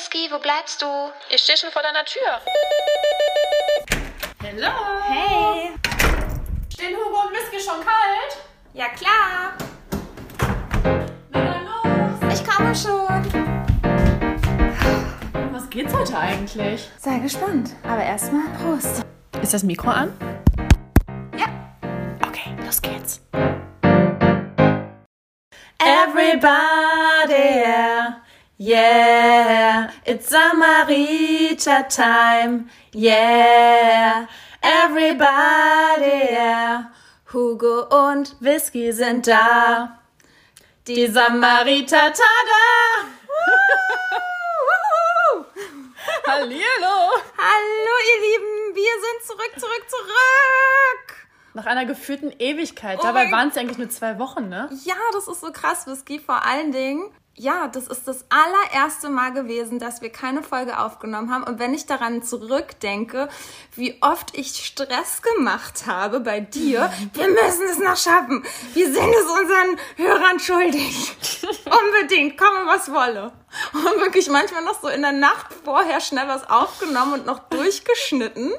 Whisky, wo bleibst du? Ich stehe schon vor deiner Tür. Hallo. Hey. Stehen Hugo und Whisky schon kalt? Ja, klar. Na dann los. Ich komme schon. Was geht's heute eigentlich? Sei gespannt. Aber erstmal Prost. Ist das Mikro an? Ja. Okay, los geht's. Everybody, yeah, it's Samarita time, yeah. Everybody, yeah. Hugo und Whisky sind da. Die Samariter, tada! Hallihallo! Hallo, ihr Lieben. Wir sind zurück, zurück, zurück. Nach einer gefühlten Ewigkeit. Oh Dabei waren es eigentlich nur zwei Wochen, ne? Ja, das ist so krass, Whisky. Vor allen Dingen, ja, das ist das allererste Mal gewesen, dass wir keine Folge aufgenommen haben. Und wenn ich daran zurückdenke, wie oft ich Stress gemacht habe bei dir, wir müssen es noch schaffen. Wir sind es unseren Hörern schuldig. Unbedingt, komme was wolle. Und wirklich manchmal noch so in der Nacht vorher schnell was aufgenommen und noch durchgeschnitten.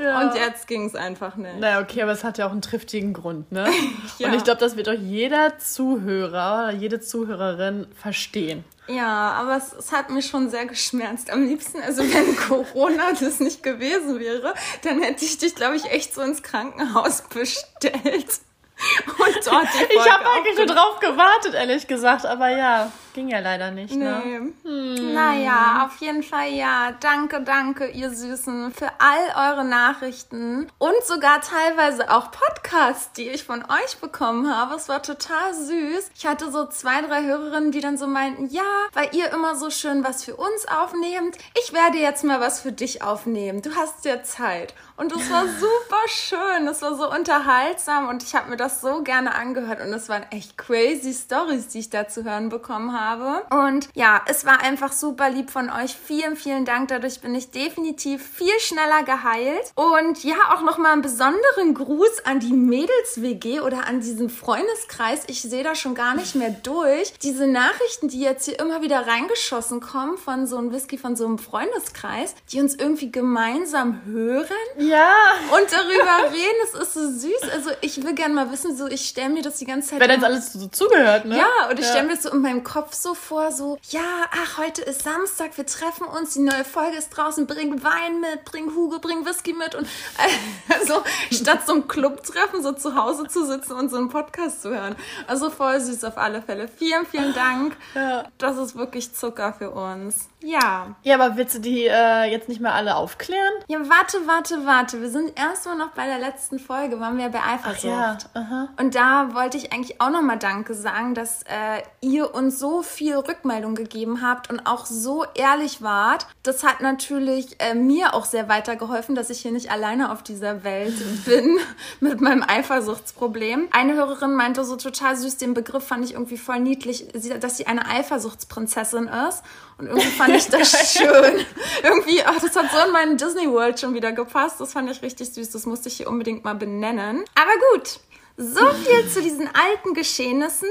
Ja. Und jetzt ging es einfach nicht. Naja, okay, aber es hat ja auch einen triftigen Grund, ne? Ja. Und ich glaube, das wird auch jeder Zuhörer oder jede Zuhörerin verstehen. Ja, aber es, es hat mich schon sehr geschmerzt. Am liebsten, also wenn Corona das nicht gewesen wäre, dann hätte ich dich, glaube ich, echt so ins Krankenhaus bestellt. Und dort die Folge Ich habe eigentlich aufgenommen. drauf gewartet, ehrlich gesagt, aber ja, ging ja leider nicht, ne? Nee. Naja, auf jeden Fall ja. Danke, danke, ihr Süßen, für all eure Nachrichten und sogar teilweise auch Podcasts, die ich von euch bekommen habe. Es war total süß. Ich hatte so zwei, drei Hörerinnen, die dann so meinten, ja, weil ihr immer so schön was für uns aufnehmt. Ich werde jetzt mal was für dich aufnehmen. Du hast ja Zeit. Und es war super schön. Es war so unterhaltsam und ich habe mir das so gerne angehört und es waren echt crazy Stories, die ich da zu hören bekommen habe. Und ja, es war einfach super lieb von euch. Vielen, vielen Dank. Dadurch bin ich definitiv viel schneller geheilt. Und ja, auch nochmal einen besonderen Gruß an die Mädels-WG oder an diesen Freundeskreis. Ich sehe da schon gar nicht mehr durch. Diese Nachrichten, die jetzt hier immer wieder reingeschossen kommen von so einem Whisky, von so einem Freundeskreis, die uns irgendwie gemeinsam hören Ja. und darüber reden. Es ist so süß. Also ich will gerne mal wissen, so ich stelle mir das die ganze Zeit. Immer- jetzt alles so zugehört, ne? ja, und ich stelle mir das so in meinem Kopf so vor, so, ja, ach, heute ist Samstag, wir treffen uns, die neue Folge ist draußen, bring Wein mit, bring Hugo, bring Whisky mit und also statt so einem Clubtreffen so zu Hause zu sitzen und so einen Podcast zu hören. Also voll süß auf alle Fälle. Vielen, vielen Dank. Ja. Das ist wirklich Zucker für uns. Ja. Ja, aber willst du die äh, jetzt nicht mehr alle aufklären? Ja, warte, warte, warte. Wir sind erstmal noch bei der letzten Folge, waren wir bei Eifersucht. aha. Und da wollte ich eigentlich auch nochmal Danke sagen, dass äh, ihr uns so viel Rückmeldung gegeben habt und auch so ehrlich wart. Das hat natürlich äh, mir auch sehr weitergeholfen, dass ich hier nicht alleine auf dieser Welt bin mit meinem Eifersuchtsproblem. Eine Hörerin meinte so total süß, den Begriff fand ich irgendwie voll niedlich, dass sie eine Eifersuchtsprinzessin ist. Und irgendwie fand ich das schön. irgendwie, ach, das hat so in meinen Disney World schon wieder gepasst. Das fand ich richtig süß. Das musste ich hier unbedingt mal benennen. Aber gut, so viel zu diesen alten Geschehnissen.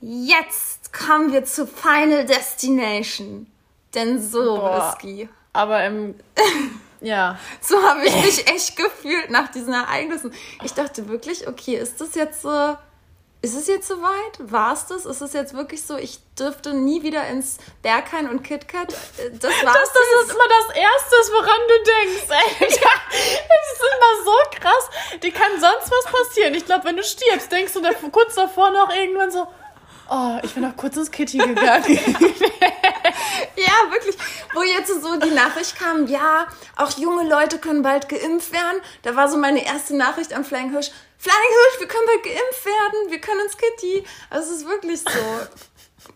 Jetzt kommen wir zu Final Destination. Denn so, Boah. Whisky. Aber im. ja. So habe ich mich echt gefühlt nach diesen Ereignissen. Ich dachte wirklich, okay, ist das jetzt so. Ist es jetzt soweit? War es das? Ist es jetzt wirklich so? Ich dürfte nie wieder ins Berghain und KitKat. Äh, Das war Das, das ist immer das Erste, woran du denkst. Ey. Das ist immer so krass. Dir kann sonst was passieren. Ich glaube, wenn du stirbst, denkst du da kurz davor noch irgendwann so, oh, ich bin noch kurz ins Kitty gegangen. Ja, wirklich. Wo jetzt so die Nachricht kam, ja, auch junge Leute können bald geimpft werden. Da war so meine erste Nachricht an Flying Hirsch. Flying Hirsch, wir können bald geimpft werden. Wir können ins Kitty. Also es ist wirklich so.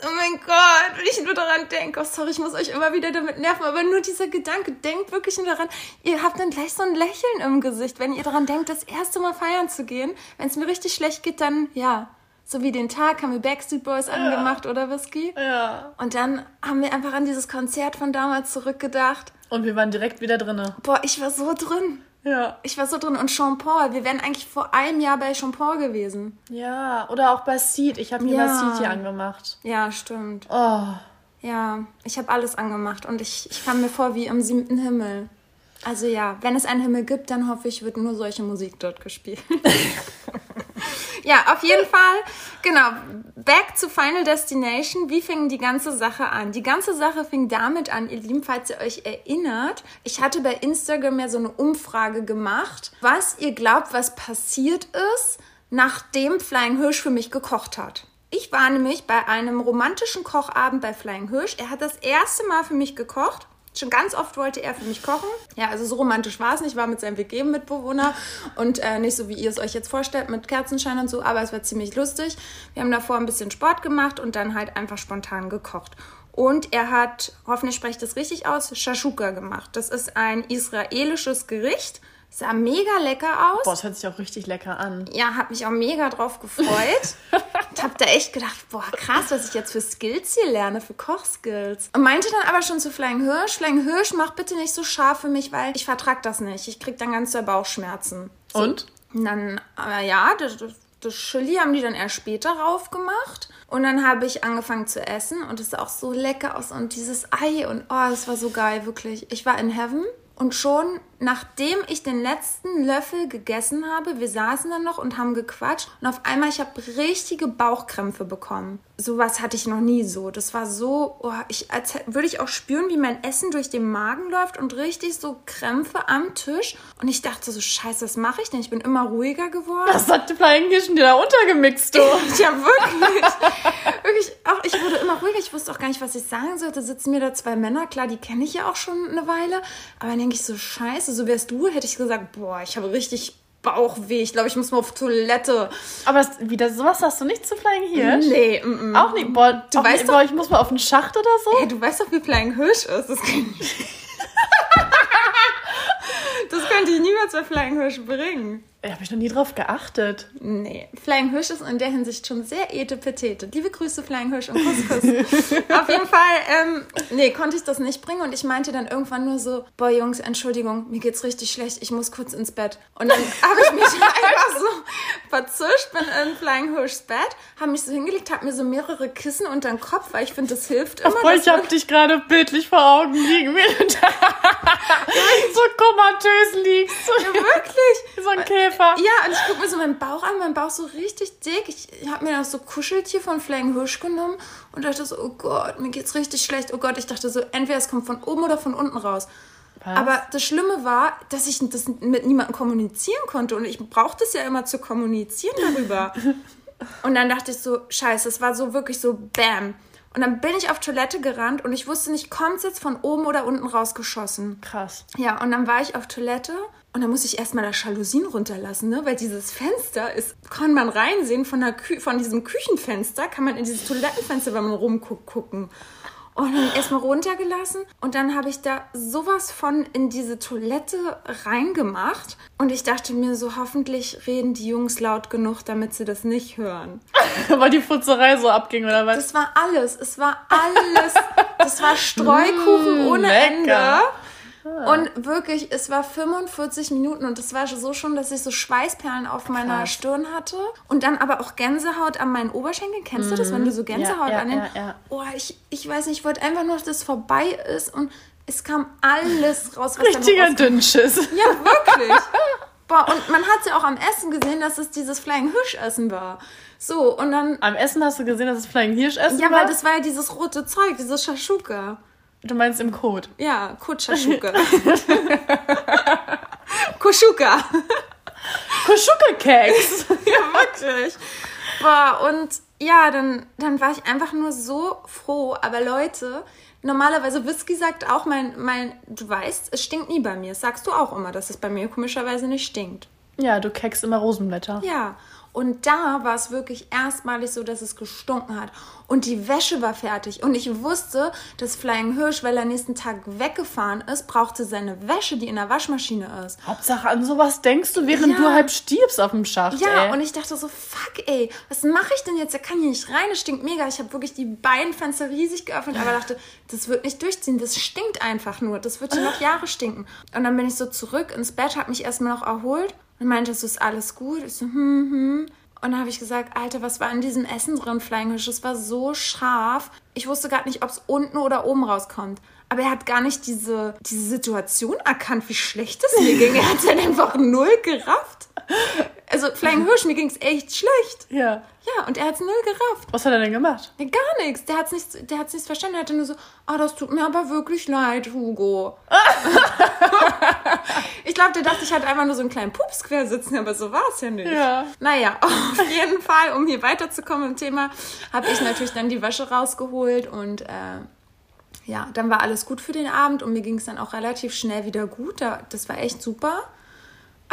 Oh mein Gott, wenn ich nur daran denke, oh sorry, ich muss euch immer wieder damit nerven, aber nur dieser Gedanke, denkt wirklich nur daran, ihr habt dann gleich so ein Lächeln im Gesicht, wenn ihr daran denkt, das erste Mal feiern zu gehen. Wenn es mir richtig schlecht geht, dann, ja, so wie den Tag haben wir Backstreet Boys angemacht oder Whisky. ja. Und dann haben wir einfach an dieses Konzert von damals zurückgedacht. Und wir waren direkt wieder drinne. Boah, ich war so drin. Ja. Ich war so drin. Und Sean Paul, wir wären eigentlich vor einem Jahr bei Sean Paul gewesen. Ja, oder auch bei Seed. Ich habe mir Ja. bei Seed hier angemacht. Ja, stimmt. Oh. Ja, ich habe alles angemacht und ich, ich kam mir vor wie im siebten Himmel. Also ja, wenn es einen Himmel gibt, dann hoffe ich, wird nur solche Musik dort gespielt. ja, auf jeden Fall, genau, back to Final Destination. Wie fing die ganze Sache an? Die ganze Sache fing damit an, ihr Lieben, falls ihr euch erinnert, ich hatte bei Instagram ja so eine Umfrage gemacht, was ihr glaubt, was passiert ist, nachdem Flying Hirsch für mich gekocht hat. Ich war nämlich bei einem romantischen Kochabend bei Flying Hirsch. Er hat das erste Mal für mich gekocht. Schon ganz oft wollte er für mich kochen. Ja, also so romantisch war es nicht. Ich war mit seinem WG-Mitbewohner und äh, nicht so, wie ihr es euch jetzt vorstellt, mit Kerzenschein und so, aber es war ziemlich lustig. Wir haben davor ein bisschen Sport gemacht und dann halt einfach spontan gekocht. Und er hat, hoffentlich spreche ich das richtig aus, Shashuka gemacht. Das ist ein israelisches Gericht Sah mega lecker aus. Boah, das hört sich auch richtig lecker an. Ja, hab mich auch mega drauf gefreut. und hab da echt gedacht, boah, krass, was ich jetzt für Skills hier lerne, für Kochskills. Und meinte dann aber schon zu Flying Hirsch, Flying Hirsch, mach bitte nicht so scharf für mich, weil ich vertrag das nicht. Ich krieg dann ganz doll Bauchschmerzen. So. Und? Und dann, aber ja, das, das, Chili haben die dann erst später rauf gemacht. Und dann habe ich angefangen zu essen und es sah auch so lecker aus. Und dieses Ei und oh, es war so geil, wirklich. Ich war in Heaven. Und schon nachdem ich den letzten Löffel gegessen habe, wir saßen dann noch und haben gequatscht und auf einmal ich habe richtige Bauchkrämpfe bekommen. Sowas hatte ich noch nie so. Das war so, oh, ich als würde ich auch spüren, wie mein Essen durch den Magen läuft und richtig so Krämpfe am Tisch und ich dachte so Scheiße, was mache ich denn? Ich bin immer ruhiger geworden. Was hat die Flying Kitchen dir da untergemixt, du? ja, wirklich. wirklich, auch ich wurde immer ruhiger. Ich wusste auch gar nicht, was ich sagen sollte. Sitzen mir da zwei Männer, klar, die kenne ich ja auch schon eine Weile, aber dann denke ich so Scheiße, so wärst du, hätte ich gesagt, boah, ich habe richtig Bauchweh. Ich glaube, ich muss mal auf Toilette. Aber das, wieder sowas hast du nicht zu Flying Hirsch? Nee, mm, mm. Auch nicht. Boah, Du weißt nicht, doch- boah, ich muss mal auf den Schacht oder so. Hey, du weißt doch, wie Flying Hirsch ist. Das, kann das könnte ich niemals bei Flying Hirsch bringen. Da habe ich noch nie drauf geachtet. Nee, Flying Hirsch ist in der Hinsicht schon sehr etepetete. Liebe Grüße, Flying Hirsch und Couscous. Auf jeden Fall, ähm, nee, konnte ich das nicht bringen und ich meinte dann irgendwann nur so, boah Jungs, Entschuldigung, mir geht's richtig schlecht, ich muss kurz ins Bett. Und dann habe ich mich einfach so verzischt, bin in Flying Hirschs Bett, habe mich so hingelegt, habe mir so mehrere Kissen unter den Kopf, weil ich finde, das hilft immer. Dass ich habe dich gerade bildlich vor Augen liegen, wie du da so komatös liegst. Ja, wirklich. so ein Käfer. Ja, und ich gucke mir so meinen Bauch an, mein Bauch so richtig dick. Ich habe mir das so Kuscheltier von Flying Hirsch genommen und dachte so, oh Gott, mir geht's richtig schlecht. Oh Gott, ich dachte so, entweder es kommt von oben oder von unten raus. Was? Aber das Schlimme war, dass ich das mit niemandem kommunizieren konnte und ich brauchte es ja immer zu kommunizieren darüber. und dann dachte ich so, scheiße, es war so wirklich so Bam. Und dann bin ich auf Toilette gerannt und ich wusste nicht, kommt es jetzt von oben oder unten rausgeschossen. Krass. Ja, und dann war ich auf Toilette und dann musste ich erstmal das Jalousien runterlassen, ne? Weil dieses Fenster ist, kann man reinsehen von, der Kü von diesem Küchenfenster, kann man in dieses Toilettenfenster, wenn man rumguckt, gucken. Und dann erstmal runtergelassen und dann habe ich da sowas von in diese Toilette reingemacht und ich dachte mir so, hoffentlich reden die Jungs laut genug, damit sie das nicht hören. Weil die Futzerei so abging, oder was? Das war alles, es war alles. Das war Streukuchen Mm, ohne lecker. Ende. Und wirklich, es war 45 Minuten und es war so schon, dass ich so Schweißperlen auf meiner Krass. Stirn hatte und dann aber auch Gänsehaut an meinen Oberschenkeln. Kennst du das, wenn du so Gänsehaut Mhm. ja, an den... ja, ja. Oh, ich, ich weiß nicht, ich wollte einfach nur, dass das vorbei ist und es kam alles raus, was Richtiger Dünnschiss. Ja, wirklich. Boah, und man hat ja auch am Essen gesehen, dass es dieses Flying Hirsch-Essen war. So, und dann... Am Essen hast du gesehen, dass es Flying Hirsch essen Ja, war? weil das war ja dieses rote Zeug, dieses Shashuka. Du meinst im Code. Ja, Kutschaschuka. Kuschuka. Kuschuckelkeks. ja, wirklich. Boah, und ja, dann, dann war ich einfach nur so froh. Aber Leute, normalerweise Whisky sagt auch, mein, mein, du weißt, es stinkt nie bei mir. Das sagst du auch immer, dass es bei mir komischerweise nicht stinkt. ja, du keckst immer Rosenblätter. Ja. Und da war es wirklich erstmalig so, dass es gestunken hat. Und die Wäsche war fertig. Und ich wusste, dass Flying Hirsch, weil er nächsten Tag weggefahren ist, brauchte seine Wäsche, die in der Waschmaschine ist. Hauptsache an sowas denkst du, während Ja. du halb stirbst auf dem Schacht, Ja, ey. und ich dachte so, fuck, ey, was mache ich denn jetzt? Er kann hier nicht rein, es stinkt mega. Ich habe wirklich die beiden Fenster riesig geöffnet, aber dachte, das wird nicht durchziehen, das stinkt einfach nur. Das wird hier noch Jahre stinken. Und dann bin ich so zurück ins Bett, habe mich erstmal noch erholt und meinte, so ist alles gut. Ich so, hm, hm. Und dann habe ich gesagt, Alter, was war in diesem Essen drin, Flying Fish? Es war so scharf. Ich wusste gar nicht, ob es unten oder oben rauskommt. Aber er hat gar nicht diese, diese Situation erkannt, wie schlecht es mir ging. Er hat es halt einfach null gerafft. Also Flying Hirsch, mir ging es echt schlecht. Ja. Ja, und er hat es null gerafft. Was hat er denn gemacht? Nee, gar nichts. Der hat es nicht, der hat's nicht verstanden. Er hatte nur so, ah, das tut mir aber wirklich leid, Hugo. ich glaube, der dachte, ich hatte einfach nur so einen kleinen Pups quer sitzen, aber so war es ja nicht. Ja. Naja, auf jeden Fall, um hier weiterzukommen im Thema, habe ich natürlich dann die Wäsche rausgeholt und äh, ja, dann war alles gut für den Abend und mir ging es dann auch relativ schnell wieder gut. Da, das war echt super.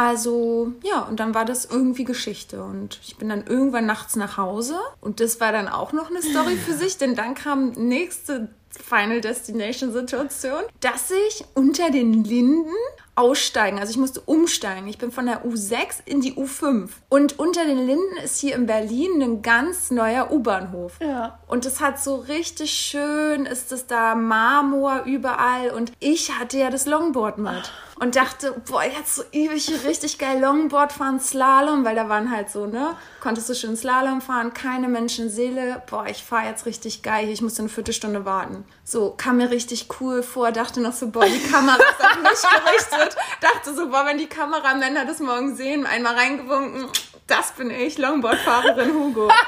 Also ja, und dann war das irgendwie Geschichte. Und ich bin dann irgendwann nachts nach Hause. Und das war dann auch noch eine Story für sich, denn dann kam nächste Final Destination Situation, dass ich unter den Linden aussteigen. Also ich musste umsteigen. Ich bin von der U6 in die U5. Und unter den Linden ist hier in Berlin ein ganz neuer U-Bahnhof. Ja. Und es hat so richtig schön, ist es da Marmor überall. Und ich hatte ja das Longboard mit. Und dachte, boah, jetzt so ewig richtig geil Longboard fahren, Slalom, weil da waren halt so, ne? Konntest du schön Slalom fahren, keine Menschenseele. Boah, ich fahre jetzt richtig geil. Ich musste eine Viertelstunde warten. So, kam mir richtig cool vor, dachte noch so, boah, die Kamera ist auf mich gerichtet. Dachte so, boah, wenn die Kameramänner das morgen sehen, einmal reingewunken, das bin ich, Longboardfahrerin Hugo.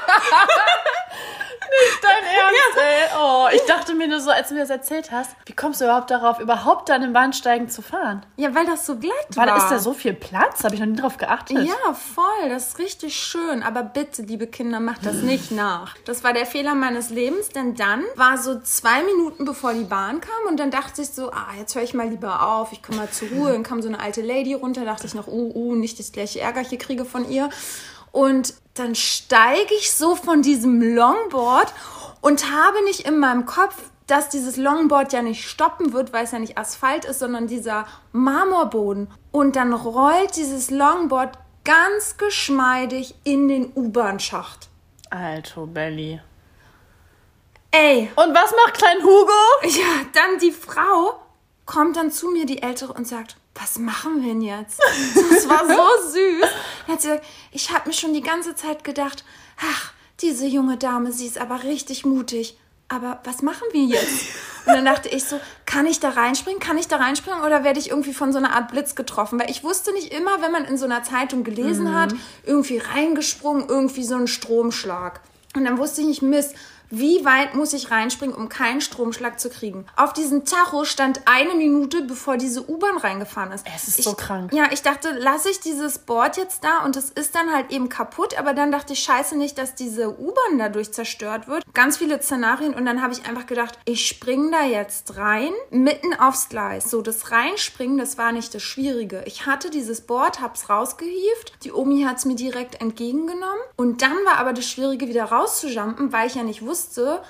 Nicht dein Ernst, ey. Oh, ich dachte mir nur so, als du mir das erzählt hast, wie kommst du überhaupt darauf, überhaupt dann im Bahnsteigen zu fahren? Ja, weil das so glatt Weil war. ist da so viel Platz? Habe ich noch nie drauf geachtet. Ja, voll. Das ist richtig schön. Aber bitte, liebe Kinder, macht das nicht nach. Das war der Fehler meines Lebens, denn dann war so zwei Minuten bevor die Bahn kam und dann dachte ich so, ah, jetzt höre ich mal lieber auf, ich komme mal zur Ruhe. Dann kam so eine alte Lady runter, dachte ich noch, uh, uh, nicht, dass ich gleich Ärger hier kriege von ihr. Und dann steige ich so von diesem Longboard und habe nicht in meinem Kopf, dass dieses Longboard ja nicht stoppen wird, weil es ja nicht Asphalt ist, sondern dieser Marmorboden. Und dann rollt dieses Longboard ganz geschmeidig in den U-Bahn-Schacht. Alto Belly. Ey, Und was macht klein Hugo? ja, dann die Frau kommt dann zu mir, die Ältere, und sagt, was machen wir denn jetzt? Das war so süß. Dann hat sie gesagt, ich habe mir schon die ganze Zeit gedacht, ach, diese junge Dame, sie ist aber richtig mutig. Aber was machen wir jetzt? Und dann dachte ich so, kann ich da reinspringen? Kann ich da reinspringen? Oder werde ich irgendwie von so einer Art Blitz getroffen? Weil ich wusste nicht immer, wenn man in so einer Zeitung gelesen hat, irgendwie reingesprungen, irgendwie so ein Stromschlag. Und dann wusste ich nicht, Mist, wie weit muss ich reinspringen, um keinen Stromschlag zu kriegen? Auf diesem Tacho stand eine Minute, bevor diese U-Bahn reingefahren ist. Es ist ich, so krank. Ja, ich dachte, lasse ich dieses Board jetzt da und es ist dann halt eben kaputt, aber dann dachte ich, scheiße nicht, dass diese U-Bahn dadurch zerstört wird. Ganz viele Szenarien und dann habe ich einfach gedacht, ich springe da jetzt rein, mitten aufs Gleis. So, das Reinspringen, das war nicht das Schwierige. Ich hatte dieses Board, hab's rausgehieft, die Omi hat's mir direkt entgegengenommen und dann war aber das Schwierige, wieder rauszujumpen, weil ich ja nicht wusste,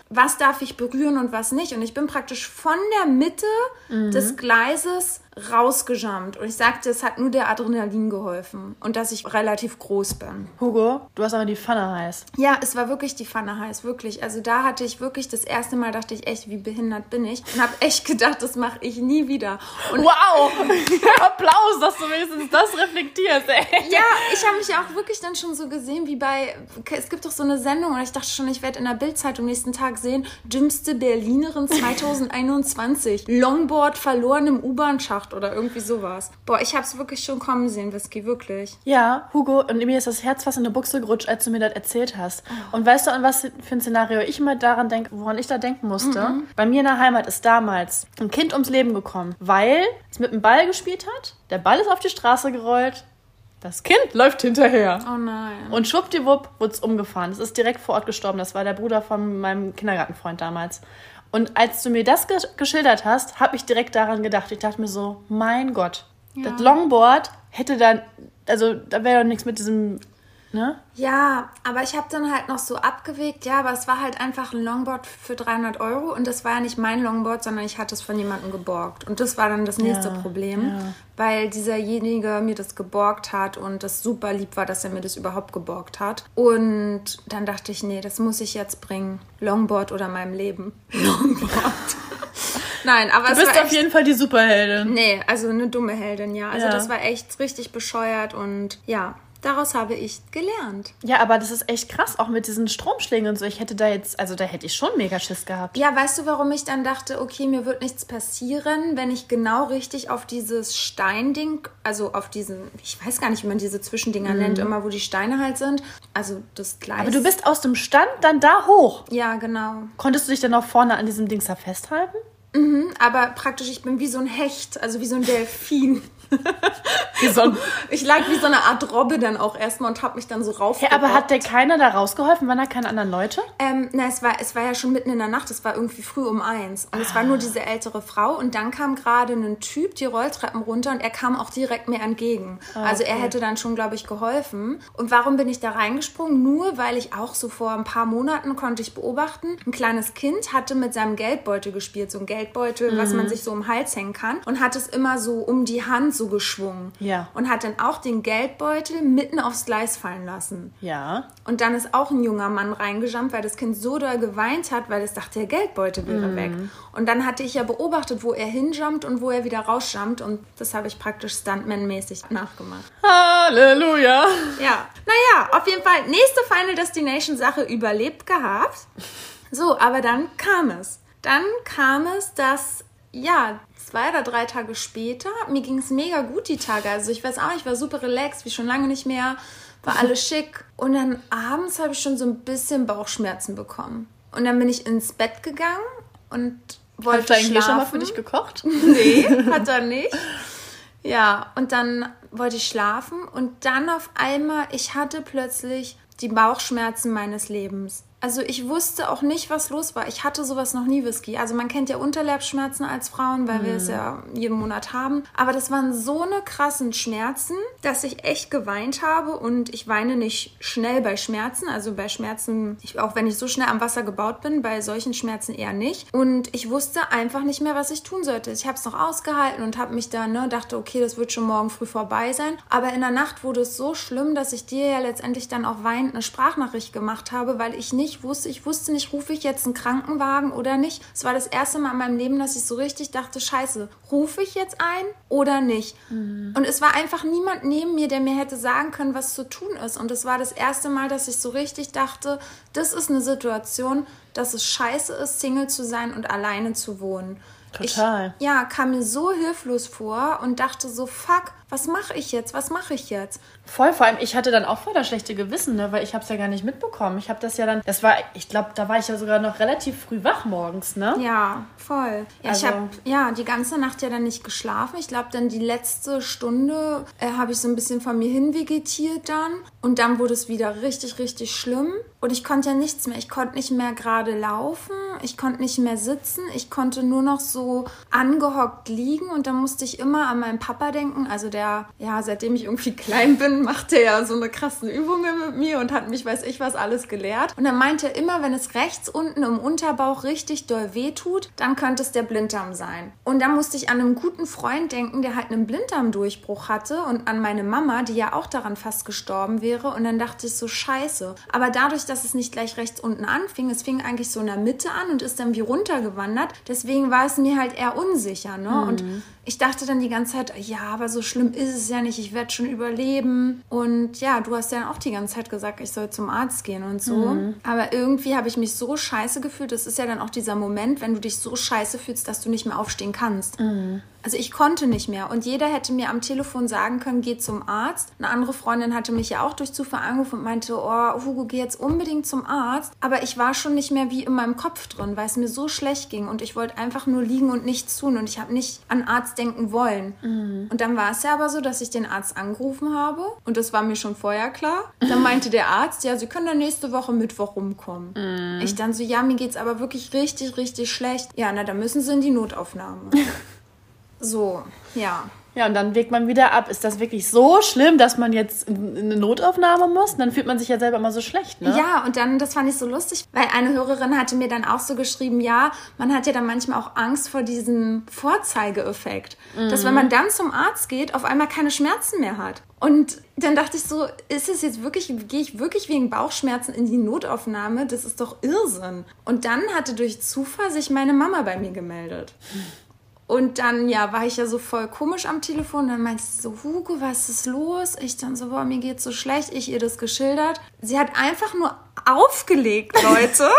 was darf ich berühren und was nicht. Und ich bin praktisch von der Mitte des Gleises rausgejumpt. Und ich sagte, es hat nur der Adrenalin geholfen und dass ich relativ groß bin. Hugo, du hast aber die Pfanne heiß. Ja, es war wirklich die Pfanne heiß, wirklich. Also da hatte ich wirklich das erste Mal dachte ich echt, wie behindert bin ich und habe echt gedacht, das mache ich nie wieder. Und Wow! Applaus, dass du wenigstens das reflektierst, ey. ja, ich habe mich auch wirklich dann schon so gesehen, wie bei, es gibt doch so eine Sendung und ich dachte schon, ich werde in der Bildzeitung nächsten Tag sehen, dümmste Berlinerin 2021, Longboard verloren im U-Bahn-Schacht oder irgendwie sowas. Boah, ich habe es wirklich schon kommen sehen, Whisky, wirklich. Ja, Hugo, und mir ist das Herz fast in eine Buchse gerutscht, als du mir das erzählt hast. Und weißt du, an was für ein Szenario ich immer daran denke, woran ich da denken musste? Bei mir in der Heimat ist damals ein Kind ums Leben gekommen, weil es mit einem Ball gespielt hat, der Ball ist auf die Straße gerollt, das Kind läuft hinterher. Oh nein. Und schwuppdiwupp wurde es umgefahren. Es ist direkt vor Ort gestorben. Das war der Bruder von meinem Kindergartenfreund damals. Und als du mir das ge geschildert hast, habe ich direkt daran gedacht. Ich dachte mir so, mein Gott, das Longboard hätte dann, also da wäre doch nichts mit diesem, ne? Ja, aber ich habe dann halt noch so abgewegt, ja, aber es war halt einfach ein Longboard für 300 Euro und das war ja nicht mein Longboard, sondern ich hatte es von jemandem geborgt. Und das war dann das nächste Ja, Problem, ja. weil dieserjenige mir das geborgt hat und das super lieb war, dass er mir das überhaupt geborgt hat. Und dann dachte ich, nee, das muss ich jetzt bringen. Longboard oder meinem Leben. Longboard. Nein, aber Du es bist war auf echt jeden Fall die Superheldin. Nee, also eine dumme Heldin, ja. Also Ja. das war echt richtig bescheuert und ja, Daraus habe ich gelernt. Ja, aber das ist echt krass, auch mit diesen Stromschlägen und so. Ich hätte da jetzt, also da hätte ich schon mega Schiss gehabt. Ja, weißt du, warum ich dann dachte, okay, mir wird nichts passieren, wenn ich genau richtig auf dieses Steinding, also auf diesen, ich weiß gar nicht, wie man diese Zwischendinger mhm. nennt, immer wo die Steine halt sind. Also das Gleis. Aber du bist aus dem Stand dann da hoch. Ja, genau. Konntest du dich dann auch vorne an diesem Dings da festhalten? Mhm, aber praktisch, ich bin wie so ein Hecht, also wie so ein Delfin. so ein ich lag wie so eine Art Robbe dann auch erstmal und hab mich dann so rauf. Ja, aber hat der keiner da rausgeholfen? Waren da keine anderen Leute? Ähm, na, es war, es war ja schon mitten in der Nacht, es war irgendwie früh um eins. Und ah. es war nur diese ältere Frau und dann kam gerade ein Typ die Rolltreppen runter und er kam auch direkt mir entgegen. Ah, also er hätte dann schon, glaube ich, geholfen. Und warum bin ich da reingesprungen? Nur weil ich auch so vor ein paar Monaten konnte ich beobachten, ein kleines Kind hatte mit seinem Geldbeutel gespielt, so ein Geldbeutel, mhm. was man sich so um den Hals hängen kann und hat es immer so um die Hand so geschwungen. Ja. Und hat dann auch den Geldbeutel mitten aufs Gleis fallen lassen. Ja. Und dann ist auch ein junger Mann reingejumpt, weil das Kind so doll geweint hat, weil es dachte, der Geldbeutel wäre mm. weg. Und dann hatte ich ja beobachtet, wo er hinjumpt und wo er wieder rausjumpt. Und das habe ich praktisch Stuntman-mäßig nachgemacht. Halleluja. Ja. Naja, auf jeden Fall, nächste Final Destination-Sache überlebt gehabt. So, aber dann kam es. Dann kam es, dass ja, zwei oder drei Tage später, mir ging es mega gut die Tage. Also ich weiß auch, ich war super relaxed, wie schon lange nicht mehr, war alles schick. Und dann abends habe ich schon so ein bisschen Bauchschmerzen bekommen. Und dann bin ich ins Bett gegangen und wollte Hat dein schon mal für dich gekocht? Nee, hat er nicht. Ja, und dann wollte ich schlafen und dann auf einmal, ich hatte plötzlich die Bauchschmerzen meines Lebens. Also ich wusste auch nicht, was los war. Ich hatte sowas noch nie, Whisky. Also man kennt ja Unterleibsschmerzen als Frauen, weil mm. wir es mhm. ja jeden Monat haben. Aber das waren so eine krassen Schmerzen, dass ich echt geweint habe. Und ich weine nicht schnell bei Schmerzen. Also bei Schmerzen, ich, auch wenn ich so schnell am Wasser gebaut bin, bei solchen Schmerzen eher nicht. Und ich wusste einfach nicht mehr, was ich tun sollte. Ich habe es noch ausgehalten und habe mich dann, ne, dachte, okay, das wird schon morgen früh vorbei sein. Aber in der Nacht wurde es so schlimm, dass ich dir ja letztendlich dann auch weinend eine Sprachnachricht gemacht habe, weil ich nicht nicht wusste. Ich wusste nicht, rufe ich jetzt einen Krankenwagen oder nicht. Es war das erste Mal in meinem Leben, dass ich so richtig dachte, scheiße, rufe ich jetzt ein oder nicht? Mhm. Und es war einfach niemand neben mir, der mir hätte sagen können, was zu tun ist. Und es war das erste Mal, dass ich so richtig dachte, das ist eine Situation, dass es scheiße ist, Single zu sein und alleine zu wohnen. Total. Ich, ja, kam mir so hilflos vor und dachte so, fuck, was mache ich jetzt? Was mache ich jetzt? Voll, vor allem, ich hatte dann auch voll das schlechte Gewissen, ne? weil ich habe es ja gar nicht mitbekommen. Ich habe das ja dann, das war, ich glaube, da war ich ja sogar noch relativ früh wach morgens, ne? Ja, voll. Ja, also, ich habe ja die ganze Nacht ja dann nicht geschlafen. Ich glaube, dann die letzte Stunde äh, habe ich so ein bisschen von mir hin vegetiert dann und dann wurde es wieder richtig, richtig schlimm und ich konnte ja nichts mehr. Ich konnte nicht mehr gerade laufen, ich konnte nicht mehr sitzen, ich konnte nur noch so angehockt liegen und dann musste ich immer an meinen Papa denken, also der, ja, seitdem ich irgendwie klein bin, macht er ja so eine krassen Übungen mit mir und hat mich, weiß ich was, alles gelehrt. Und dann meinte er immer, wenn es rechts unten im Unterbauch richtig doll weh tut, dann könnte es der Blinddarm sein. Und dann musste ich an einen guten Freund denken, der halt einen Blinddarmdurchbruch hatte und an meine Mama, die ja auch daran fast gestorben wäre. Und dann dachte ich so, scheiße. Aber dadurch, dass es nicht gleich rechts unten anfing, es fing eigentlich so in der Mitte an und ist dann wie runtergewandert. Deswegen war es mir halt eher unsicher. Ne? Mhm. Und ich dachte dann die ganze Zeit, ja, aber so schlimm ist es ja nicht, ich werde schon überleben. Und ja, du hast ja auch die ganze Zeit gesagt, ich soll zum Arzt gehen und so. Mhm. Aber irgendwie habe ich mich so scheiße gefühlt. Das ist ja dann auch dieser Moment, wenn du dich so scheiße fühlst, dass du nicht mehr aufstehen kannst. Mhm. Also ich konnte nicht mehr und jeder hätte mir am Telefon sagen können, geh zum Arzt. Eine andere Freundin hatte mich ja auch durch Zufall angerufen und meinte, oh Hugo, geh jetzt unbedingt zum Arzt. Aber ich war schon nicht mehr wie in meinem Kopf drin, weil es mir so schlecht ging und ich wollte einfach nur liegen und nichts tun und ich habe nicht an Arzt denken wollen. Mhm. Und dann war es ja aber so, dass ich den Arzt angerufen habe und das war mir schon vorher klar. Dann meinte der Arzt, ja, Sie können dann nächste Woche Mittwoch rumkommen. Mhm. Ich dann so, ja, mir geht's aber wirklich richtig, richtig schlecht. Ja, na, dann müssen Sie in die Notaufnahme. So, ja. Ja, und dann wägt man wieder ab. Ist das wirklich so schlimm, dass man jetzt in eine Notaufnahme muss? Dann fühlt man sich ja selber immer so schlecht, ne? Ja, und dann, das fand ich so lustig, weil eine Hörerin hatte mir dann auch so geschrieben, ja, man hat ja dann manchmal auch Angst vor diesem Vorzeigeeffekt. Mhm. Dass wenn man dann zum Arzt geht, auf einmal keine Schmerzen mehr hat. Und dann dachte ich so, ist es jetzt wirklich, gehe ich wirklich wegen Bauchschmerzen in die Notaufnahme? Das ist doch Irrsinn. Und dann hatte durch Zufall sich meine Mama bei mir gemeldet. Und dann, ja, war ich ja so voll komisch am Telefon. Dann meinte sie so, Hugo, was ist los? Ich dann so, boah, mir geht's so schlecht. Ich ihr das geschildert. Sie hat einfach nur aufgelegt, Leute.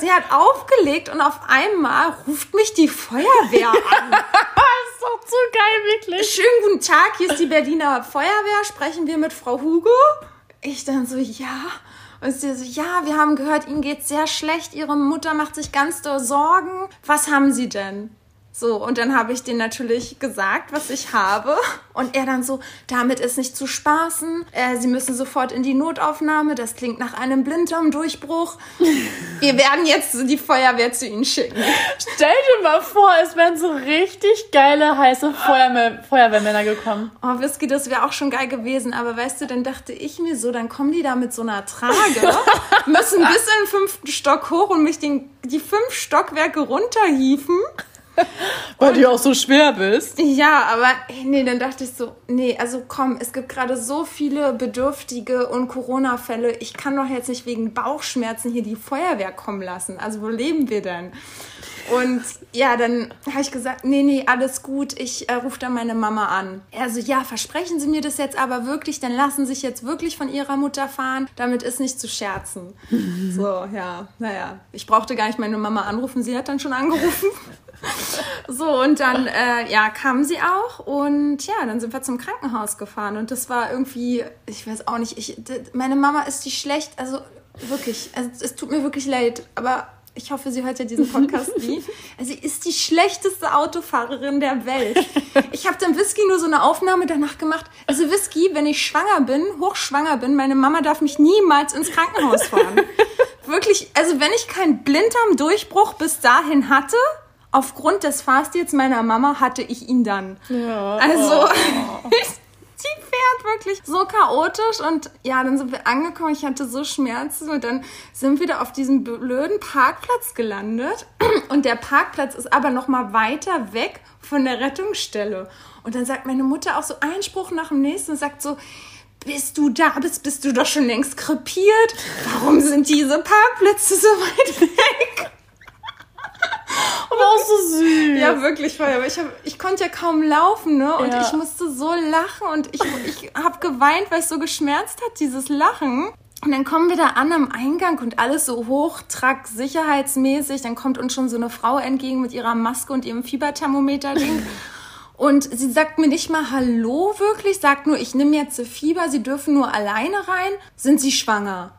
sie hat aufgelegt und auf einmal ruft mich die Feuerwehr an. das ist doch zu geil, wirklich. Schönen guten Tag, hier ist die Berliner Feuerwehr. Sprechen wir mit Frau Hugo? Ich dann so, ja. Und sie so, ja, wir haben gehört, Ihnen geht's sehr schlecht. Ihre Mutter macht sich ganz doll Sorgen. Was haben Sie denn? So, und dann habe ich denen natürlich gesagt, was ich habe. Und er dann so, damit ist nicht zu spaßen. Äh, Sie müssen sofort in die Notaufnahme. Das klingt nach einem Blinddarmdurchbruch. Wir werden jetzt die Feuerwehr zu Ihnen schicken. Stell dir mal vor, es wären so richtig geile, heiße Feuerwehr Feuerwehrmänner gekommen. Oh, Whisky, das wäre auch schon geil gewesen. Aber weißt du, dann dachte ich mir so, dann kommen die da mit so einer Trage, müssen bis in den fünften Stock hoch und mich den, die fünf Stockwerke runterhieven. Weil du auch so schwer bist. Ja, aber nee, dann dachte ich so, nee, also komm, es gibt gerade so viele Bedürftige und Corona-Fälle. Ich kann doch jetzt nicht wegen Bauchschmerzen hier die Feuerwehr kommen lassen. Also wo leben wir denn? Und ja, dann habe ich gesagt, nee, nee, alles gut, ich äh, rufe dann meine Mama an. Er so, ja, versprechen Sie mir das jetzt aber wirklich, dann lassen Sie sich jetzt wirklich von Ihrer Mutter fahren, damit ist nicht zu scherzen. so, ja, naja, ich brauchte gar nicht meine Mama anrufen, sie hat dann schon angerufen. So, und dann, äh, ja, kamen sie auch und ja, dann sind wir zum Krankenhaus gefahren und das war irgendwie, ich weiß auch nicht, ich, meine Mama ist die schlecht, also wirklich, also es tut mir wirklich leid, aber ich hoffe, sie hört ja diesen Podcast nie. Also sie ist die schlechteste Autofahrerin der Welt. Ich habe dem Whisky nur so eine Aufnahme danach gemacht. Also Whisky, wenn ich schwanger bin, hochschwanger bin, meine Mama darf mich niemals ins Krankenhaus fahren. Wirklich, also wenn ich keinen Blinddarmdurchbruch bis dahin hatte, aufgrund des Fastets meiner Mama hatte ich ihn dann. Ja. Also, oh. sie fährt wirklich so chaotisch und ja, dann sind wir angekommen, ich hatte so Schmerzen und dann sind wir da auf diesem blöden Parkplatz gelandet und der Parkplatz ist aber noch mal weiter weg von der Rettungsstelle und dann sagt meine Mutter auch so einen Spruch nach dem nächsten und sagt so, bis du da bist, bist du doch schon längst krepiert. Warum sind diese Parkplätze so weit weg? Aber auch so süß. Ja, wirklich voll. Aber ich, hab, ich konnte ja kaum laufen, ne? Und ja. ich musste so lachen und ich, ich habe geweint, weil es so geschmerzt hat, dieses Lachen. Und dann kommen wir da an am Eingang und alles so hochtrack, sicherheitsmäßig. Dann kommt uns schon so eine Frau entgegen mit ihrer Maske und ihrem Fieberthermometer-Ding. Und sie sagt mir nicht mal Hallo wirklich, sagt nur, ich nehme jetzt Fieber, sie dürfen nur alleine rein. Sind sie schwanger?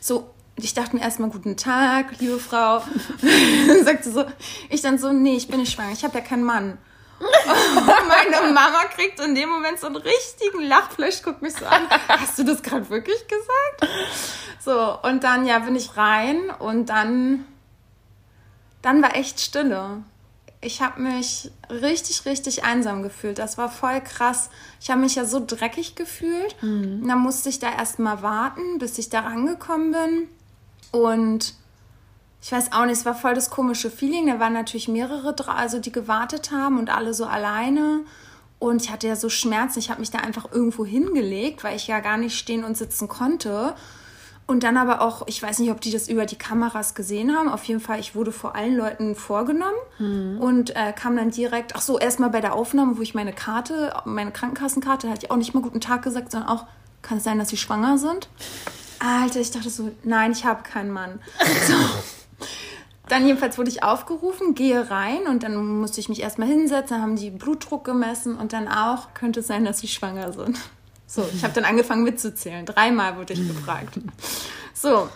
So, ich dachte mir erstmal, guten Tag, liebe Frau. dann sagt sie so, ich dann so, nee, ich bin nicht schwanger, ich habe ja keinen Mann. Und meine Mama kriegt in dem Moment so einen richtigen Lachflash, guckt mich so an. Hast du das gerade wirklich gesagt? So, und dann, ja, bin ich rein und dann, dann war echt Stille. Ich habe mich richtig, richtig einsam gefühlt. Das war voll krass. Ich habe mich ja so dreckig gefühlt. Mhm. Dann musste ich da erstmal warten, bis ich da rangekommen bin. Und ich weiß auch nicht, es war voll das komische Feeling. Da waren natürlich mehrere, also die gewartet haben und alle so alleine. Und ich hatte ja so Schmerzen. Ich habe mich da einfach irgendwo hingelegt, weil ich ja gar nicht stehen und sitzen konnte. Und dann aber auch, ich weiß nicht, ob die das über die Kameras gesehen haben. Auf jeden Fall, ich wurde vor allen Leuten vorgenommen mhm. und äh, kam dann direkt, ach so, erstmal bei der Aufnahme, wo ich meine Karte, meine Krankenkassenkarte, hatte ich auch nicht mal guten Tag gesagt, sondern auch, kann es sein, dass sie schwanger sind? Alter, ich dachte so, nein, ich habe keinen Mann. So. Dann jedenfalls wurde ich aufgerufen, gehe rein und dann musste ich mich erstmal hinsetzen, dann haben die Blutdruck gemessen und dann auch, könnte es sein, dass sie schwanger sind. So, ich habe dann angefangen mitzuzählen. Dreimal wurde ich gefragt. So,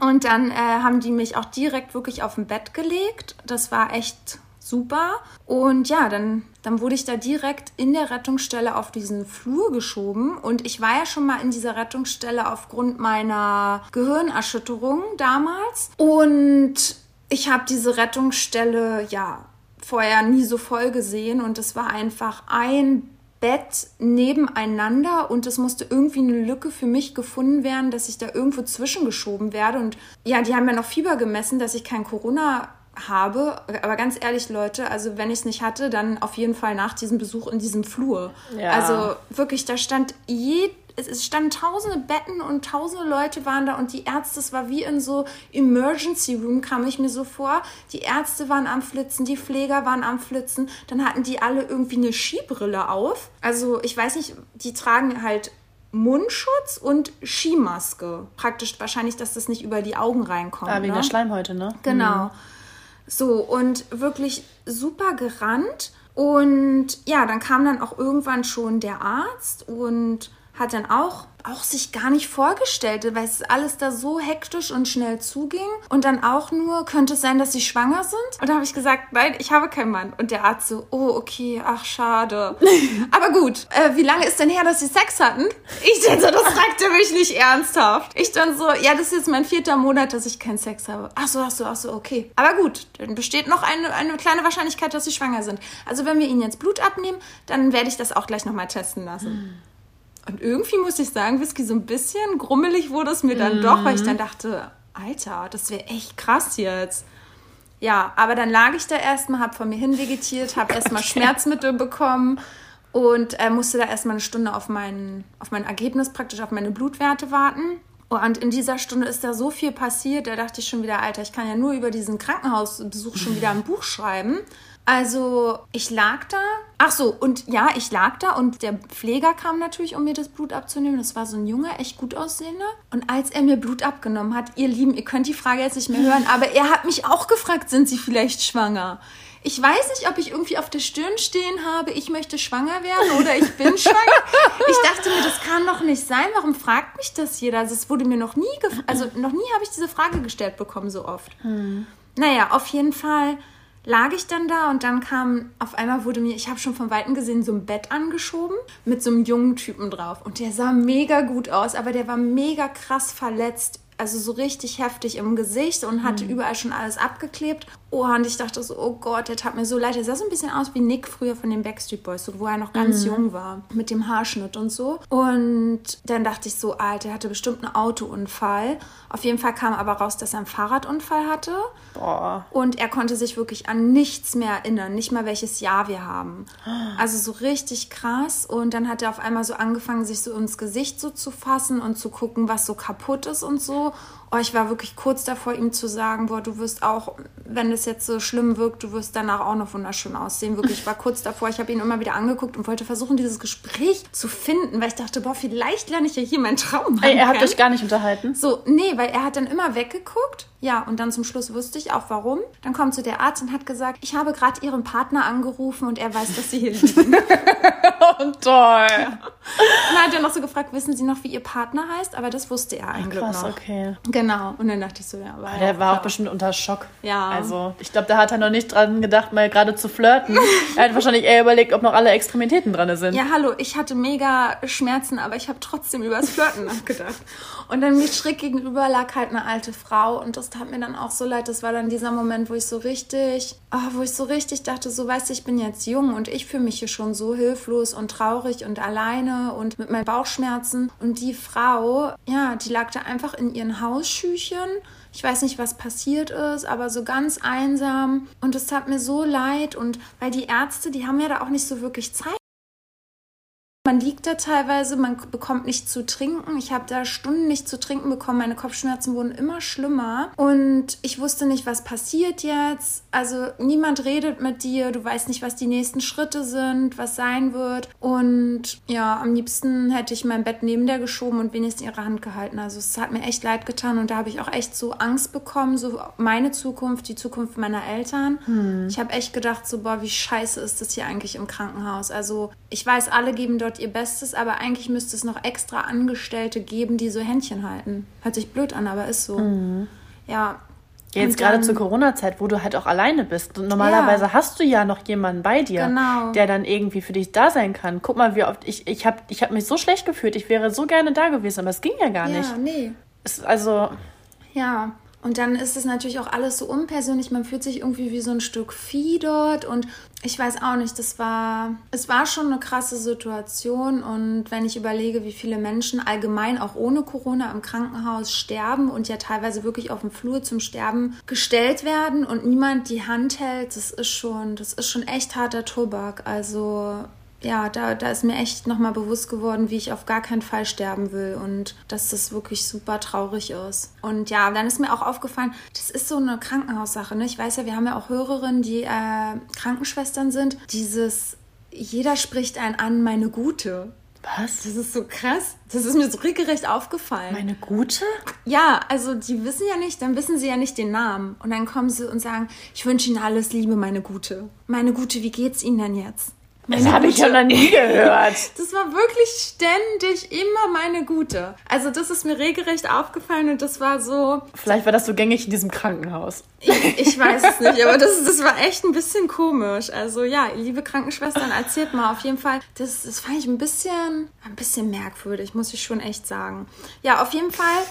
und dann äh, haben die mich auch direkt wirklich auf dem Bett gelegt. Das war echt super. Und ja, dann, dann wurde ich da direkt in der Rettungsstelle auf diesen Flur geschoben. Und ich war ja schon mal in dieser Rettungsstelle aufgrund meiner Gehirnerschütterung damals. Und ich habe diese Rettungsstelle ja vorher nie so voll gesehen. Und es war einfach ein Bett nebeneinander und es musste irgendwie eine Lücke für mich gefunden werden, dass ich da irgendwo zwischengeschoben werde. Und ja, die haben ja noch Fieber gemessen, dass ich kein Corona habe. Aber ganz ehrlich, Leute, also wenn ich es nicht hatte, dann auf jeden Fall nach diesem Besuch in diesem Flur. Ja. Also wirklich, da stand je, es, standen tausende Betten und tausende Leute waren da und die Ärzte, es war wie in so Emergency Room, kam ich mir so vor. Die Ärzte waren am Flitzen, die Pfleger waren am Flitzen, dann hatten die alle irgendwie eine Skibrille auf. Also ich weiß nicht, die tragen halt Mundschutz und Skimaske. Praktisch wahrscheinlich, dass das nicht über die Augen reinkommt. Ah, wegen ne? der Schleimhäute, ne? Genau. So, und wirklich super gerannt. Und ja, dann kam dann auch irgendwann schon der Arzt und hat dann auch, auch sich gar nicht vorgestellt, weil es alles da so hektisch und schnell zuging. Und dann auch nur, könnte es sein, dass sie schwanger sind? Und da habe ich gesagt, nein, ich habe keinen Mann. Und der Arzt so, oh, okay, ach, schade. Aber gut, äh, wie lange ist denn her, dass sie Sex hatten? Ich dann so, das fragte mich nicht ernsthaft. Ich dann so, ja, das ist jetzt mein vierter Monat, dass ich keinen Sex habe. Ach so, ach so, ach so, okay. Aber gut, dann besteht noch eine, eine kleine Wahrscheinlichkeit, dass sie schwanger sind. Also wenn wir ihnen jetzt Blut abnehmen, dann werde ich das auch gleich nochmal testen lassen. Und irgendwie muss ich sagen, Whisky, so ein bisschen grummelig wurde es mir dann doch, weil ich dann dachte, Alter, das wäre echt krass jetzt. Ja, aber dann lag ich da erstmal, hab von mir hin vegetiert, hab erstmal Schmerzmittel bekommen und äh, musste da erstmal eine Stunde auf mein, auf mein Ergebnis, praktisch auf meine Blutwerte warten. Und in dieser Stunde ist da so viel passiert, da dachte ich schon wieder, Alter, ich kann ja nur über diesen Krankenhausbesuch schon wieder ein Buch schreiben. Also ich lag da. Ach so, und ja, ich lag da und der Pfleger kam natürlich, um mir das Blut abzunehmen. Das war so ein junger, echt gut aussehender. Und als er mir Blut abgenommen hat, ihr Lieben, ihr könnt die Frage jetzt nicht mehr hören, aber er hat mich auch gefragt, sind Sie vielleicht schwanger? Ich weiß nicht, ob ich irgendwie auf der Stirn stehen habe, ich möchte schwanger werden oder ich bin schwanger. Ich dachte mir, das kann doch nicht sein. Warum fragt mich das jeder? Also es wurde mir noch nie, also noch nie habe ich diese Frage gestellt bekommen so oft. Naja, auf jeden Fall lag ich dann da und dann kam, auf einmal wurde mir, ich habe schon von Weitem gesehen, so ein Bett angeschoben mit so einem jungen Typen drauf. Und der sah mega gut aus, aber der war mega krass verletzt. Also so richtig heftig im Gesicht und hatte überall schon alles abgeklebt. Oh, und ich dachte so, oh Gott, der tat mir so leid. Der sah so ein bisschen aus wie Nick früher von den Backstreet Boys, so, wo er noch ganz jung war, mit dem Haarschnitt und so. Und dann dachte ich so, Alter, der hatte bestimmt einen Autounfall. Auf jeden Fall kam aber raus, dass er einen Fahrradunfall hatte. Boah. Und er konnte sich wirklich an nichts mehr erinnern, nicht mal welches Jahr wir haben. Also so richtig krass. Und dann hat er auf einmal so angefangen, sich so ins Gesicht so zu fassen und zu gucken, was so kaputt ist und so. Oh, ich war wirklich kurz davor, ihm zu sagen, boah, du wirst auch, wenn das jetzt so schlimm wirkt, du wirst danach auch noch wunderschön aussehen. Wirklich, ich war kurz davor. Ich habe ihn immer wieder angeguckt und wollte versuchen, dieses Gespräch zu finden, weil ich dachte, boah, vielleicht lerne ich ja hier meinen Traum Ey, habt kennen. euch gar nicht unterhalten? So, nee, weil er hat dann immer weggeguckt. Ja, und dann zum Schluss wusste ich auch warum. Dann kommt so der Arzt und hat gesagt, ich habe gerade ihren Partner angerufen und er weiß, dass sie hier liegen. Oh, toll. Und dann hat er noch so gefragt, wissen Sie noch, wie Ihr Partner heißt? Aber das wusste er eigentlich Krass, noch. okay. Genau. Und dann dachte ich so, ja, war Der war auch bestimmt unter Schock. Ja. Also, ich glaube, da hat er noch nicht dran gedacht, mal gerade zu flirten. er hat wahrscheinlich eher überlegt, ob noch alle Extremitäten dran sind. Ja, hallo, ich hatte mega Schmerzen, aber ich habe trotzdem übers Flirten nachgedacht. Und dann mir schräg gegenüber lag halt eine alte Frau und das tat mir dann auch so leid. Das war dann dieser Moment, wo ich so richtig, ah, wo ich so richtig dachte, so weißt du, ich bin jetzt jung und ich fühle mich hier schon so hilflos und traurig und alleine und mit meinen Bauchschmerzen. Und die Frau, ja, die lag da einfach in ihren Hausschüchen. Ich weiß nicht, was passiert ist, aber so ganz einsam. Und es tat mir so leid. Und weil die Ärzte, die haben ja da auch nicht so wirklich Zeit. Man liegt da teilweise, man bekommt nicht zu trinken. Ich habe da Stunden nicht zu trinken bekommen. Meine Kopfschmerzen wurden immer schlimmer. Und ich wusste nicht, was passiert jetzt. Also niemand redet mit dir. Du weißt nicht, was die nächsten Schritte sind, was sein wird. Und ja, am liebsten hätte ich mein Bett neben der geschoben und wenigstens ihre Hand gehalten. Also es hat mir echt leid getan. Und da habe ich auch echt so Angst bekommen. So meine Zukunft, die Zukunft meiner Eltern. Ich habe echt gedacht, so, boah, wie scheiße ist das hier eigentlich im Krankenhaus. Also ich weiß, alle geben dort ihr Bestes, aber eigentlich müsste es noch extra Angestellte geben, die so Händchen halten. Hört sich blöd an, aber ist so. Ja. Jetzt Und gerade zur Corona-Zeit, wo du halt auch alleine bist. Und normalerweise Ja. hast du ja noch jemanden bei dir, Genau. der dann irgendwie für dich da sein kann. Guck mal, wie oft ich ich habe ich hab mich so schlecht gefühlt. Ich wäre so gerne da gewesen, aber es ging ja gar nicht. Ja, nee. Es, also Ja, und dann ist es natürlich auch alles so unpersönlich. Man fühlt sich irgendwie wie so ein Stück Vieh dort. Und ich weiß auch nicht, das war, es war schon eine krasse Situation. Und wenn ich überlege, wie viele Menschen allgemein auch ohne Corona im Krankenhaus sterben und ja teilweise wirklich auf dem Flur zum Sterben gestellt werden und niemand die Hand hält, das ist schon, das ist schon echt harter Tobak. Also ja, da, da ist mir echt nochmal bewusst geworden, wie ich auf gar keinen Fall sterben will und dass das wirklich super traurig ist. Und ja, dann ist mir auch aufgefallen, das ist so eine Krankenhaussache. Ne? Ich weiß ja, wir haben ja auch Hörerinnen, die äh, Krankenschwestern sind. Dieses, jeder spricht einen an, meine Gute. Was? Das ist so krass. Das ist mir so regelrecht aufgefallen. Meine gute? Ja, also die wissen ja nicht, dann wissen sie ja nicht den Namen. Und dann kommen sie und sagen, ich wünsche Ihnen alles Liebe, meine Gute. Meine Gute, wie geht's Ihnen denn jetzt? Das habe ich ja noch nie gehört. Das war wirklich ständig immer meine Gute. Also das ist mir regelrecht aufgefallen und das war so... Vielleicht war das so gängig in diesem Krankenhaus. Ich, ich weiß es nicht, aber das, das war echt ein bisschen komisch. Also ja, liebe Krankenschwestern, erzählt mal auf jeden Fall. Das, das fand ich ein bisschen, ein bisschen merkwürdig, muss ich schon echt sagen. Ja, auf jeden Fall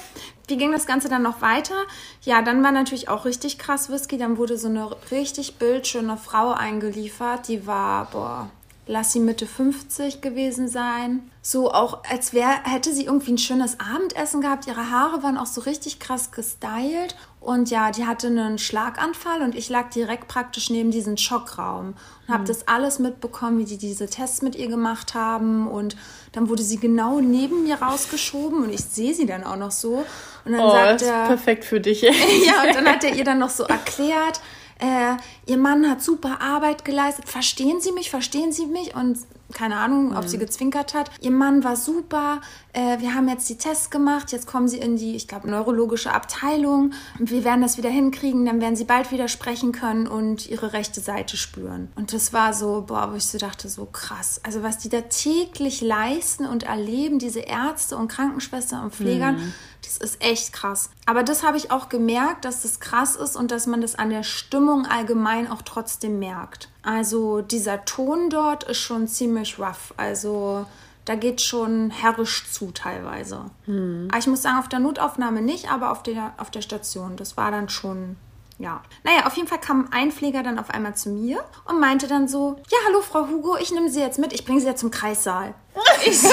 wie ging das Ganze dann noch weiter? Ja, dann war natürlich auch richtig krass Whisky. Dann wurde so eine richtig bildschöne Frau eingeliefert. Die war, boah, lass sie Mitte 50 gewesen sein. So auch, als wäre, hätte sie irgendwie ein schönes Abendessen gehabt. Ihre Haare waren auch so richtig krass gestylt. Und ja, die hatte einen Schlaganfall und ich lag direkt praktisch neben diesem Schockraum und habe das alles mitbekommen, wie die diese Tests mit ihr gemacht haben. Und dann wurde sie genau neben mir rausgeschoben und ich sehe sie dann auch noch so. Und dann oh, sagt das ist er, perfekt für dich. ja, und dann hat er ihr dann noch so erklärt, äh, ihr Mann hat super Arbeit geleistet. Verstehen Sie mich? Verstehen Sie mich? Und keine Ahnung, ob sie gezwinkert hat. Ihr Mann war super. Äh, wir haben jetzt die Tests gemacht. Jetzt kommen sie in die, ich glaube, neurologische Abteilung. Wir werden das wieder hinkriegen. Dann werden sie bald wieder sprechen können und ihre rechte Seite spüren. Und das war so, boah, wo ich so dachte, so krass. Also was die da täglich leisten und erleben, diese Ärzte und Krankenschwestern und Pflegern, mhm. Das ist echt krass. Aber das habe ich auch gemerkt, dass das krass ist und dass man das an der Stimmung allgemein auch trotzdem merkt. Also dieser Ton dort ist schon ziemlich rough. Also da geht schon herrisch zu teilweise. Hm. Aber ich muss sagen, auf der Notaufnahme nicht, aber auf der, auf der Station. Das war dann schon, ja. Naja, auf jeden Fall kam ein Pfleger dann auf einmal zu mir und meinte dann so, ja, hallo Frau Hugo, ich nehme Sie jetzt mit, ich bringe Sie jetzt zum Kreissaal. Ich so,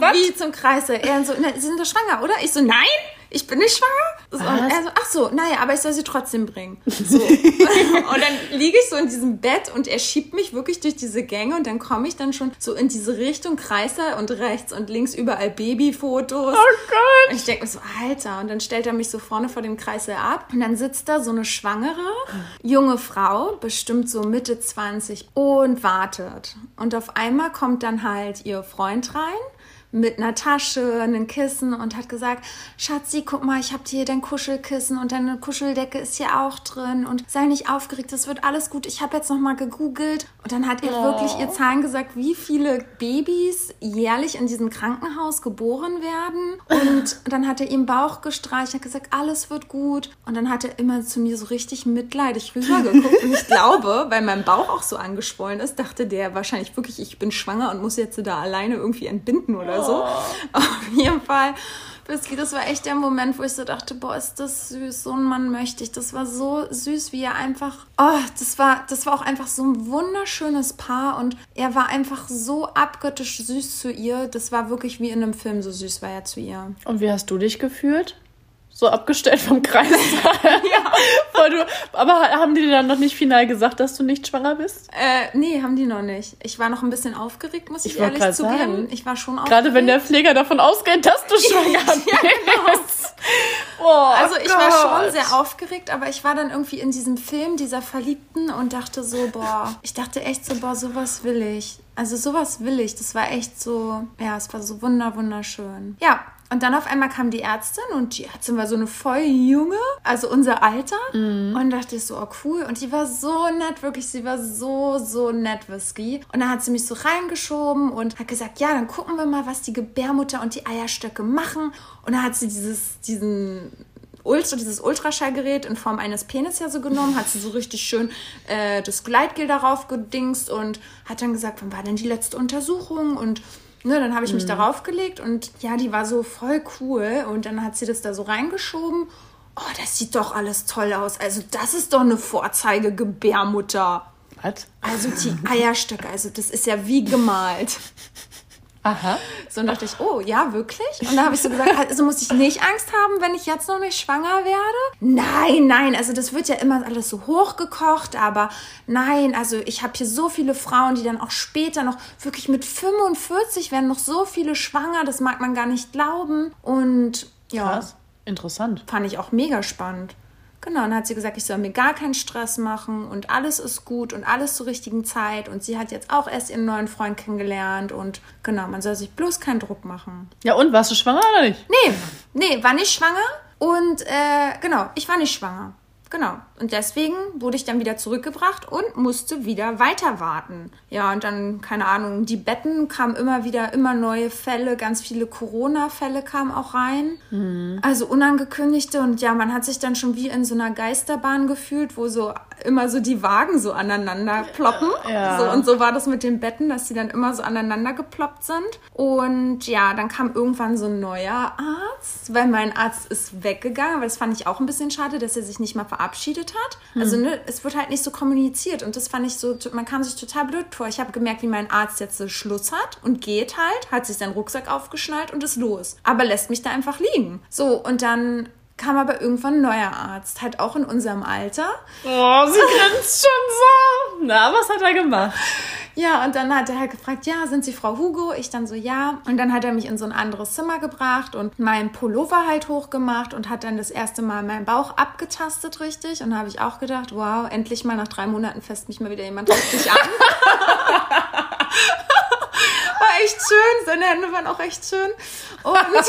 wie zum Kreissaal? Er so, Sie sind doch schwanger, oder? Ich so, nein, ich bin nicht schwanger. So, und er so, ach so, naja, aber ich soll sie trotzdem bringen. So. und dann liege ich so in diesem Bett und er schiebt mich wirklich durch diese Gänge und dann komme ich dann schon so in diese Richtung Kreißsaal und rechts und links überall Babyfotos. Oh Gott. Und ich denke mir so, Alter. Und dann stellt er mich so vorne vor dem Kreißsaal ab und dann sitzt da so eine schwangere, junge Frau, bestimmt so Mitte 20 und wartet. Und auf einmal kommt dann halt ihr Freund rein mit einer Tasche, einem Kissen und hat gesagt, Schatzi, guck mal, ich habe hier dein Kuschelkissen und deine Kuscheldecke ist hier auch drin und sei nicht aufgeregt, das wird alles gut. Ich habe jetzt noch mal gegoogelt und dann hat er oh. wirklich ihr Zahlen gesagt, wie viele Babys jährlich in diesem Krankenhaus geboren werden und dann hat er ihm Bauch gestreicht, hat gesagt, alles wird gut und dann hat er immer zu mir so richtig mitleidig rübergeguckt und ich glaube, weil mein Bauch auch so angeschwollen ist, dachte der wahrscheinlich wirklich, ich bin schwanger und muss jetzt da alleine irgendwie entbinden oder so so. Auf jeden Fall. Das war echt der Moment, wo ich so dachte, boah, ist das süß, so einen Mann möchte ich. Das war so süß, wie er einfach, oh, das war, das war auch einfach so ein wunderschönes Paar und er war einfach so abgöttisch süß zu ihr. Das war wirklich wie in einem Film, so süß war er zu ihr. Und wie hast du dich gefühlt? So abgestellt vom Kreissaal. ja. Du, aber haben die dir dann noch nicht final gesagt, dass du nicht schwanger bist? Äh, nee, haben die noch nicht. Ich war noch ein bisschen aufgeregt, muss ich, ich ehrlich zugeben. Sagen. Ich war schon aufgeregt. Gerade wenn der Pfleger davon ausgeht, dass du schwanger bist. ja, genau. oh, also ich Gott. war schon sehr aufgeregt, aber ich war dann irgendwie in diesem Film dieser Verliebten und dachte so, boah, ich dachte echt so, boah, sowas will ich. Also sowas will ich. Das war echt so, ja, es war so wunder, wunderschön. Ja, und dann auf einmal kam die Ärztin und die Ärztin war so eine voll junge, also unser Alter. Mhm. Und dachte ich so, oh cool. Und die war so nett, wirklich, sie war so, so nett, Whisky. Und dann hat sie mich so reingeschoben und hat gesagt, ja, dann gucken wir mal, was die Gebärmutter und die Eierstöcke machen. Und dann hat sie dieses, diesen Ultra, dieses Ultraschallgerät in Form eines Penis ja so genommen, hat sie so richtig schön äh, das Gleitgel darauf gedingst und hat dann gesagt, wann war denn die letzte Untersuchung und Ne, dann habe ich mich mhm. darauf gelegt und ja, die war so voll cool und dann hat sie das da so reingeschoben. Oh, das sieht doch alles toll aus. Also das ist doch eine Vorzeige-Gebärmutter. Was? Also die Eierstöcke, also das ist ja wie gemalt. Aha. So und dachte ich, oh ja, wirklich? Und da habe ich so gesagt, also muss ich nicht Angst haben, wenn ich jetzt noch nicht schwanger werde? Nein, nein, also das wird ja immer alles so hochgekocht, aber nein, also ich habe hier so viele Frauen, die dann auch später noch wirklich mit 45 werden noch so viele schwanger, das mag man gar nicht glauben. Und ja, Krass. Interessant. fand ich auch mega spannend. Genau, und dann hat sie gesagt, ich soll mir gar keinen Stress machen und alles ist gut und alles zur richtigen Zeit. Und sie hat jetzt auch erst ihren neuen Freund kennengelernt und genau, man soll sich bloß keinen Druck machen. Ja, und warst du schwanger oder nicht? Nee, nee, war nicht schwanger und äh, genau, ich war nicht schwanger. Genau. Und deswegen wurde ich dann wieder zurückgebracht und musste wieder weiter warten. Ja, und dann, keine Ahnung, die Betten kamen immer wieder, immer neue Fälle, ganz viele Corona-Fälle kamen auch rein. Also unangekündigte. Und ja, man hat sich dann schon wie in so einer Geisterbahn gefühlt, wo so immer so die Wagen so aneinander ploppen. Ja. So, und so war das mit den Betten, dass die dann immer so aneinander geploppt sind. Und ja, dann kam irgendwann so ein neuer Arzt, weil mein Arzt ist weggegangen, aber das fand ich auch ein bisschen schade, dass er sich nicht mal verabschiedet hat. Also ne, es wird halt nicht so kommuniziert und das fand ich so, man kam sich total blöd vor. Ich habe gemerkt, wie mein Arzt jetzt so Schluss hat und geht halt, hat sich seinen Rucksack aufgeschnallt und ist los. Aber lässt mich da einfach liegen. So, und dann kam aber irgendwann ein neuer Arzt, halt auch in unserem Alter. Oh, sie grinst schon so. Na, was hat er gemacht? Ja, und dann hat er halt gefragt, ja, sind Sie Frau Hugo? Ich dann so, ja. Und dann hat er mich in so ein anderes Zimmer gebracht und meinen Pullover halt hochgemacht und hat dann das erste Mal meinen Bauch abgetastet richtig. Und da habe ich auch gedacht, wow, endlich mal nach drei Monaten fässt mich mal wieder jemand richtig an. Echt schön, seine Hände waren auch echt schön. Und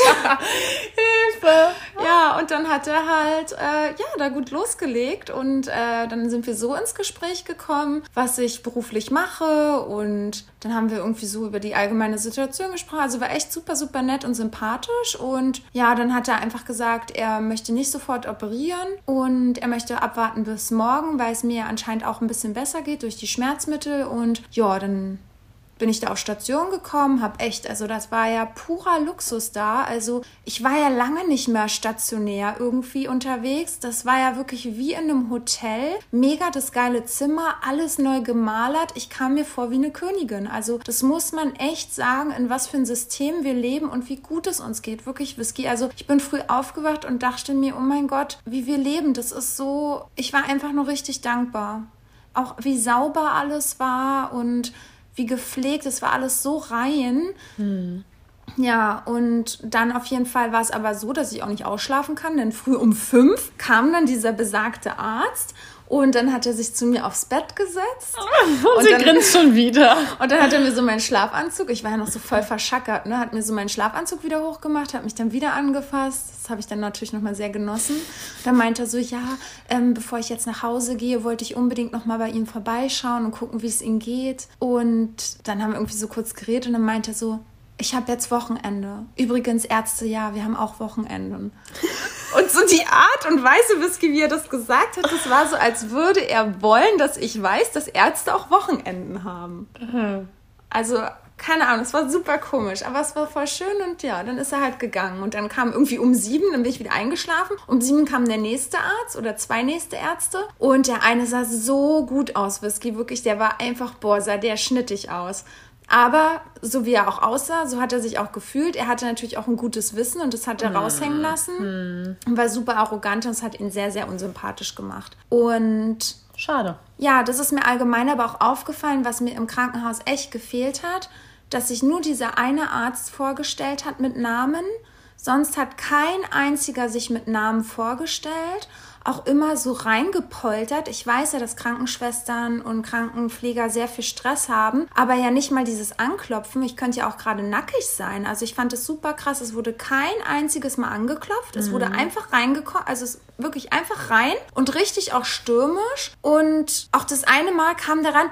Hilfe. ja, und dann hat er halt, äh, ja, da gut losgelegt und äh, dann sind wir so ins Gespräch gekommen, was ich beruflich mache und dann haben wir irgendwie so über die allgemeine Situation gesprochen. Also war echt super, super nett und sympathisch und ja, dann hat er einfach gesagt, er möchte nicht sofort operieren und er möchte abwarten bis morgen, weil es mir anscheinend auch ein bisschen besser geht durch die Schmerzmittel und ja, dann bin ich da auf Station gekommen, habe echt, also das war ja purer Luxus da. Also ich war ja lange nicht mehr stationär irgendwie unterwegs. Das war ja wirklich wie in einem Hotel. Mega das geile Zimmer, alles neu gemalert. Ich kam mir vor wie eine Königin. Also das muss man echt sagen, in was für ein System wir leben und wie gut es uns geht. Wirklich Whisky. Also ich bin früh aufgewacht und dachte mir, oh mein Gott, wie wir leben. Das ist so, ich war einfach nur richtig dankbar. Auch wie sauber alles war und wie gepflegt, es war alles so rein. Ja, und dann auf jeden Fall war es aber so, dass ich auch nicht ausschlafen kann, denn früh um fünf kam dann dieser besagte Arzt und dann hat er sich zu mir aufs Bett gesetzt. Und, sie dann- grinst schon wieder. Und dann hat er mir so meinen Schlafanzug, ich war ja noch so voll verschackert, ne, hat mir so meinen Schlafanzug wieder hochgemacht, hat mich dann wieder angefasst. Das habe ich dann natürlich nochmal sehr genossen. Dann meinte er so, ja, ähm, bevor ich jetzt nach Hause gehe, wollte ich unbedingt nochmal bei ihm vorbeischauen und gucken, wie es ihm geht. Und dann haben wir irgendwie so kurz geredet und dann meinte er so, ich habe jetzt Wochenende. Übrigens, Ärzte, ja, wir haben auch Wochenenden. Und so die Art und Weise, Whisky, wie er das gesagt hat, das war so, als würde er wollen, dass ich weiß, dass Ärzte auch Wochenenden haben. Also, keine Ahnung, es war super komisch, aber es war voll schön und ja, dann ist er halt gegangen. Und dann kam irgendwie um sieben, dann bin ich wieder eingeschlafen. Um sieben kam der nächste Arzt oder zwei nächste Ärzte. Und der eine sah so gut aus, Whisky, wirklich, der war einfach, boah, sah der schnittig aus. Aber so wie er auch aussah, so hat er sich auch gefühlt. Er hatte natürlich auch ein gutes Wissen und das hat er raushängen lassen. Und war super arrogant und es hat ihn sehr, sehr unsympathisch gemacht. Und Schade. ja, das ist mir allgemein aber auch aufgefallen, was mir im Krankenhaus echt gefehlt hat, dass sich nur dieser eine Arzt vorgestellt hat mit Namen. Sonst hat kein einziger sich mit Namen vorgestellt, auch immer so reingepoltert. Ich weiß ja, dass Krankenschwestern und Krankenpfleger sehr viel Stress haben, aber ja nicht mal dieses Anklopfen. Ich könnte ja auch gerade nackig sein. Also ich fand es super krass. Es wurde kein einziges Mal angeklopft. Es wurde einfach reingekommen, also es wirklich einfach rein und richtig auch stürmisch. Und auch das eine Mal kam der ran.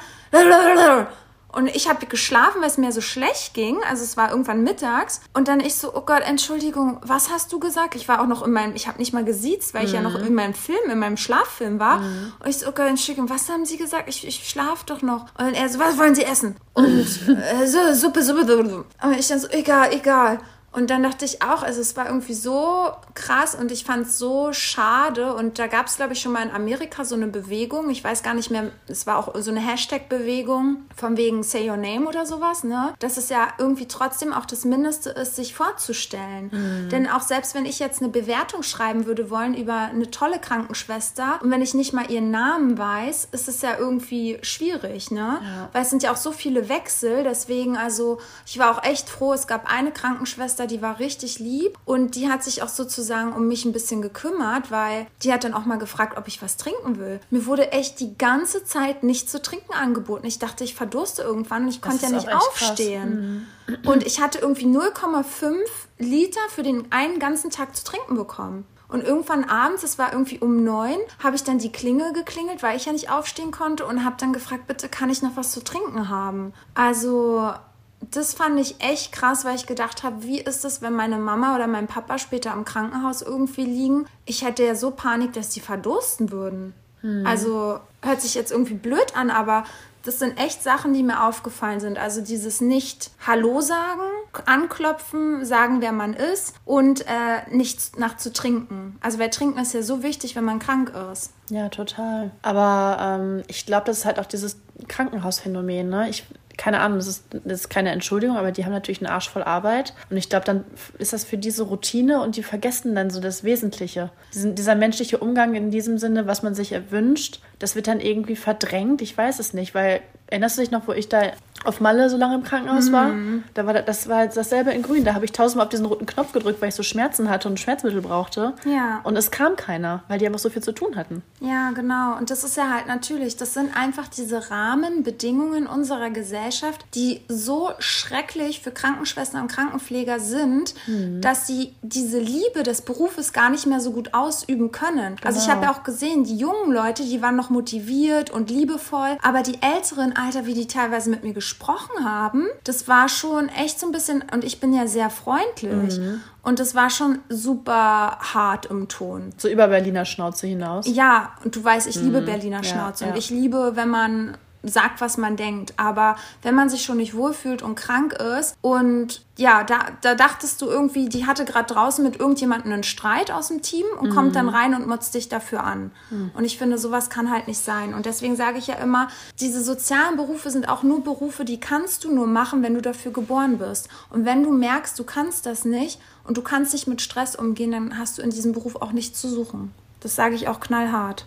Und ich habe geschlafen, weil es mir so schlecht ging. Also es war irgendwann mittags. Und dann ich so, oh Gott, Entschuldigung, was hast du gesagt? Ich war auch noch in meinem, ich habe nicht mal gesiezt, weil ich ja noch in meinem Film, in meinem Schlaffilm war. Und ich so, oh Gott, Entschuldigung, was haben sie gesagt? Ich, ich schlafe doch noch. Und er so, was wollen sie essen? Und äh, so, Suppe, Suppe, Suppe. Und ich dann so, egal, egal. Und dann dachte ich auch, also es war irgendwie so krass und ich fand es so schade. Und da gab es, glaube ich, schon mal in Amerika so eine Bewegung. Ich weiß gar nicht mehr, es war auch so eine Hashtag-Bewegung von wegen Say Your Name oder sowas, ne? Dass es ja irgendwie trotzdem auch das Mindeste ist, sich vorzustellen. Mhm. Denn auch selbst wenn ich jetzt eine Bewertung schreiben würde wollen über eine tolle Krankenschwester und wenn ich nicht mal ihren Namen weiß, ist es ja irgendwie schwierig, ne? Ja. Weil es sind ja auch so viele Wechsel. Deswegen, also ich war auch echt froh, es gab eine Krankenschwester, Schwester, die war richtig lieb und die hat sich auch sozusagen um mich ein bisschen gekümmert, weil die hat dann auch mal gefragt, ob ich was trinken will. Mir wurde echt die ganze Zeit nichts zu trinken angeboten. Ich dachte, ich verdurste irgendwann und ich konnte ja nicht aufstehen. Mhm. Und ich hatte irgendwie 0,5 Liter für den einen ganzen Tag zu trinken bekommen. Und irgendwann abends, es war irgendwie um neun, habe ich dann die Klingel geklingelt, weil ich ja nicht aufstehen konnte und habe dann gefragt, bitte kann ich noch was zu trinken haben. Also das fand ich echt krass, weil ich gedacht habe, wie ist es, wenn meine Mama oder mein Papa später im Krankenhaus irgendwie liegen? Ich hätte ja so Panik, dass die verdursten würden. Hm. Also hört sich jetzt irgendwie blöd an, aber das sind echt Sachen, die mir aufgefallen sind. Also dieses nicht Hallo sagen, anklopfen, sagen, wer man ist und äh, nichts nach zu trinken. Also weil Trinken ist ja so wichtig, wenn man krank ist. Ja, total. Aber ähm, ich glaube, das ist halt auch dieses Krankenhausphänomen. Ne? Ich keine Ahnung, das ist, das ist keine Entschuldigung, aber die haben natürlich einen Arsch voll Arbeit. Und ich glaube, dann ist das für diese Routine und die vergessen dann so das Wesentliche. Diesen, dieser menschliche Umgang in diesem Sinne, was man sich erwünscht, das wird dann irgendwie verdrängt. Ich weiß es nicht, weil erinnerst du dich noch, wo ich da auf Malle so lange im Krankenhaus war? Mhm. Da war das war dasselbe in Grün. Da habe ich tausendmal auf diesen roten Knopf gedrückt, weil ich so Schmerzen hatte und Schmerzmittel brauchte. Ja. Und es kam keiner, weil die einfach so viel zu tun hatten. Ja, genau. Und das ist ja halt natürlich, das sind einfach diese Rahmenbedingungen unserer Gesellschaft, die so schrecklich für Krankenschwestern und Krankenpfleger sind, mhm. dass sie diese Liebe des Berufes gar nicht mehr so gut ausüben können. Genau. Also ich genau. habe ja auch gesehen, die jungen Leute, die waren noch motiviert und liebevoll, aber die älteren, Alter, wie die teilweise mit mir gesprochen haben, das war schon echt so ein bisschen, und ich bin ja sehr freundlich. Mhm. Und das war schon super hart im Ton. So über Berliner Schnauze hinaus. Ja, und du weißt, ich liebe mhm. Berliner Schnauze. Ja, ja. Und ich liebe, wenn man sagt, was man denkt. Aber wenn man sich schon nicht wohlfühlt und krank ist und ja, da, da dachtest du irgendwie, die hatte gerade draußen mit irgendjemandem einen Streit aus dem Team und mhm. kommt dann rein und motzt dich dafür an. Mhm. Und ich finde, sowas kann halt nicht sein. Und deswegen sage ich ja immer, diese sozialen Berufe sind auch nur Berufe, die kannst du nur machen, wenn du dafür geboren bist. Und wenn du merkst, du kannst das nicht und du kannst nicht mit Stress umgehen, dann hast du in diesem Beruf auch nichts zu suchen. Das sage ich auch knallhart.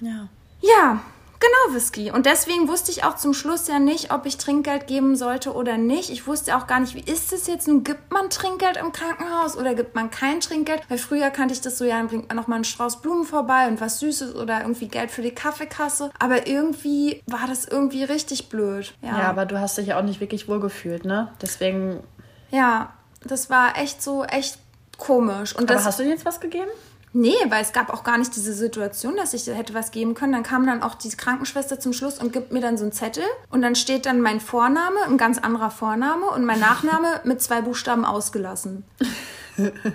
Ja. Ja, Genau, Whisky. Und deswegen wusste ich auch zum Schluss ja nicht, ob ich Trinkgeld geben sollte oder nicht. Ich wusste auch gar nicht, wie ist es jetzt nun? Gibt man Trinkgeld im Krankenhaus oder gibt man kein Trinkgeld? Weil früher kannte ich das so, ja, dann bringt man nochmal einen Strauß Blumen vorbei und was Süßes oder irgendwie Geld für die Kaffeekasse. Aber irgendwie war das irgendwie richtig blöd. Ja, ja aber du hast dich ja auch nicht wirklich wohlgefühlt, ne? Deswegen. Ja, das war echt so, echt komisch. Und aber hast du dir jetzt was gegeben? Nee, weil es gab auch gar nicht diese Situation, dass ich hätte was geben können. Dann kam dann auch die Krankenschwester zum Schluss und gibt mir dann so einen Zettel. Und dann steht dann mein Vorname, ein ganz anderer Vorname und mein Nachname mit zwei Buchstaben ausgelassen.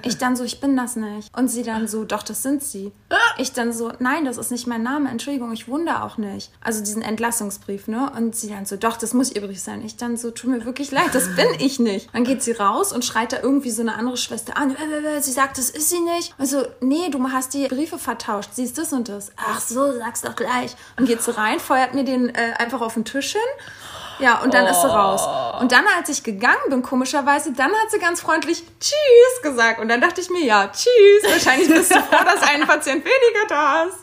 Ich dann so, ich bin das nicht. Und sie dann so, doch, das sind sie. Ich dann so, nein, das ist nicht mein Name. Entschuldigung, ich wundere auch nicht. Also diesen Entlassungsbrief, ne? Und sie dann so, doch, das muss übrig sein. Ich dann so, tut mir wirklich leid, das bin ich nicht. Dann geht sie raus und schreit da irgendwie so eine andere Schwester an. Sie sagt, das ist sie nicht. Also, nee, du hast die Briefe vertauscht. Sie ist das und das. Ach so, sag's doch gleich. Und geht sie rein, feuert mir den äh, einfach auf den Tisch hin ja, und dann oh. ist sie raus. Oh. Und dann, als ich gegangen bin, komischerweise, dann hat sie ganz freundlich Tschüss gesagt. Und dann dachte ich mir, ja, Tschüss. Wahrscheinlich bist du froh, dass ein Patient weniger da ist.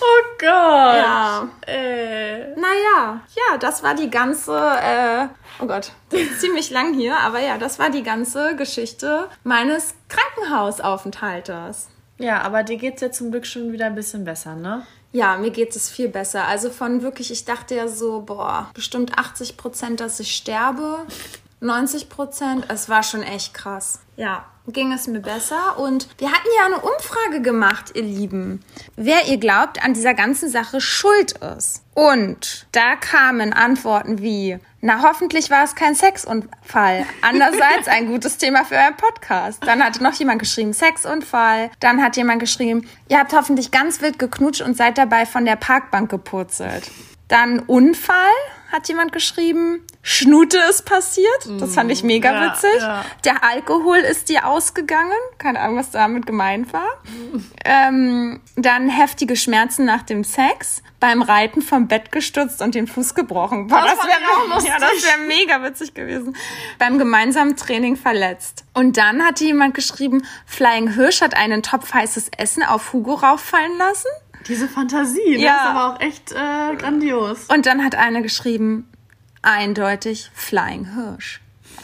Oh Gott. Ja. Äh. Naja, ja, das war die ganze, äh, oh Gott, ziemlich lang hier, aber ja, das war die ganze Geschichte meines Krankenhausaufenthaltes. Ja, aber dir geht's jetzt zum Glück schon wieder ein bisschen besser, ne? Ja, mir geht es viel besser. Also von wirklich, ich dachte ja so, boah, bestimmt 80 Prozent, dass ich sterbe. 90 Prozent. Es war schon echt krass. Ja, ging es mir besser. Und wir hatten ja eine Umfrage gemacht, ihr Lieben, wer ihr glaubt, an dieser ganzen Sache schuld ist. Und da kamen Antworten wie, na hoffentlich war es kein Sexunfall. Andererseits ein gutes Thema für euren Podcast. Dann hatte noch jemand geschrieben, Sexunfall. Dann hat jemand geschrieben, ihr habt hoffentlich ganz wild geknutscht und seid dabei von der Parkbank gepurzelt. Dann Unfall, hat jemand geschrieben, Schnute ist passiert. Das fand ich mega ja, witzig. ja. Der Alkohol ist dir ausgegangen. Keine Ahnung, was damit gemeint war. Ähm, dann heftige Schmerzen nach dem Sex. Beim Reiten vom Bett gestürzt und den Fuß gebrochen. Boah, Das das, wäre ja, das wäre mega witzig gewesen. Beim gemeinsamen Training verletzt. Und dann hatte jemand geschrieben, Flying Hirsch hat einen Topf heißes Essen auf Hugo rauffallen lassen. Diese Fantasie, ne? Ja. ist aber auch echt äh, grandios. Und dann hat eine geschrieben, eindeutig Flying Hirsch.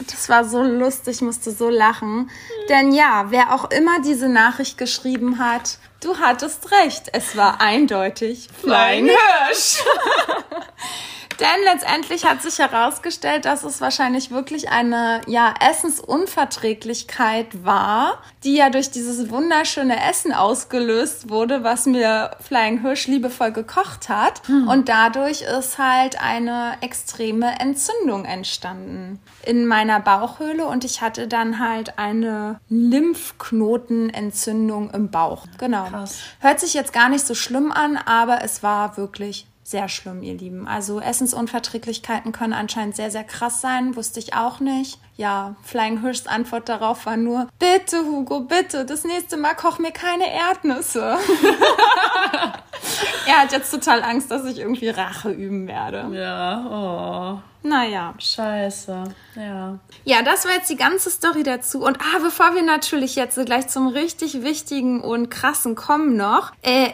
Das war so lustig, musste so lachen. Denn ja, wer auch immer diese Nachricht geschrieben hat, du hattest recht. Es war eindeutig Flying Hirsch. Denn letztendlich hat sich herausgestellt, dass es wahrscheinlich wirklich eine ja, Essensunverträglichkeit war, die ja durch dieses wunderschöne Essen ausgelöst wurde, was mir Flying Hirsch liebevoll gekocht hat. Und dadurch ist halt eine extreme Entzündung entstanden in meiner Bauchhöhle und ich hatte dann halt eine Lymphknotenentzündung im Bauch. Genau. Krass. Hört sich jetzt gar nicht so schlimm an, aber es war wirklich sehr schlimm, ihr Lieben. Also Essensunverträglichkeiten können anscheinend sehr, sehr krass sein. Wusste ich auch nicht. Ja, Flying Hirschs Antwort darauf war nur, bitte Hugo, bitte, das nächste Mal koch mir keine Erdnüsse. er hat jetzt total Angst, dass ich irgendwie Rache üben werde. Ja, oh, Naja. scheiße. Ja. Ja, das war jetzt die ganze Story dazu. Und ah, bevor wir natürlich jetzt gleich zum richtig wichtigen und krassen kommen noch, äh,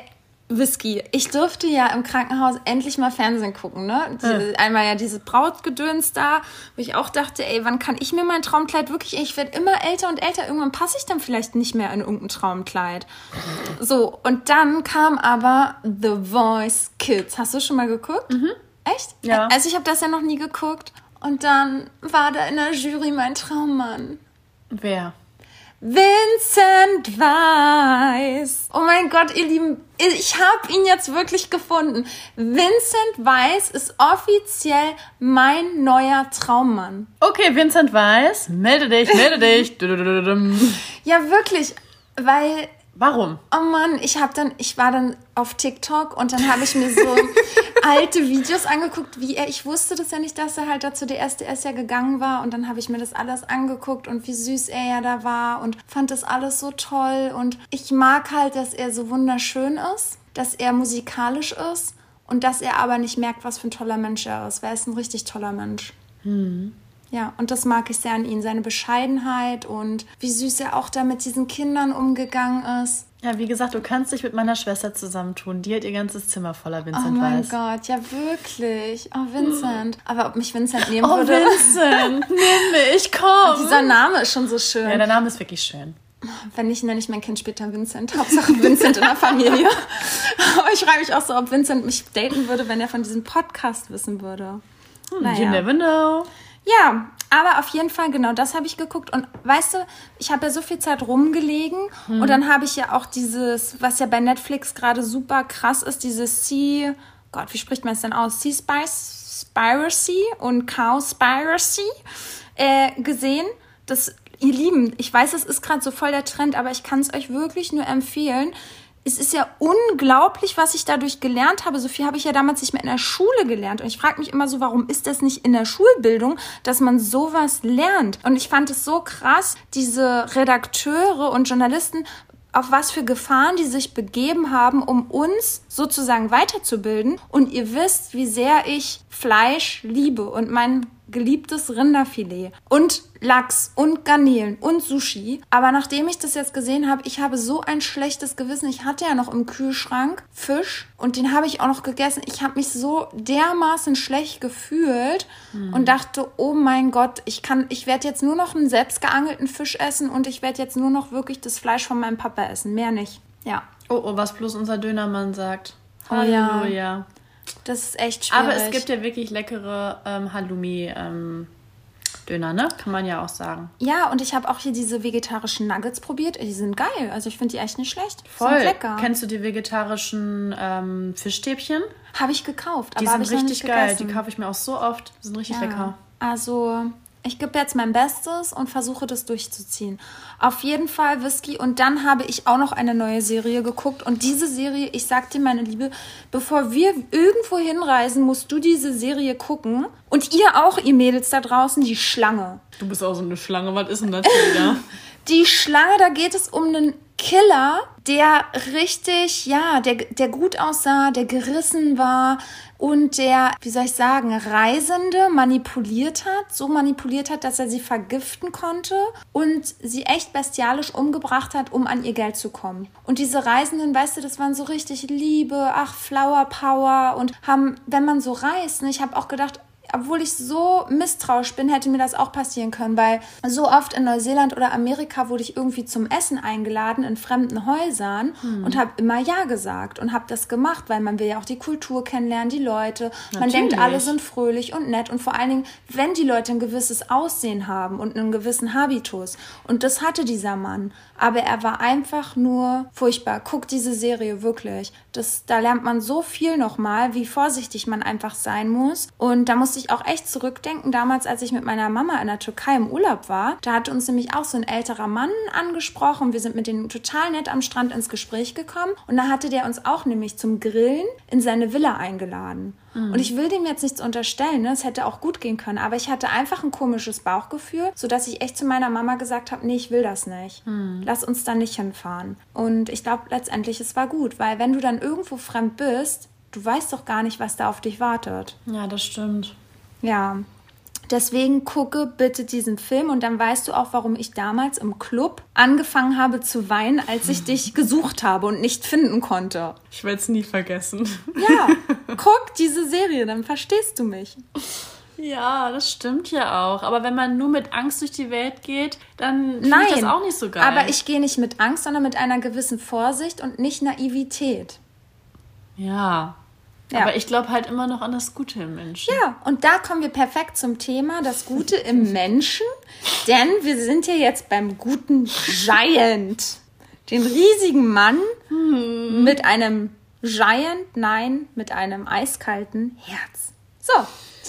Whisky. Ich durfte ja im Krankenhaus endlich mal Fernsehen gucken, ne? Die, Einmal ja diese Brautgedöns da, wo ich auch dachte, ey, wann kann ich mir mein Traumkleid wirklich, ich werde immer älter und älter, irgendwann passe ich dann vielleicht nicht mehr in irgendein Traumkleid. So, und dann kam aber The Voice Kids. Hast du schon mal geguckt? Echt? Ja. Also ich habe das ja noch nie geguckt. Und dann war da in der Jury mein Traummann. Wer? Vincent Weiss. Oh mein Gott, ihr Lieben, ich habe ihn jetzt wirklich gefunden. Vincent Weiss ist offiziell mein neuer Traummann. Okay, Vincent Weiß, melde dich, melde dich. Ja, wirklich, weil Warum? Oh Mann, ich habe dann, ich war dann auf TikTok und dann habe ich mir so alte Videos angeguckt, wie er, ich wusste das ja nicht, dass er halt dazu der SDS ja gegangen war und dann habe ich mir das alles angeguckt und wie süß er ja da war und fand das alles so toll und ich mag halt, dass er so wunderschön ist, dass er musikalisch ist und dass er aber nicht merkt, was für ein toller Mensch er ist, weil er ist ein richtig toller Mensch. Ja, und das mag ich sehr an ihm, seine Bescheidenheit und wie süß er auch da mit diesen Kindern umgegangen ist. Ja, wie gesagt, du kannst dich mit meiner Schwester zusammentun. Die hat ihr ganzes Zimmer voller Oh Vincent mein Weiß. Gott, ja wirklich. Oh, Vincent. Aber ob mich Vincent nehmen Oh, würde. Vincent, nimm mich, komm. Dieser Name ist schon so schön. Ja, der Name ist wirklich schön. Wenn nicht, nenne ich mein Kind später Vincent. Hauptsache Vincent in der Familie. Aber ich frage mich auch so, ob Vincent mich daten würde, wenn er von diesem Podcast wissen würde. Naja. You never know. Ja, aber auf jeden Fall, genau, das habe ich geguckt. Und weißt du, ich habe ja so viel Zeit rumgelegen und dann habe ich ja auch dieses, was ja bei Netflix gerade super krass ist, dieses Sea, Gott, wie spricht man es denn aus? Sea Spice, Spiracy und Cowspiracy äh, gesehen. Das, ihr Lieben, ich weiß, es ist gerade so voll der Trend, aber ich kann es euch wirklich nur empfehlen es ist ja unglaublich, was ich dadurch gelernt habe. So viel habe ich ja damals nicht mehr in der Schule gelernt. Und ich frage mich immer so, warum ist das nicht in der Schulbildung, dass man sowas lernt? Und ich fand es so krass, diese Redakteure und Journalisten, auf was für Gefahren die sich begeben haben, um uns sozusagen weiterzubilden. Und ihr wisst, wie sehr ich Fleisch liebe und mein geliebtes Rinderfilet und Lachs und Garnelen und Sushi. Aber nachdem ich das jetzt gesehen habe, ich habe so ein schlechtes Gewissen. Ich hatte ja noch im Kühlschrank Fisch und den habe ich auch noch gegessen. Ich habe mich so dermaßen schlecht gefühlt und dachte, oh mein Gott, ich kann, ich werde jetzt nur noch einen selbstgeangelten Fisch essen und ich werde jetzt nur noch wirklich das Fleisch von meinem Papa essen. Mehr nicht. Ja, Oh, oh, was bloß unser Dönermann sagt. Oh ja. Halleluja. das ist echt schwierig. Aber es gibt ja wirklich leckere ähm, Halloumi-Döner, ne? Kann man ja auch sagen. Ja, und ich habe auch hier diese vegetarischen Nuggets probiert. Die sind geil. Also ich finde die echt nicht schlecht. Voll. Sind lecker. Kennst du die vegetarischen ähm, Fischstäbchen? Habe ich gekauft, Die sind richtig geil. gegessen. Die kaufe ich mir auch so oft. Die sind richtig ja. lecker. Also Ich gebe jetzt mein Bestes und versuche das durchzuziehen. Auf jeden Fall Whisky. Und dann habe ich auch noch eine neue Serie geguckt. Und diese Serie, ich sag dir, meine Liebe, bevor wir irgendwo hinreisen, musst du diese Serie gucken. Und ihr auch, ihr Mädels da draußen, die Schlange. Du bist auch so eine Schlange. Was ist denn das wieder? Die Schlange, da geht es um einen Killer, der richtig, ja, der, der gut aussah, der gerissen war und der, wie soll ich sagen, Reisende manipuliert hat, so manipuliert hat, dass er sie vergiften konnte und sie echt bestialisch umgebracht hat, um an ihr Geld zu kommen. Und diese Reisenden, weißt du, das waren so richtig Liebe, ach, Flower Power und haben, wenn man so reist, ne, ich habe auch gedacht, obwohl ich so misstrauisch bin, hätte mir das auch passieren können, weil so oft in Neuseeland oder Amerika wurde ich irgendwie zum Essen eingeladen in fremden Häusern hm. und habe immer ja gesagt und habe das gemacht, weil man will ja auch die Kultur kennenlernen, die Leute. Natürlich. Man denkt, alle sind fröhlich und nett und vor allen Dingen, wenn die Leute ein gewisses Aussehen haben und einen gewissen Habitus und das hatte dieser Mann, aber er war einfach nur furchtbar. Guck diese Serie wirklich. Das, da lernt man so viel nochmal, wie vorsichtig man einfach sein muss und da musste ich auch echt zurückdenken, damals, als ich mit meiner Mama in der Türkei im Urlaub war. Da hatte uns nämlich auch so ein älterer Mann angesprochen. Wir sind mit denen total nett am Strand ins Gespräch gekommen. Und da hatte der uns auch nämlich zum Grillen in seine Villa eingeladen. Mhm. Und ich will dem jetzt nichts unterstellen, ne? es hätte auch gut gehen können, aber ich hatte einfach ein komisches Bauchgefühl, sodass ich echt zu meiner Mama gesagt habe, nee, ich will das nicht. Mhm. Lass uns da nicht hinfahren. Und ich glaube letztendlich, es war gut, weil wenn du dann irgendwo fremd bist, du weißt doch gar nicht, was da auf dich wartet. Ja, das stimmt. Ja, Deswegen gucke bitte diesen Film und dann weißt du auch, warum ich damals im Club angefangen habe zu weinen, als ich dich gesucht habe und nicht finden konnte. Ich werde es nie vergessen. Ja, guck diese Serie, dann verstehst du mich. Ja, das stimmt ja auch. Aber wenn man nur mit Angst durch die Welt geht, dann ich das auch nicht so geil. Aber ich gehe nicht mit Angst, sondern mit einer gewissen Vorsicht und nicht Naivität. Ja, ja. Aber ich glaube halt immer noch an das Gute im Menschen. Ja, und da kommen wir perfekt zum Thema, das Gute im Menschen. Denn wir sind ja jetzt beim guten Giant. Den riesigen Mann hm. mit einem Giant, nein, mit einem eiskalten Herz. So,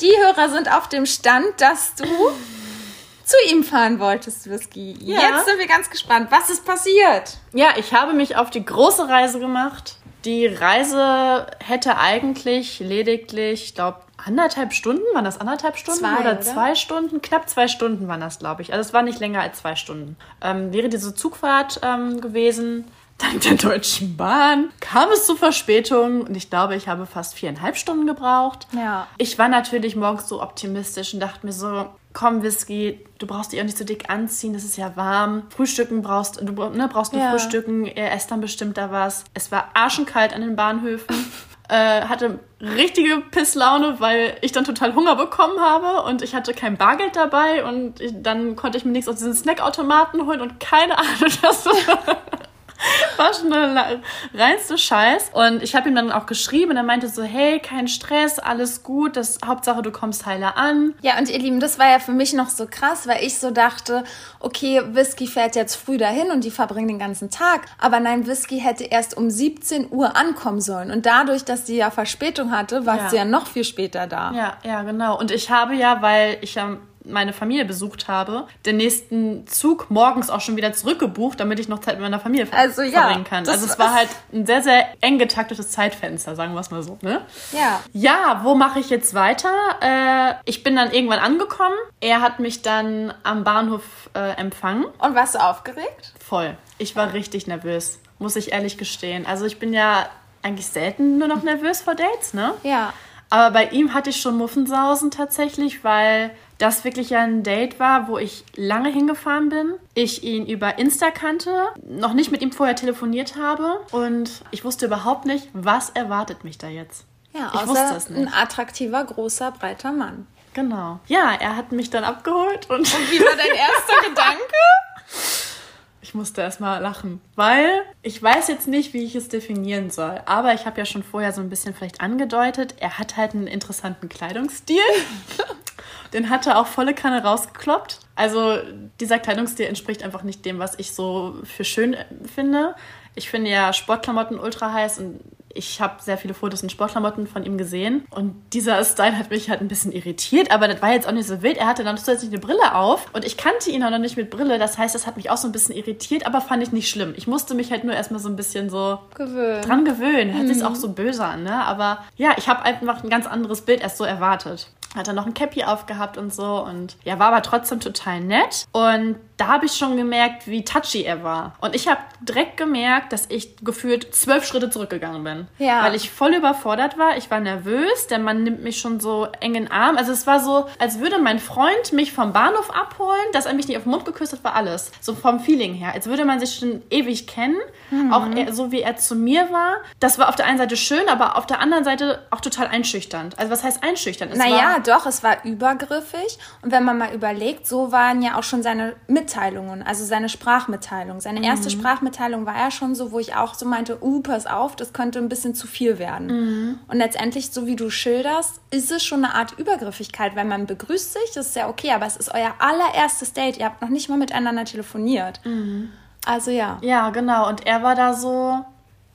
die Hörer sind auf dem Stand, dass du zu ihm fahren wolltest, Whisky. Ja. Jetzt sind wir ganz gespannt. Was ist passiert? Ja, ich habe mich auf die große Reise gemacht die Reise hätte eigentlich lediglich, ich glaube, anderthalb Stunden, waren das anderthalb Stunden zwei, oder, oder, zwei Stunden? Knapp zwei Stunden waren das, glaube ich. Also es war nicht länger als zwei Stunden. Ähm, wäre diese Zugfahrt ähm, gewesen, dank der Deutschen Bahn kam es zu Verspätungen und ich glaube, ich habe fast viereinhalb Stunden gebraucht. Ja. Ich war natürlich morgens so optimistisch und dachte mir so, komm Whisky, du brauchst dich auch nicht so dick anziehen, es ist ja warm. Frühstücken brauchst du, ne, brauchst du ja. Frühstücken, ihr esst dann bestimmt da was. Es war arschenkalt an den Bahnhöfen. äh, hatte richtige Pisslaune, weil ich dann total Hunger bekommen habe und ich hatte kein Bargeld dabei und ich, dann konnte ich mir nichts aus diesen Snackautomaten holen und keine Ahnung, was war schon der reinste Scheiß. Und ich habe ihm dann auch geschrieben und er meinte so, hey, kein Stress, alles gut, das Hauptsache du kommst heiler an. Ja, und ihr Lieben, das war ja für mich noch so krass, weil ich so dachte, okay, Whisky fährt jetzt früh dahin und die verbringen den ganzen Tag. Aber nein, Whisky hätte erst um 17 Uhr ankommen sollen. Und dadurch, dass sie ja Verspätung hatte, war ja. sie ja noch viel später da. Ja, ja, genau. Und ich habe ja, weil ich ja meine Familie besucht habe, den nächsten Zug morgens auch schon wieder zurückgebucht, damit ich noch Zeit mit meiner Familie also, ja, verbringen kann. Also es war halt ein sehr, sehr eng getaktetes Zeitfenster, sagen wir es mal so. Ne? Ja. Ja, wo mache ich jetzt weiter? Äh, ich bin dann irgendwann angekommen. Er hat mich dann am Bahnhof äh, empfangen. Und warst du aufgeregt? Voll. Ich war richtig nervös, muss ich ehrlich gestehen. Also ich bin ja eigentlich selten nur noch nervös vor Dates, ne? Ja. Aber bei ihm hatte ich schon Muffensausen tatsächlich, weil das wirklich ein Date war, wo ich lange hingefahren bin. Ich ihn über Insta kannte, noch nicht mit ihm vorher telefoniert habe und ich wusste überhaupt nicht, was erwartet mich da jetzt. Ja, ich wusste es nicht. ein attraktiver, großer, breiter Mann. Genau. Ja, er hat mich dann abgeholt und. Und wie war dein erster Gedanke? Ich musste erstmal lachen, weil ich weiß jetzt nicht, wie ich es definieren soll. Aber ich habe ja schon vorher so ein bisschen vielleicht angedeutet, er hat halt einen interessanten Kleidungsstil. Den hat er auch volle Kanne rausgekloppt. Also dieser Kleidungsstil entspricht einfach nicht dem, was ich so für schön finde. Ich finde ja Sportklamotten ultra heiß und Ich habe sehr viele Fotos in Sportklamotten von ihm gesehen und dieser Style hat mich halt ein bisschen irritiert, aber das war jetzt auch nicht so wild. Er hatte dann zusätzlich eine Brille auf und ich kannte ihn auch noch nicht mit Brille. Das heißt, das hat mich auch so ein bisschen irritiert, aber fand ich nicht schlimm. Ich musste mich halt nur erstmal so ein bisschen so Gewöhnen. dran gewöhnen. Hört sich auch so böse an, ne? Aber ja, ich habe einfach ein ganz anderes Bild erst so erwartet hat er noch ein Cappy aufgehabt und so und ja, war aber trotzdem total nett und da habe ich schon gemerkt, wie touchy er war. Und ich habe direkt gemerkt, dass ich gefühlt zwölf Schritte zurückgegangen bin. Ja. Weil ich voll überfordert war. Ich war nervös. Der Mann nimmt mich schon so eng in den Arm. Also es war so, als würde mein Freund mich vom Bahnhof abholen, dass er mich nicht auf den Mund geküsst hat, war alles. So vom Feeling her. Als würde man sich schon ewig kennen. Mhm. Auch er, so wie er zu mir war. Das war auf der einen Seite schön, aber auf der anderen Seite auch total einschüchternd. Also was heißt einschüchternd? Es Naja, doch, es war übergriffig. Und wenn man mal überlegt, so waren ja auch schon seine Mitteilungen, also seine Sprachmitteilung. Seine Mhm. erste Sprachmitteilung war ja schon so, wo ich auch so meinte, uh, pass auf, das könnte ein bisschen zu viel werden. Mhm. Und letztendlich, so wie du schilderst, ist es schon eine Art Übergriffigkeit, weil man begrüßt sich, das ist ja okay, aber es ist euer allererstes Date. Ihr habt noch nicht mal miteinander telefoniert. Mhm. Also ja. Ja, genau. Und er war da so,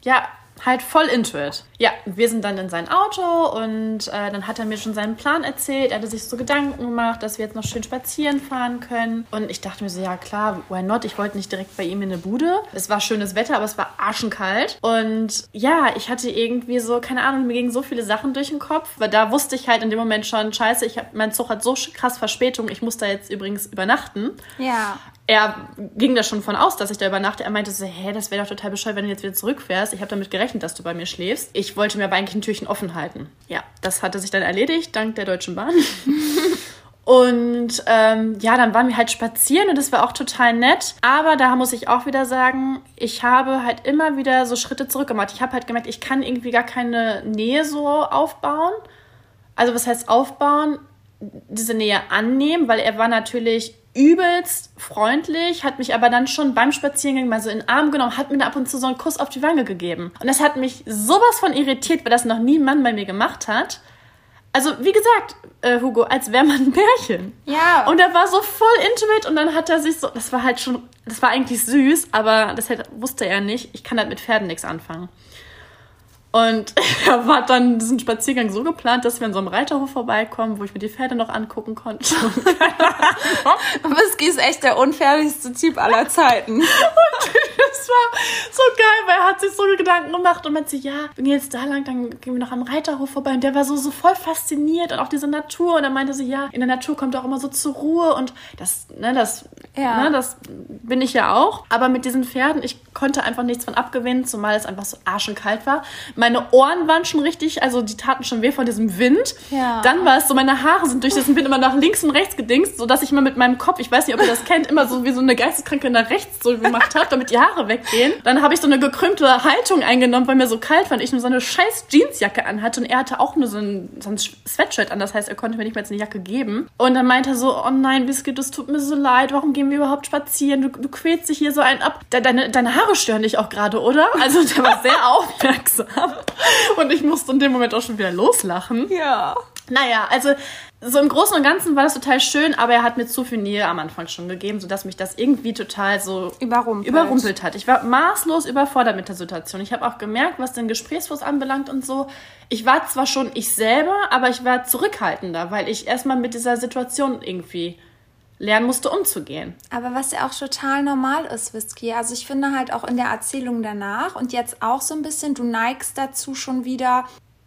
ja, halt voll into it. Ja, wir sind dann in sein Auto und äh, dann hat er mir schon seinen Plan erzählt. Er hatte sich so Gedanken gemacht, dass wir jetzt noch schön spazieren fahren können. Und ich dachte mir so, ja klar, why not? Ich wollte nicht direkt bei ihm in eine Bude. Es war schönes Wetter, aber es war arschenkalt. Und ja, ich hatte irgendwie so, keine Ahnung, mir gingen so viele Sachen durch den Kopf. Weil da wusste ich halt in dem Moment schon, scheiße, ich hab, mein Zug hat so krass Verspätung, ich muss da jetzt übrigens übernachten Ja. Er ging da schon von aus, dass ich da übernachte. Er meinte so, hä, das wäre doch total bescheuert, wenn du jetzt wieder zurückfährst. Ich habe damit gerechnet, dass du bei mir schläfst. Ich wollte mir aber eigentlich ein Türchen offen halten. Ja, das hatte sich dann erledigt, dank der Deutschen Bahn. Und ähm, ja, dann waren wir halt spazieren und das war auch total nett. Aber da muss ich auch wieder sagen, ich habe halt immer wieder so Schritte zurückgemacht. Ich habe halt gemerkt, ich kann irgendwie gar keine Nähe so aufbauen. Also was heißt aufbauen? Diese Nähe annehmen, weil er war natürlich übelst freundlich, hat mich aber dann schon beim Spaziergang mal so in den Arm genommen, hat mir ab und zu so einen Kuss auf die Wange gegeben. Und das hat mich sowas von irritiert, weil das noch nie ein Mann bei mir gemacht hat. Also, wie gesagt, äh, Hugo, als wäre man ein Pärchen. Ja. Und er war so voll intimate und dann hat er sich so, das war halt schon, das war eigentlich süß, aber das halt, wusste er nicht. Ich kann halt mit Pferden nichts anfangen. Und er war dann diesen Spaziergang so geplant, dass wir an so einem Reiterhof vorbeikommen, wo ich mir die Pferde noch angucken konnte. Whisky ist echt der unfairlichste Typ aller Zeiten. Das war so geil, weil er hat sich so Gedanken gemacht und meinte, ja, wir gehen jetzt da lang, dann gehen wir noch am Reiterhof vorbei. Und der war so, so voll fasziniert und auch diese Natur. Und dann meinte sie, ja, in der Natur kommt er auch immer so zur Ruhe. Und das, ne, das, Ja. ne, das bin ich ja auch. Aber mit diesen Pferden, ich konnte einfach nichts von abgewinnen, zumal es einfach so arschenkalt war. Meine Ohren waren schon richtig, also die taten schon weh von diesem Wind. Ja. Dann war es so, meine Haare sind durch diesen Wind immer nach links und rechts gedingst, sodass ich mal mit meinem Kopf, ich weiß nicht, ob ihr das kennt, immer so wie so eine Geisteskranke nach rechts so gemacht habe, damit die Haare weggehen. Dann habe ich so eine gekrümmte Haltung eingenommen, weil mir so kalt war und ich nur so eine scheiß Jeansjacke anhatte und er hatte auch nur so ein, so ein Sweatshirt an, das heißt, er konnte mir nicht mal jetzt eine Jacke geben. Und dann meinte er so, oh nein, Whisky, das tut mir so leid, warum gehen wir überhaupt spazieren? Du, du quälst dich hier so einen ab. De- Deine, deine Haare stören dich auch gerade, oder? Also der war sehr aufmerksam. Und ich musste in dem Moment auch schon wieder loslachen. Ja. Naja, also so im Großen und Ganzen war das total schön, aber er hat mir zu viel Nähe am Anfang schon gegeben, sodass mich das irgendwie total so Überrumpelt. überrumpelt hat. Ich war maßlos überfordert mit der Situation. Ich habe auch gemerkt, was den Gesprächsfluss anbelangt und so. Ich war zwar schon ich selber, aber ich war zurückhaltender, weil ich erstmal mit dieser Situation irgendwie lernen musste, umzugehen. Aber was ja auch total normal ist, Whisky. Also ich finde halt auch in der Erzählung danach und jetzt auch so ein bisschen, du neigst dazu schon wieder,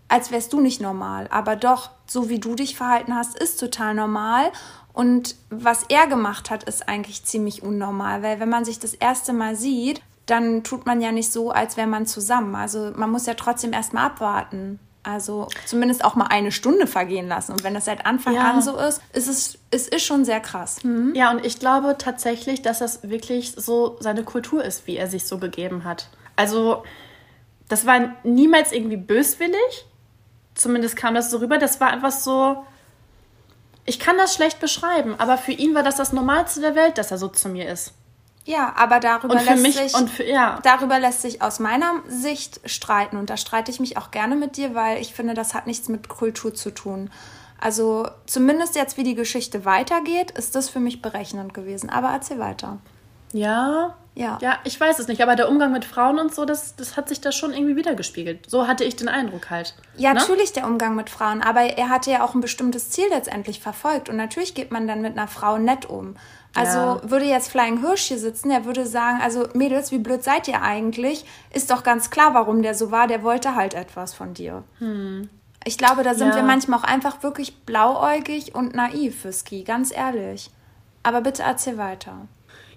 als wärst du nicht normal. Aber doch, so wie du dich verhalten hast, ist total normal. Und was er gemacht hat, ist eigentlich ziemlich unnormal, weil wenn man sich das erste Mal sieht, dann tut man ja nicht so, als wäre man zusammen. Also man muss ja trotzdem erstmal abwarten. Also zumindest auch mal eine Stunde vergehen lassen. Und wenn das seit Anfang Ja. an so ist, ist es, es ist schon sehr krass. Ja, und ich glaube tatsächlich, dass das wirklich so seine Kultur ist, wie er sich so gegeben hat. Also, das war niemals irgendwie böswillig. Zumindest kam das so rüber. Das war einfach so. Ich kann das schlecht beschreiben, aber für ihn war das das Normalste der Welt, dass er so zu mir ist. Ja, aber darüber lässt mich sich für ja. darüber lässt sich aus meiner Sicht streiten und da streite ich mich auch gerne mit dir, weil ich finde, das hat nichts mit Kultur zu tun. Also zumindest jetzt, wie die Geschichte weitergeht, ist das für mich berechnend gewesen. Aber erzähl weiter. Ja. Ja. Ja, ich weiß es nicht, aber der Umgang mit Frauen und so, das, das hat sich da schon irgendwie wiedergespiegelt. So hatte ich den Eindruck halt. Ja, Ne? natürlich der Umgang mit Frauen, aber er hatte ja auch ein bestimmtes Ziel letztendlich verfolgt und natürlich geht man dann mit einer Frau nett um. Also Ja. würde jetzt Flying Hirsch hier sitzen, der würde sagen, also Mädels, wie blöd seid ihr eigentlich? Ist doch ganz klar, warum der so war, der wollte halt etwas von dir. Ich glaube, da sind Hm. Ja. wir manchmal auch einfach wirklich blauäugig und naiv für Ski, ganz ehrlich. Aber bitte erzähl weiter.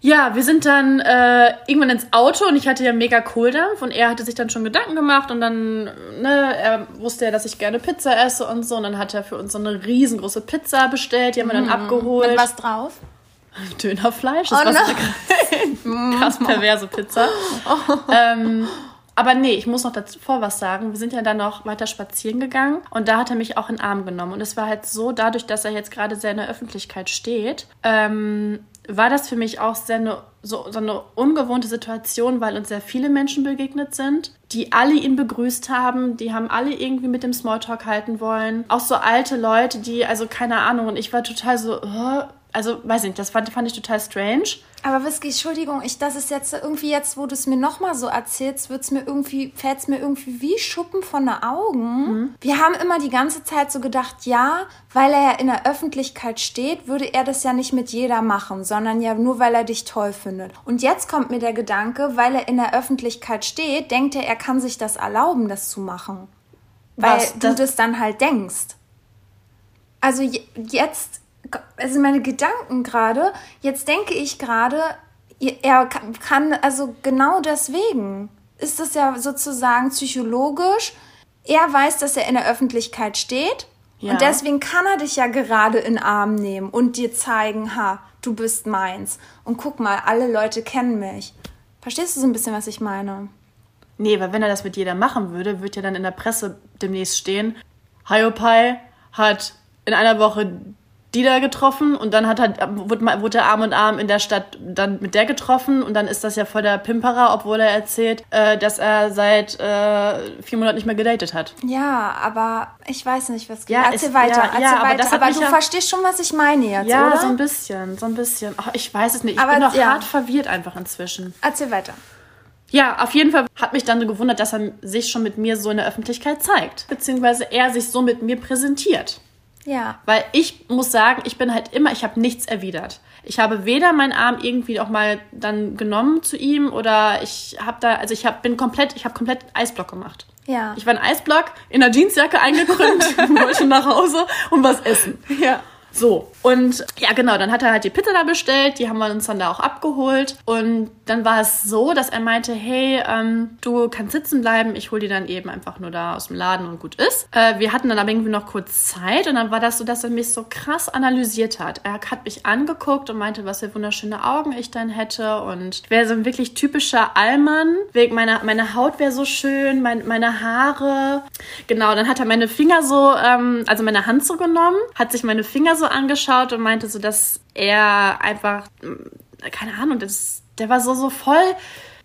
Ja, wir sind dann äh, irgendwann ins Auto und ich hatte ja mega Kohldampf und er hatte sich dann schon Gedanken gemacht und dann, ne, er wusste ja, dass ich gerne Pizza esse und so und dann hat er für uns so eine riesengroße Pizza bestellt, die haben wir dann abgeholt. Mit was drauf? Dönerfleisch, das Oh war so eine krass perverse Pizza. ähm, aber nee, ich muss noch davor was sagen. Wir sind ja dann noch weiter spazieren gegangen und da hat er mich auch in den Arm genommen. Und es war halt so, dadurch, dass er jetzt gerade sehr in der Öffentlichkeit steht, ähm, war das für mich auch sehr eine, so, so eine ungewohnte Situation, weil uns sehr viele Menschen begegnet sind, die alle ihn begrüßt haben, die haben alle irgendwie mit dem Smalltalk halten wollen. Auch so alte Leute, die, also keine Ahnung, und ich war total so, äh, also weiß nicht, das fand, fand ich total strange. Aber Whisky, Entschuldigung, ich, das ist jetzt irgendwie jetzt, wo du es mir nochmal so erzählst, wird's mir irgendwie, fällt's mir irgendwie wie Schuppen von den Augen. Wir haben immer die ganze Zeit so gedacht, ja, weil er ja in der Öffentlichkeit steht, würde er das ja nicht mit jeder machen, sondern ja nur, weil er dich toll findet. Und jetzt kommt mir der Gedanke, weil er in der Öffentlichkeit steht, denkt er, er kann sich das erlauben, das zu machen. Weil Was? du Das- das dann halt denkst. Also je- jetzt, also meine Gedanken gerade, jetzt denke ich gerade, er kann- also genau deswegen ist das ja sozusagen psychologisch. Er weiß, dass er in der Öffentlichkeit steht Ja. und deswegen kann er dich ja gerade in den Arm nehmen und dir zeigen, ha, du bist meins. Und guck mal, alle Leute kennen mich. Verstehst du so ein bisschen, was ich meine? Nee, weil wenn er das mit jeder machen würde, wird ja dann in der Presse demnächst stehen, Hiopai hat in einer Woche die da getroffen und dann hat er, wurde, wurde er Arm in Arm in der Stadt dann mit der getroffen und dann ist das ja voll der Pimperer, obwohl er erzählt, äh, dass er seit äh, vier Monaten nicht mehr gedatet hat. Ja, aber ich weiß nicht, was Ja, Erzähl es- weiter, ja, erzähl ja, aber weiter. aber mich du ja- verstehst schon, was ich meine jetzt, Ja, oder? so ein bisschen, so ein bisschen. Oh, ich weiß es nicht. Ich Aber bin noch hart verwirrt einfach inzwischen. Erzähl weiter. Ja, auf jeden Fall hat mich dann gewundert, dass er sich schon mit mir so in der Öffentlichkeit zeigt. Beziehungsweise er sich so mit mir präsentiert. Ja. Weil ich muss sagen, ich bin halt immer, ich habe nichts erwidert. Ich habe weder meinen Arm irgendwie auch mal dann genommen zu ihm oder ich habe da, also ich hab, bin komplett, ich habe komplett Eisblock gemacht. Ja. Ich war in Eisblock, in der Jeansjacke eingekrümmt, wollte nach Hause und was essen. Ja. So, und ja, genau, dann hat er halt die Pizza da bestellt, die haben wir uns dann da auch abgeholt. Und dann war es so, dass er meinte, hey, ähm, du kannst sitzen bleiben, ich hole die dann eben einfach nur da aus dem Laden und gut ist. Äh, wir hatten dann aber irgendwie noch kurz Zeit und dann war das so, dass er mich so krass analysiert hat. Er hat mich angeguckt und meinte, was für wunderschöne Augen ich dann hätte und wäre so ein wirklich typischer Allmann. Wegen meiner, meine Haut wäre so schön, mein, meine Haare. Genau, dann hat er meine Finger so, ähm, also meine Hand so genommen, hat sich meine Finger so angeschaut und meinte so, dass er einfach, mm, keine Ahnung, das, der war so, so voll,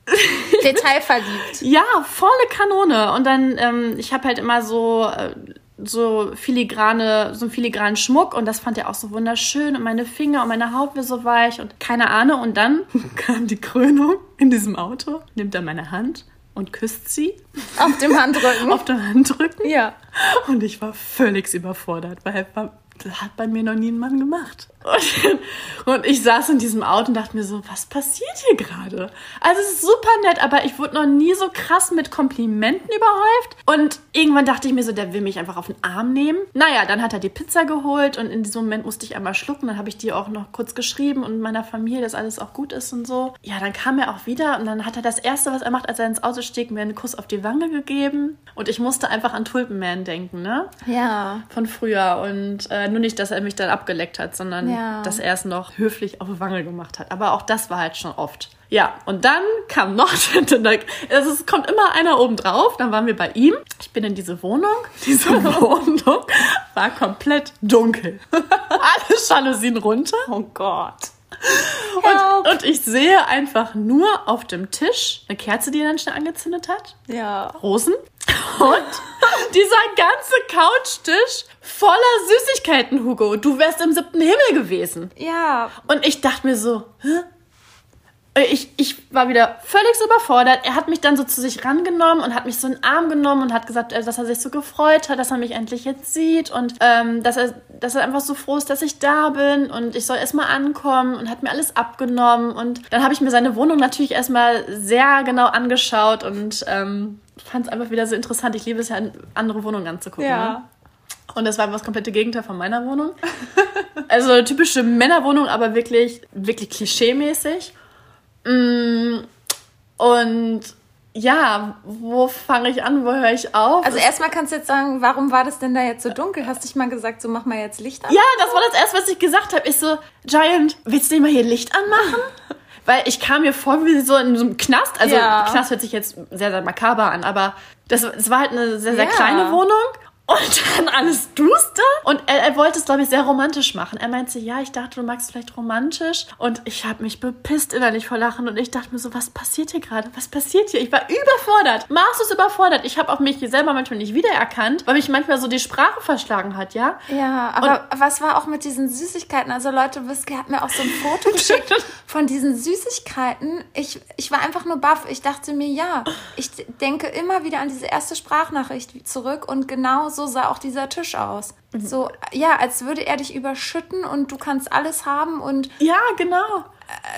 Detailverliebt. ja, volle Kanone. Und dann, ähm, ich habe halt immer so, äh, so filigrane, so einen filigranen Schmuck und das fand er auch so wunderschön und meine Finger und meine Haut wäre so weich und keine Ahnung. Und dann kam die Krönung in diesem Auto, nimmt er meine Hand und küsst sie Auf dem Handrücken. auf der Handrücken. ja. Und ich war völlig überfordert, weil das hat bei mir noch nie ein Mann gemacht. Und, und ich saß in diesem Auto und dachte mir so, was passiert hier gerade? Also es ist super nett, aber ich wurde noch nie so krass mit Komplimenten überhäuft. Und irgendwann dachte ich mir so, der will mich einfach auf den Arm nehmen. Naja, dann hat er die Pizza geholt und in diesem Moment musste ich einmal schlucken. Dann habe ich die auch noch kurz geschrieben und meiner Familie, dass alles auch gut ist und so. Ja, dann kam er auch wieder und dann hat er das Erste, was er macht, als er ins Auto stieg, mir einen Kuss auf die Wange gegeben. Und ich musste einfach an Tulpenman denken, ne? Ja. von früher und äh, nur nicht, dass er mich dann abgeleckt hat, sondern Ja. dass er es noch höflich auf die Wange gemacht hat. Aber auch das war halt schon oft. Ja, und dann kam noch, also es kommt immer einer oben drauf, dann waren wir bei ihm. Ich bin in diese Wohnung. Diese Wohnung war komplett dunkel. Alle Jalousien runter. Oh Gott. Und, und ich sehe einfach nur auf dem Tisch eine Kerze, die er dann schnell angezündet hat. Ja. Rosen. Und dieser ganze Couchtisch voller Süßigkeiten, Hugo. Du wärst im siebten Himmel gewesen. Ja. Und ich dachte mir so, hä? Ich, ich war wieder völlig überfordert. Er hat mich dann so zu sich rangenommen und hat mich so in den Arm genommen und hat gesagt, äh, dass er sich so gefreut hat, dass er mich endlich jetzt sieht und ähm, dass, er, dass er einfach so froh ist, dass ich da bin und ich soll erstmal ankommen und hat mir alles abgenommen. Und dann habe ich mir seine Wohnung natürlich erstmal sehr genau angeschaut und ähm, fand es einfach wieder so interessant. Ich liebe es ja, andere Wohnungen anzugucken. Ja. Ne? Und das war das komplette Gegenteil von meiner Wohnung. Also typische Männerwohnung, aber wirklich, wirklich klischeemäßig. Mm, Und ja, wo fange ich an, wo höre ich auf? Also erstmal kannst du jetzt sagen, warum war das denn da jetzt so dunkel? Hast dich mal gesagt, so mach mal jetzt Licht an? ja, das war das erste, was ich gesagt habe. Ich so, Giant, willst du nicht mal hier Licht anmachen? Weil ich kam mir vor wie so in so einem Knast. Also Ja. Knast hört sich jetzt sehr, sehr makaber an, aber das, es war halt eine sehr, sehr Ja. kleine Wohnung. Und dann alles duster. Und er, er wollte es, glaube ich, sehr romantisch machen. Er meinte, ja, ich dachte, du magst vielleicht romantisch. Und ich habe mich bepisst innerlich vor Lachen. Und ich dachte mir so, was passiert hier gerade? Was passiert hier? Ich war überfordert. Maßlos überfordert. Ich habe auch mich selber manchmal nicht wiedererkannt, weil mich manchmal so die Sprache verschlagen hat, ja? Ja, aber was war auch mit diesen Süßigkeiten? Also Leute, Whisky hat mir auch so ein Foto geschickt von diesen Süßigkeiten. Ich, ich war einfach nur baff. Ich dachte mir, ja, ich denke immer wieder an diese erste Sprachnachricht zurück und genau so sah auch dieser Tisch aus. So, ja, als würde er dich überschütten und du kannst alles haben und Ja, genau.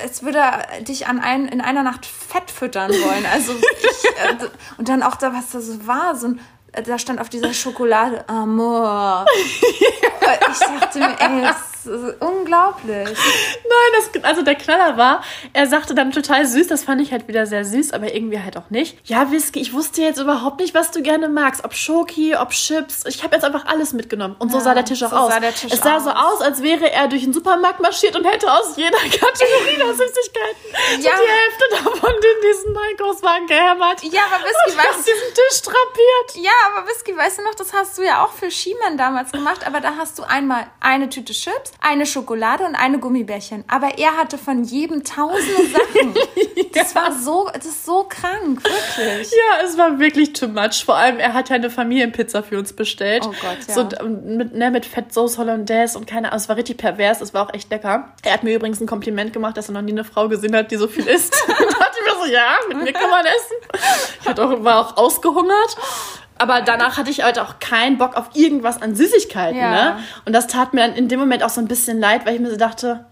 als würde er dich an ein, in einer Nacht fett füttern wollen. Also ich, äh, und dann auch da, was da so war, so ein, äh, da stand auf dieser Schokolade Amor. ich dachte mir, ey, das ist unglaublich. Nein, das, also der Knaller war, er sagte dann total süß, das fand ich halt wieder sehr süß, aber irgendwie halt auch nicht. Ja, Whisky, ich wusste jetzt überhaupt nicht, was du gerne magst. Ob Schoki, ob Chips. Ich habe jetzt einfach alles mitgenommen. Und so Ja, sah der Tisch auch so aus. sah der Tisch es sah so aus. aus, als wäre er durch den Supermarkt marschiert und hätte aus jeder Kategorie der Süßigkeiten Ja. die Hälfte davon in diesen Einkaufswagen gehämmert. Ja, aber Whisky, und auf weißt diesen Tisch drapiert. Ja, aber Whisky, weißt du noch, das hast du ja auch für Skiman damals gemacht, aber da hast du einmal eine Tüte Chips, eine Schokolade und eine Gummibärchen. Aber er hatte von jedem tausende Sachen. Das war so, das ist so krank, wirklich. Ja, es war wirklich too much. Vor allem, er hat ja eine Familienpizza für uns bestellt. Oh Gott, ja. So ähm, mit, ne, mit Fettsoße Hollandaise und keine Ahnung. Es war richtig pervers. Es war auch echt lecker. Er hat mir übrigens ein Kompliment gemacht, dass er noch nie eine Frau gesehen hat, die so viel isst. da dachte ich mir so, ja, mit mir kann man essen. Ich hatte auch, war auch ausgehungert. Aber danach hatte ich halt auch keinen Bock auf irgendwas an Süßigkeiten. Ja. Ne? Und das tat mir dann in dem Moment auch so ein bisschen leid, weil ich mir so dachte,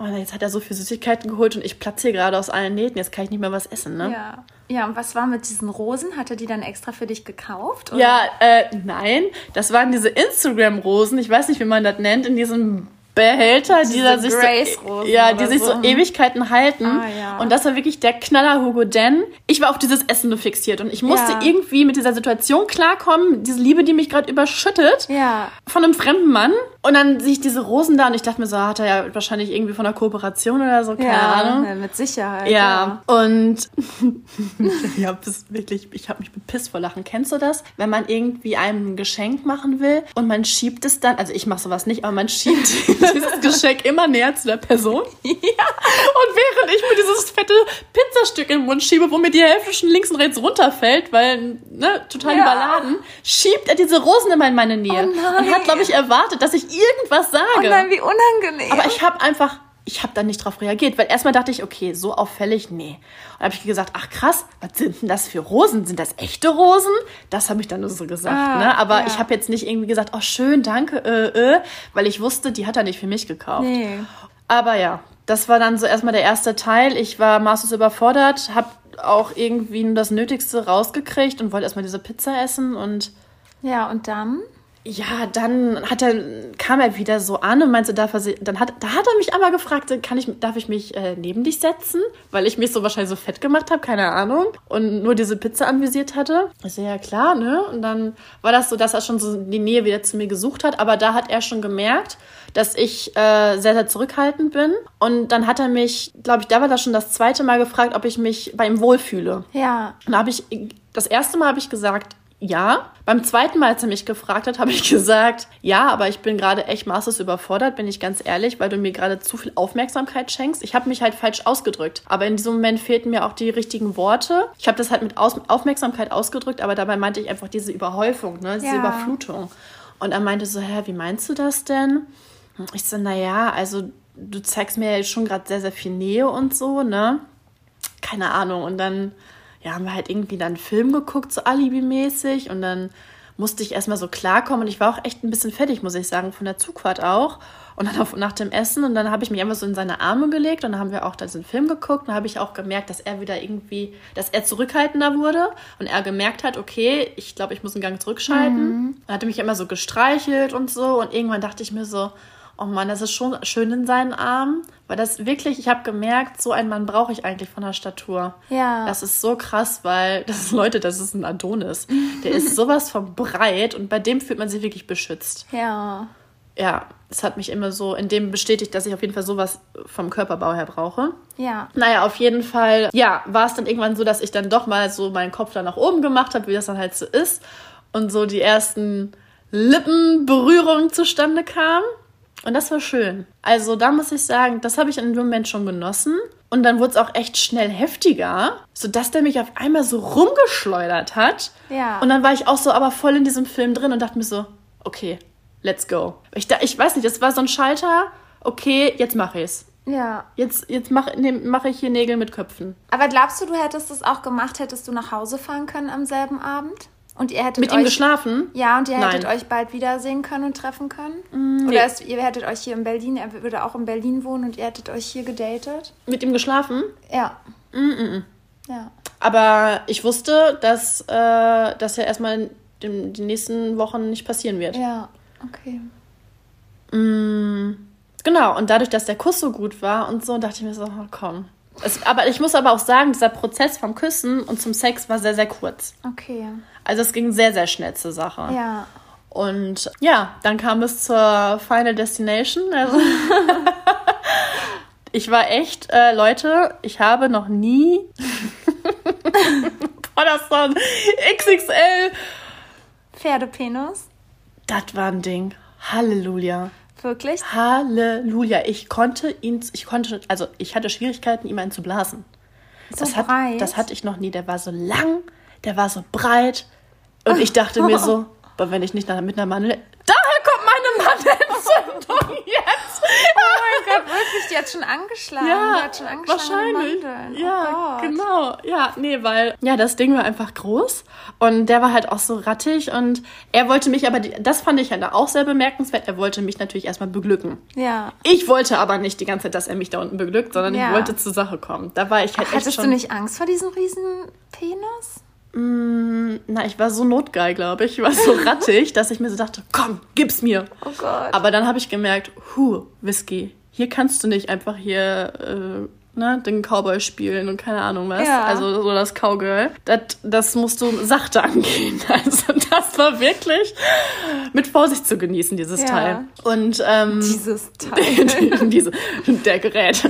oh, jetzt hat er so viel Süßigkeiten geholt und ich platze hier gerade aus allen Nähten. Jetzt kann ich nicht mehr was essen. Ne? Ja. Ja, und was war mit diesen Rosen? Hat er die dann extra für dich gekauft? oder? Ja, äh, nein, das waren diese Instagram-Rosen, ich weiß nicht, wie man das nennt, in diesem Behälter, die da sich so, Grace-Rosen ja, die sich so so. Ewigkeiten halten. Ah, ja. Und das war wirklich der Knaller Hugo denn Ich war auf dieses Essen nur fixiert und ich musste Ja. irgendwie mit dieser Situation klarkommen, diese Liebe, die mich gerade überschüttet Ja. von einem fremden Mann. Und dann sehe ich diese Rosen da und ich dachte mir so, hat er ja wahrscheinlich irgendwie von einer Kooperation oder so, keine Ja, Ahnung. ja, mit Sicherheit. Ja, und ich habe das wirklich, ich habe mich bepisst vor Lachen. Kennst du das? Wenn man irgendwie einem ein Geschenk machen will und man schiebt es dann, also ich mache sowas nicht, aber man schiebt dieses Geschenk immer näher zu der Person. Ja. Und während ich mir dieses fette Pizzastück in den Mund schiebe, wo mir die Hälfte schon links und rechts runterfällt, weil, ne, total Ja. überladen, schiebt er diese Rosen immer in meine Nähe. Oh und hat, glaube ich, erwartet, dass ich irgendwas sage. Oh nein, wie unangenehm. Aber ich habe einfach, ich habe da nicht drauf reagiert, weil erstmal dachte ich, okay, so auffällig, nee. Und habe ich gesagt, ach krass, was sind denn das für Rosen? Sind das echte Rosen? Das habe ich dann nur so gesagt, Ah, ne? Aber ja. ich habe jetzt nicht irgendwie gesagt, oh schön, danke, äh, äh, weil ich wusste, die hat er nicht für mich gekauft. Nee. Aber ja, das war dann so erstmal der erste Teil. Ich war maßlos überfordert, habe auch irgendwie nur das Nötigste rausgekriegt und wollte erstmal diese Pizza essen und Ja, und dann? Ja, dann hat er, kam er wieder so an und meinte, darf er, dann hat, da hat er mich einmal gefragt, kann ich, darf ich mich äh, neben dich setzen? Weil ich mich so wahrscheinlich so fett gemacht habe, keine Ahnung. Und nur diese Pizza anvisiert hatte. So, ja klar, ne? Und dann war das so, dass er schon so die Nähe wieder zu mir gesucht hat. Aber da hat er schon gemerkt, dass ich äh, sehr, sehr zurückhaltend bin. Und dann hat er mich, glaube ich, da war das schon das zweite Mal gefragt, ob ich mich bei ihm wohlfühle. Ja. Und da habe ich, das erste Mal habe ich gesagt, ja. Beim zweiten Mal, als er mich gefragt hat, habe ich gesagt, ja, aber ich bin gerade echt maßlos überfordert, bin ich ganz ehrlich, weil du mir gerade zu viel Aufmerksamkeit schenkst. Ich habe mich halt falsch ausgedrückt. Aber in diesem Moment fehlten mir auch die richtigen Worte. Ich habe das halt mit Aufmerksamkeit ausgedrückt, aber dabei meinte ich einfach diese Überhäufung, ne? diese Ja. Überflutung. Und er meinte so, hä, wie meinst du das denn? Ich so, naja, also du zeigst mir ja schon gerade sehr, sehr viel Nähe und so, ne? keine Ahnung. Und dann, ja, haben wir halt irgendwie dann einen Film geguckt, so Alibi-mäßig. Und dann musste ich erstmal so klarkommen. Und ich war auch echt ein bisschen fertig, muss ich sagen, von der Zugfahrt auch. Und dann auf, nach dem Essen und dann habe ich mich einfach so in seine Arme gelegt und dann haben wir auch diesen Film geguckt. Und dann habe ich auch gemerkt, dass er wieder irgendwie, dass er zurückhaltender wurde und er gemerkt hat, okay, ich glaube, ich muss einen Gang zurückschalten. Mhm. Dann hat er mich immer so gestreichelt und so und irgendwann dachte ich mir so, oh Mann, das ist schon schön in seinen Armen, weil das wirklich, ich habe gemerkt, so einen Mann brauche ich eigentlich von der Statur. Ja. Das ist so krass, weil das ist, Leute, das ist ein Adonis. Der ist sowas von breit und bei dem fühlt man sich wirklich beschützt. Ja. Ja, das hat mich immer so in dem bestätigt, dass ich auf jeden Fall sowas vom Körperbau her brauche. Ja. Naja, auf jeden Fall, ja, war es dann irgendwann so, dass ich dann doch mal so meinen Kopf da nach oben gemacht habe, wie das dann halt so ist. Und so die ersten Lippenberührungen zustande kamen. Und das war schön. Also da muss ich sagen, das habe ich in dem Moment schon genossen. Und dann wurde es auch echt schnell heftiger, sodass der mich auf einmal so rumgeschleudert hat. Ja. Und dann war ich auch so aber voll in diesem Film drin und dachte mir so, okay, let's go. Ich, da, ich weiß nicht, das war so ein Schalter, okay, jetzt mache ich's. Ja. Jetzt, jetzt mache mach ich hier Nägel mit Köpfen. Aber glaubst du, du hättest es auch gemacht, hättest du nach Hause fahren können am selben Abend? Und ihr hättet Mit euch, ihm geschlafen? Ja, und ihr hättet Nein. euch bald wiedersehen können und treffen können? nee. Oder es, ihr hättet euch hier in Berlin, er würde auch in Berlin wohnen und ihr hättet euch hier gedatet? Mit ihm geschlafen? Ja. Mm Ja. Aber ich wusste, dass äh, das ja erstmal in den, die nächsten Wochen nicht passieren wird. Ja. Okay. Genau, und dadurch, dass der Kuss so gut war und so, dachte ich mir so, oh, komm. Es, aber ich muss aber auch sagen, dieser Prozess vom Küssen und zum Sex war sehr, sehr kurz. Okay. Also es ging sehr, sehr schnell zur Sache. Ja. Und ja, dann kam es zur Final Destination. Also ich war echt, äh, Leute, ich habe noch nie. Ein XXL. Pferdepenis? Das war ein Ding. Halleluja. Wirklich? Halleluja. Ich konnte ihn, ich konnte, also ich hatte Schwierigkeiten, ihm einen zu blasen. So das, hat, breit? das hatte ich noch nie. Der war so lang, der war so breit. Und ich dachte mir so, aber wenn ich nicht nach, mit einer Mandel. Daher kommt meine Mandelentzündung jetzt! Oh mein Gott, wirklich? Die hat schon angeschlagen. die Ja, hat schon angeschlagen. wahrscheinlich. Mandeln. Ja, oh genau. Ja, nee, weil ja, das Ding war einfach groß und der war halt auch so rattig und er wollte mich aber, die- das fand ich halt auch sehr bemerkenswert, er wollte mich natürlich erstmal beglücken. Ja. Ich wollte aber nicht die ganze Zeit, dass er mich da unten beglückt, sondern Ja. ich wollte zur Sache kommen. Da war ich halt echt Hattest schon. du nicht Angst vor diesem riesen Penis? Mm, na, ich war so notgeil, glaube ich. Ich war so rattig, dass ich mir so dachte, komm, gib's mir. Oh Gott. Aber dann habe ich gemerkt, hu, Whisky, hier kannst du nicht einfach hier äh, ne, den Cowboy spielen und keine Ahnung was. Ja. Also so das Cowgirl. Das, das musst du sachte angehen. Also das war wirklich mit Vorsicht zu genießen, dieses Ja. Teil. Und ähm, Dieses Teil. diese, der Gerät.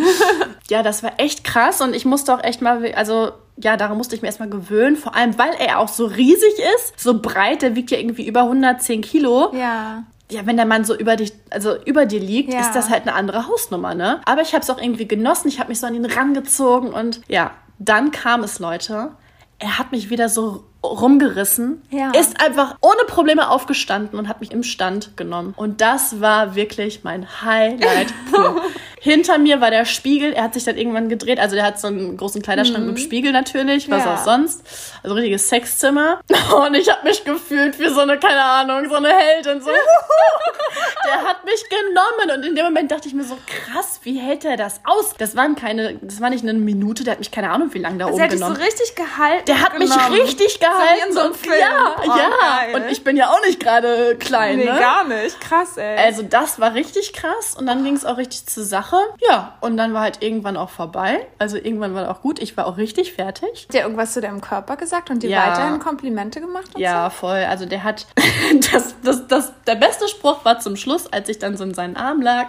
Ja, das war echt krass und ich musste auch echt mal, also ja, daran musste ich mir erstmal gewöhnen, vor allem weil er auch so riesig ist, so breit, der wiegt ja irgendwie über 110 Kilo. ja. Ja, wenn der Mann so über dich, also über dir liegt, Ja. ist das halt eine andere Hausnummer, ne? Aber ich habe es auch irgendwie genossen, ich habe mich so an ihn rangezogen und ja, dann kam es, Leute. Er hat mich wieder so rumgerissen, Ja. ist einfach ohne Probleme aufgestanden und hat mich im Stand genommen. Und das war wirklich mein Highlight. Hinter mir war der Spiegel, er hat sich dann irgendwann gedreht, also der hat so einen großen Kleiderschrank mit Spiegel natürlich, was Mhm. Ja. auch sonst. Also ein richtiges Sexzimmer. Und ich habe mich gefühlt wie so eine, keine Ahnung, so eine Heldin, so der hat mich genommen und in dem Moment dachte ich mir so krass, wie hält er das aus? Das waren keine, das war nicht eine Minute, der hat mich keine Ahnung wie lange da Also oben er hat dich so genommen. richtig gehalten. der hat mich genommen. richtig gehalten. In so einem und, Film. Ja, Oh, ja. geil. Und ich bin ja auch nicht gerade klein, Nee, ne? gar nicht. Krass, ey. Also das war richtig krass und dann ging es auch richtig zur Sache. Ja, und dann war halt irgendwann auch vorbei. Also irgendwann war auch gut. Ich war auch richtig fertig. Hat der irgendwas zu deinem Körper gesagt und dir Ja. weiterhin Komplimente gemacht Ja, voll. Also der hat das, das, das, der beste Spruch war zum Schluss, als ich dann so in seinen Arm lag,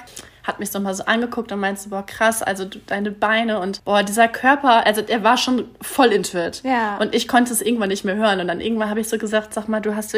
hat mich so mal so angeguckt und meinte so, boah, krass, also du, deine Beine und boah, dieser Körper, also der war schon voll intuit. Ja. Und ich konnte es irgendwann nicht mehr hören. Und dann irgendwann habe ich so gesagt, sag mal, du hast so,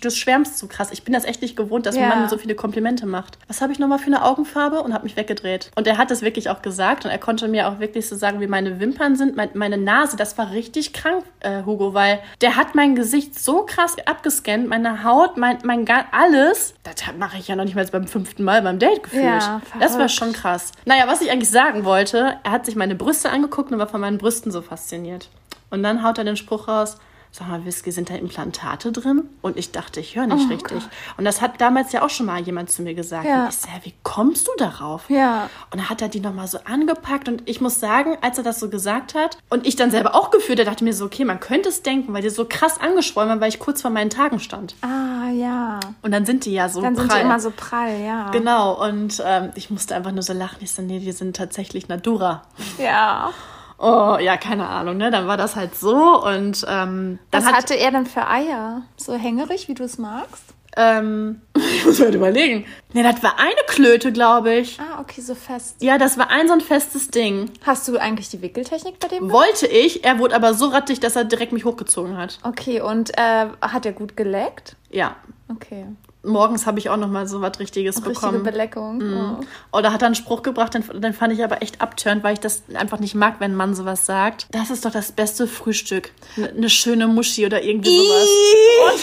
du schwärmst so krass. Ich bin das echt nicht gewohnt, dass Ja. ein Mann mir so viele Komplimente macht. Was habe ich nochmal für eine Augenfarbe? Und habe mich weggedreht. Und er hat es wirklich auch gesagt und er konnte mir auch wirklich so sagen, wie meine Wimpern sind, mein, meine Nase. Das war richtig krank, äh, Hugo, weil der hat mein Gesicht so krass abgescannt, meine Haut, mein, mein alles. Das mache ich ja noch nicht mal beim fünften Mal beim Date gefühlt. Ja, Das war schon krass. Naja, was ich eigentlich sagen wollte, er hat sich meine Brüste angeguckt und war von meinen Brüsten so fasziniert. Und dann haut er den Spruch raus, sag mal, Whisky, sind da Implantate drin? Und ich dachte, ich höre nicht Oh richtig. Und das hat damals ja auch schon mal jemand zu mir gesagt. Ja. Und ich sag, wie kommst du darauf? Ja. Und dann hat er die nochmal so angepackt und ich muss sagen, als er das so gesagt hat und ich dann selber auch gefühlt, da dachte mir so, okay, man könnte es denken, weil die so krass angeschwollen waren, weil ich kurz vor meinen Tagen stand. Ah, ja. Und dann sind die ja so Dann sind prall. die immer so prall, ja. Genau, und ähm, ich musste einfach nur so lachen. Ich so, nee, die sind tatsächlich Natura. Ja. Oh, ja, keine Ahnung, ne? Dann war das halt so und ähm, Was hat, hatte er denn für Eier? So hängerig, wie du es magst? ähm, ich muss mir halt überlegen. Nee, das war eine Klöte, glaube ich. Ah, okay, so fest. Ja, das war ein so ein festes Ding. Hast du eigentlich die Wickeltechnik bei dem? Wollte ich, er wurde aber so rattig, dass er direkt mich hochgezogen hat. Okay, und äh, hat er gut geleckt? Ja. Okay. Morgens habe ich auch noch mal so was Richtiges Richtige bekommen. Beleckung. Oh. Oder hat er einen Spruch gebracht, den, den fand ich aber echt abtörend, weil ich das einfach nicht mag, wenn ein Mann sowas sagt. Das ist doch das beste Frühstück. Eine ne schöne Muschi oder irgendwie sowas.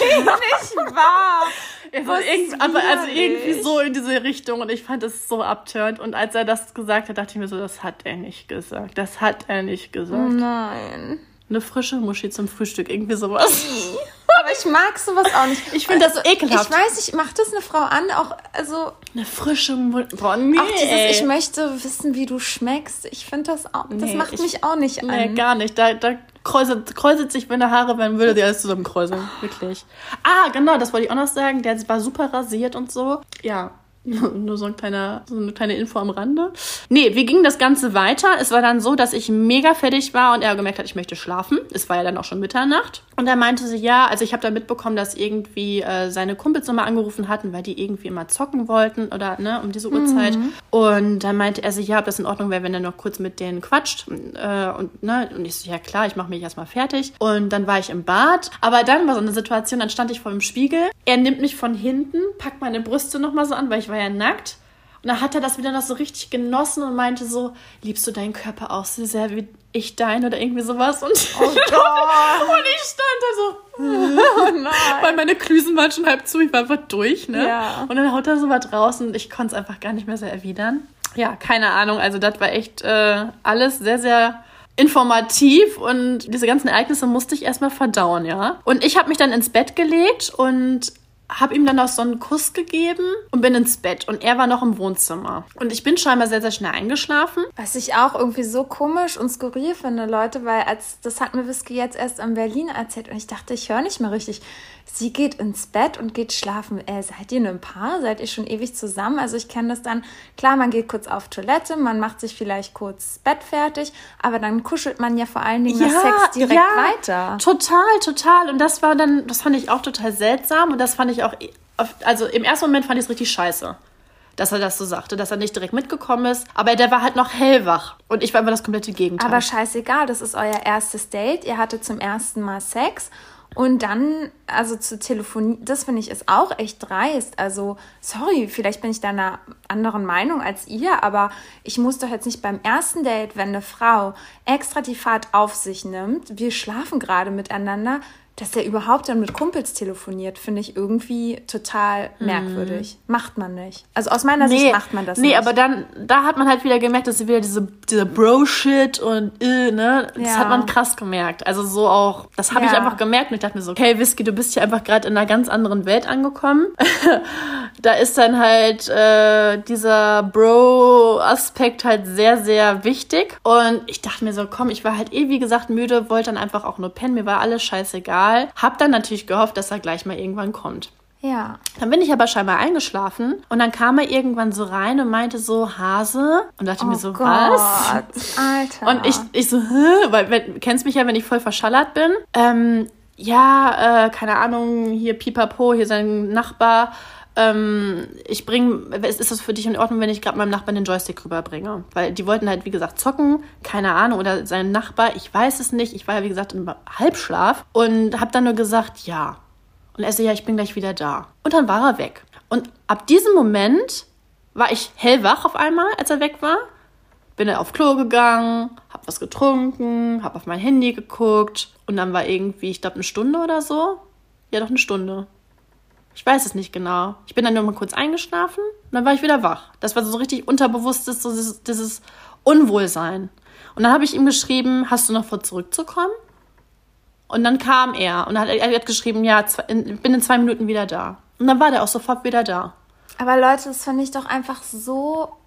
nicht wahr. Also, irgend, aber also irgendwie so in diese Richtung und ich fand es so abtörend. Und als er das gesagt hat, dachte ich mir so, das hat er nicht gesagt. Das hat er nicht gesagt. Nein. Eine frische Muschi zum Frühstück, irgendwie sowas. Aber ich mag sowas auch nicht. Ich finde das ekelhaft. Ich weiß nicht, macht das eine Frau an? Auch, also, Eine frische Muschi. Boah, nee. auch dieses, ich möchte wissen, wie du schmeckst. Ich finde das auch, das Nee, macht ich- mich auch nicht Nee, an. gar nicht. Da, da kräuselt, kräuselt sich meine Haare, wenn würde die alles zusammen kräuseln. Wirklich. Ah, genau, das wollte ich auch noch sagen. Der war super rasiert und so. Ja. Nur so, ein kleiner, so eine kleine Info am Rande. Nee, wie ging das Ganze weiter? Es war dann so, dass ich mega fertig war und er gemerkt hat, ich möchte schlafen. Es war ja dann auch schon Mitternacht. Und er meinte so, ja, also ich habe da mitbekommen, dass irgendwie äh, seine Kumpels nochmal angerufen hatten, weil die irgendwie immer zocken wollten oder ne, um diese Uhrzeit. Und dann meinte er so, ja, ob das in Ordnung wäre, wenn er noch kurz mit denen quatscht. Äh, und, ne, und ich so, ja klar, ich mache mich erstmal fertig. Und dann war ich im Bad. Aber dann war so eine Situation, dann stand ich vor dem Spiegel. Er nimmt mich von hinten, packt meine Brüste nochmal so an, weil ich war ja nackt. Und dann hat er das wieder noch so richtig genossen und meinte so, liebst du deinen Körper auch so sehr wie ich deinen oder irgendwie sowas? Und, Oh und ich stand da so, Oh nein. weil meine Klüsen waren schon halb zu, ich war einfach durch, ne? Ja. Und dann haut er so was raus und ich konnte es einfach gar nicht mehr so erwidern. Ja, keine Ahnung, also das war echt äh, alles sehr, sehr informativ und diese ganzen Ereignisse musste ich erstmal verdauen, ja. Und ich habe mich dann ins Bett gelegt und habe ihm dann noch so einen Kuss gegeben und bin ins Bett und er war noch im Wohnzimmer. Und ich bin scheinbar sehr, sehr schnell eingeschlafen. Was ich auch irgendwie so komisch und skurril finde, Leute, weil als das hat mir Whisky jetzt erst in Berlin erzählt und ich dachte, ich höre nicht mehr richtig. Sie geht ins Bett und geht schlafen. Äh, seid ihr ein Paar? Seid ihr schon ewig zusammen? Also ich kenne das dann, klar, man geht kurz auf Toilette, man macht sich vielleicht kurz Bett fertig, aber dann kuschelt man ja vor allen Dingen nach Sex direkt ja, weiter. Total, total. Und das war dann, das fand ich auch total seltsam und das fand ich auch, also im ersten Moment fand ich es richtig scheiße. Dass er das so sagte, dass er nicht direkt mitgekommen ist. Aber der war halt noch hellwach. Und ich war immer das komplette Gegenteil. Aber scheißegal, das ist euer erstes Date. Ihr hattet zum ersten Mal Sex. Und dann, also zu telefonieren, das finde ich ist auch echt dreist. Also, sorry, vielleicht bin ich da einer anderen Meinung als ihr, aber ich muss doch jetzt nicht beim ersten Date, wenn eine Frau extra die Fahrt auf sich nimmt, wir schlafen gerade miteinander, dass der überhaupt dann mit Kumpels telefoniert, finde ich irgendwie total merkwürdig. Macht man nicht. Also aus meiner Sicht macht man das nee, nicht. aber dann, da hat man halt wieder gemerkt, dass sie wieder diese, dieser Bro-Shit und äh, ne, das Ja. hat man krass gemerkt. Also so auch, das habe ich Ja. einfach gemerkt und ich dachte mir so, okay, Whisky, du bist hier einfach gerade in einer ganz anderen Welt angekommen. da ist dann halt äh, dieser Bro-Aspekt halt sehr, sehr wichtig. Und ich dachte mir so, komm, ich war halt eh, wie gesagt, müde, wollte dann einfach auch nur pennen, mir war alles scheißegal. Hab dann natürlich gehofft, dass er gleich mal irgendwann kommt. ja. Dann bin ich aber scheinbar eingeschlafen und dann kam er irgendwann so rein und meinte so, Hase. Und dachte mir so, Oh Gott, was? Alter. Und ich, ich so, Hä? weil wenn, du kennst mich ja, wenn ich voll verschallert bin. Ähm, ja, äh, keine Ahnung, hier Pipapo, hier sein Nachbar. Ähm, ich bringe, ist das für dich in Ordnung, wenn ich gerade meinem Nachbarn den Joystick rüberbringe? Weil die wollten halt, wie gesagt, zocken, keine Ahnung, oder sein Nachbar, ich weiß es nicht. Ich war ja, wie gesagt, im Halbschlaf und habe dann nur gesagt, ja. Und er so, ja, ich bin gleich wieder da. Und dann war er weg. Und ab diesem Moment war ich hellwach auf einmal, als er weg war. Bin dann auf Klo gegangen, hab was getrunken, hab auf mein Handy geguckt und dann war irgendwie, ich glaube, eine Stunde oder so. Ja, doch eine Stunde. Ich weiß es nicht genau. Ich bin dann nur mal kurz eingeschlafen und dann war ich wieder wach. Das war so richtig unterbewusstes, so dieses, dieses Unwohlsein. Und dann habe ich ihm geschrieben, hast du noch vor zurückzukommen? Und dann kam er und hat, er hat geschrieben, ja, ich bin in zwei Minuten wieder da. Und dann war der auch sofort wieder da. Aber Leute, das finde ich doch einfach so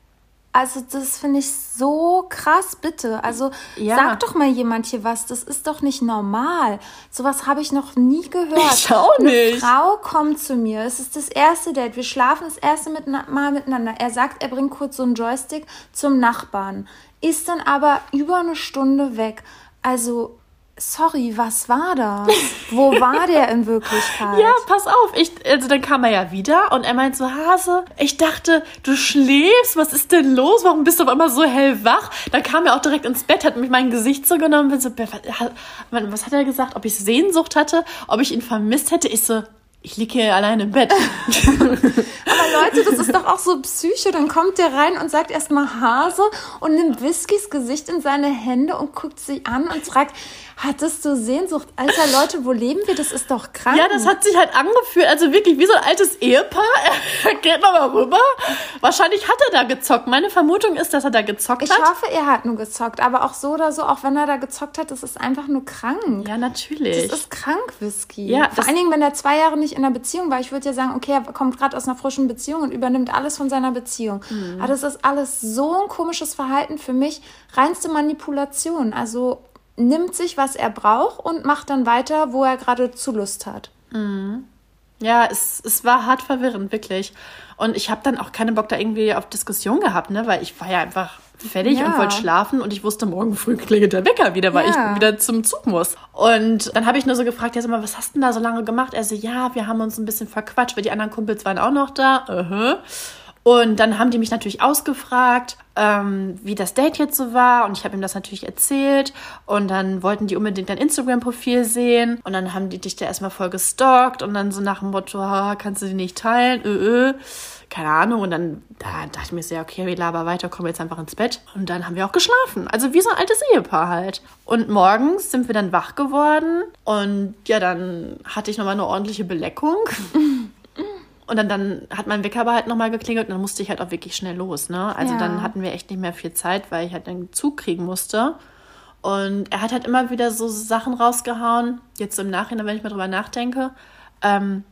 also das finde ich so krass, bitte. Also ja. sag doch mal jemand hier was. Das ist doch nicht normal. Sowas habe ich noch nie gehört. Ich auch nicht. Eine Frau kommt zu mir. Es ist das erste Date. Wir schlafen das erste Mal miteinander. Er sagt, er bringt kurz so einen Joystick zum Nachbarn. Ist dann aber über eine Stunde weg. Also sorry, was war das? Wo war der in Wirklichkeit? Ja, pass auf. Ich, also dann kam er ja wieder und er meint so, Hase, ich dachte, du schläfst, was ist denn los? Warum bist du auf einmal so hellwach? Dann kam er auch direkt ins Bett, hat mich mein Gesicht so genommen, bin so, was hat er gesagt? Ob ich Sehnsucht hatte, ob ich ihn vermisst hätte? Ich so, ich liege hier alleine im Bett. Aber Leute, das ist doch auch so Psycho. Dann kommt der rein und sagt erstmal Hase und nimmt Whiskys Gesicht in seine Hände und guckt sie an und fragt, Hattest du Sehnsucht? Alter Leute, wo leben wir? Das ist doch krank. Ja, das hat sich halt angefühlt, also wirklich wie so ein altes Ehepaar. Er geht nochmal rüber. Wahrscheinlich hat er da gezockt. Meine Vermutung ist, dass er da gezockt ich hat. Ich hoffe, er hat nur gezockt, aber auch so oder so, auch wenn er da gezockt hat, das ist einfach nur krank. Ja, natürlich. Das ist krank, Whisky. Ja, Vor allen Dingen, wenn er zwei Jahre nicht in einer Beziehung war. Ich würde ja sagen, okay, er kommt gerade aus einer frischen Beziehung und übernimmt alles von seiner Beziehung. Mhm. Aber das ist alles so ein komisches Verhalten für mich. Reinste Manipulation. Also nimmt sich, was er braucht und macht dann weiter, wo er gerade zu Lust hat. Mhm. Ja, es, es war hart verwirrend, wirklich. Und ich habe dann auch keinen Bock da irgendwie auf Diskussion gehabt, ne? weil ich war ja einfach fertig ja. und wollte schlafen und ich wusste, morgen früh klingelt der Wecker wieder, weil ja. ich wieder zum Zug muss. Und dann habe ich nur so gefragt, ja, sag mal, was hast du denn da so lange gemacht? Er so, ja, wir haben uns ein bisschen verquatscht, weil die anderen Kumpels waren auch noch da. Uh -huh. Und dann haben die mich natürlich ausgefragt, ähm, wie das Date jetzt so war. Und ich habe ihm das natürlich erzählt. Und dann wollten die unbedingt dein Instagram-Profil sehen. Und dann haben die dich da erstmal voll gestalkt. Und dann so nach dem Motto, kannst du die nicht teilen? Ö, ö. Keine Ahnung. Und dann da dachte ich mir ja, okay, wir labern weiter, kommen jetzt einfach ins Bett. Und dann haben wir auch geschlafen. Also wie so ein altes Ehepaar halt. Und morgens sind wir dann wach geworden. Und ja, dann hatte ich nochmal eine ordentliche Beleckung. Und dann, dann hat mein Wecker aber halt nochmal geklingelt und dann musste ich halt auch wirklich schnell los. Ne? Also ja. dann hatten wir echt nicht mehr viel Zeit, weil ich halt einen Zug kriegen musste. Und er hat halt immer wieder so Sachen rausgehauen, jetzt im Nachhinein, wenn ich mal drüber nachdenke. Ähm,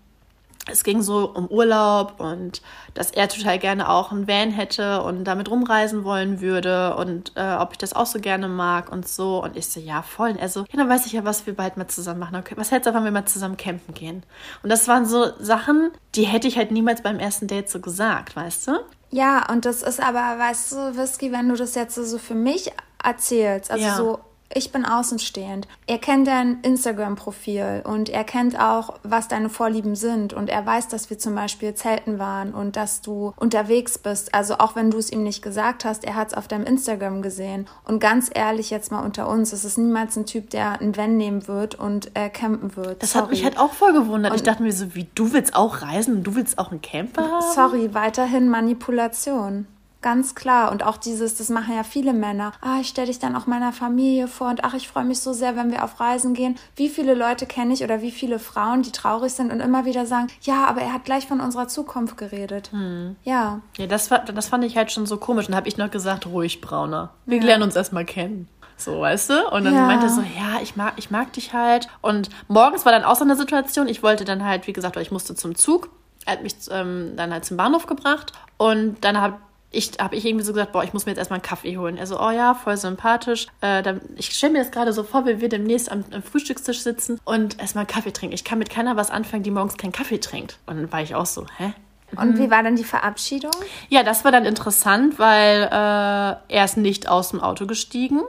es ging so um Urlaub und dass er total gerne auch ein Van hätte und damit rumreisen wollen würde und äh, ob ich das auch so gerne mag und so. Und ich so, ja, voll. Also, ja, dann weiß ich ja, was wir bald mal zusammen machen. Okay, was hältst du, wenn wir mal zusammen campen gehen? Und das waren so Sachen, die hätte ich halt niemals beim ersten Date so gesagt, weißt du? Ja, und das ist aber, weißt du, Whisky, wenn du das jetzt so für mich erzählst, also ja. so ich bin außenstehend. Er kennt dein Instagram-Profil und er kennt auch, was deine Vorlieben sind und er weiß, dass wir zum Beispiel zelten waren und dass du unterwegs bist. Also auch wenn du es ihm nicht gesagt hast, er hat es auf deinem Instagram gesehen. Und ganz ehrlich jetzt mal unter uns, es ist niemals ein Typ, der ein Van nehmen wird und äh, campen wird. Das Sorry. hat mich halt auch voll gewundert. Und ich dachte mir so, wie du willst auch reisen und du willst auch einen Camper haben? Sorry, weiterhin Manipulation. Ganz klar. Und auch dieses, das machen ja viele Männer. Ah, ich stelle dich dann auch meiner Familie vor und ach, ich freue mich so sehr, wenn wir auf Reisen gehen. Wie viele Leute kenne ich oder wie viele Frauen, die traurig sind und immer wieder sagen, ja, aber er hat gleich von unserer Zukunft geredet. Hm. Ja. Ja, das, war, das fand ich halt schon so komisch. Und habe ich noch gesagt, ruhig, Brauner. Wir ja. lernen uns erstmal kennen. So, weißt du? Und dann ja. meinte er so, ja, ich mag, ich mag dich halt. Und morgens war dann auch so eine Situation. Ich wollte dann halt, wie gesagt, weil ich musste zum Zug. Er hat mich ähm, dann halt zum Bahnhof gebracht. Und dann habe ich habe ich irgendwie so gesagt, boah, ich muss mir jetzt erstmal einen Kaffee holen. Er so, oh ja, voll sympathisch. Äh, dann, ich stelle mir das gerade so vor, wie wir demnächst am, am, Frühstückstisch sitzen und erstmal einen Kaffee trinken. Ich kann mit keiner was anfangen, die morgens keinen Kaffee trinkt. Und dann war ich auch so, hä? Und wie war dann die Verabschiedung? Ja, das war dann interessant, weil äh, er ist nicht aus dem Auto gestiegen.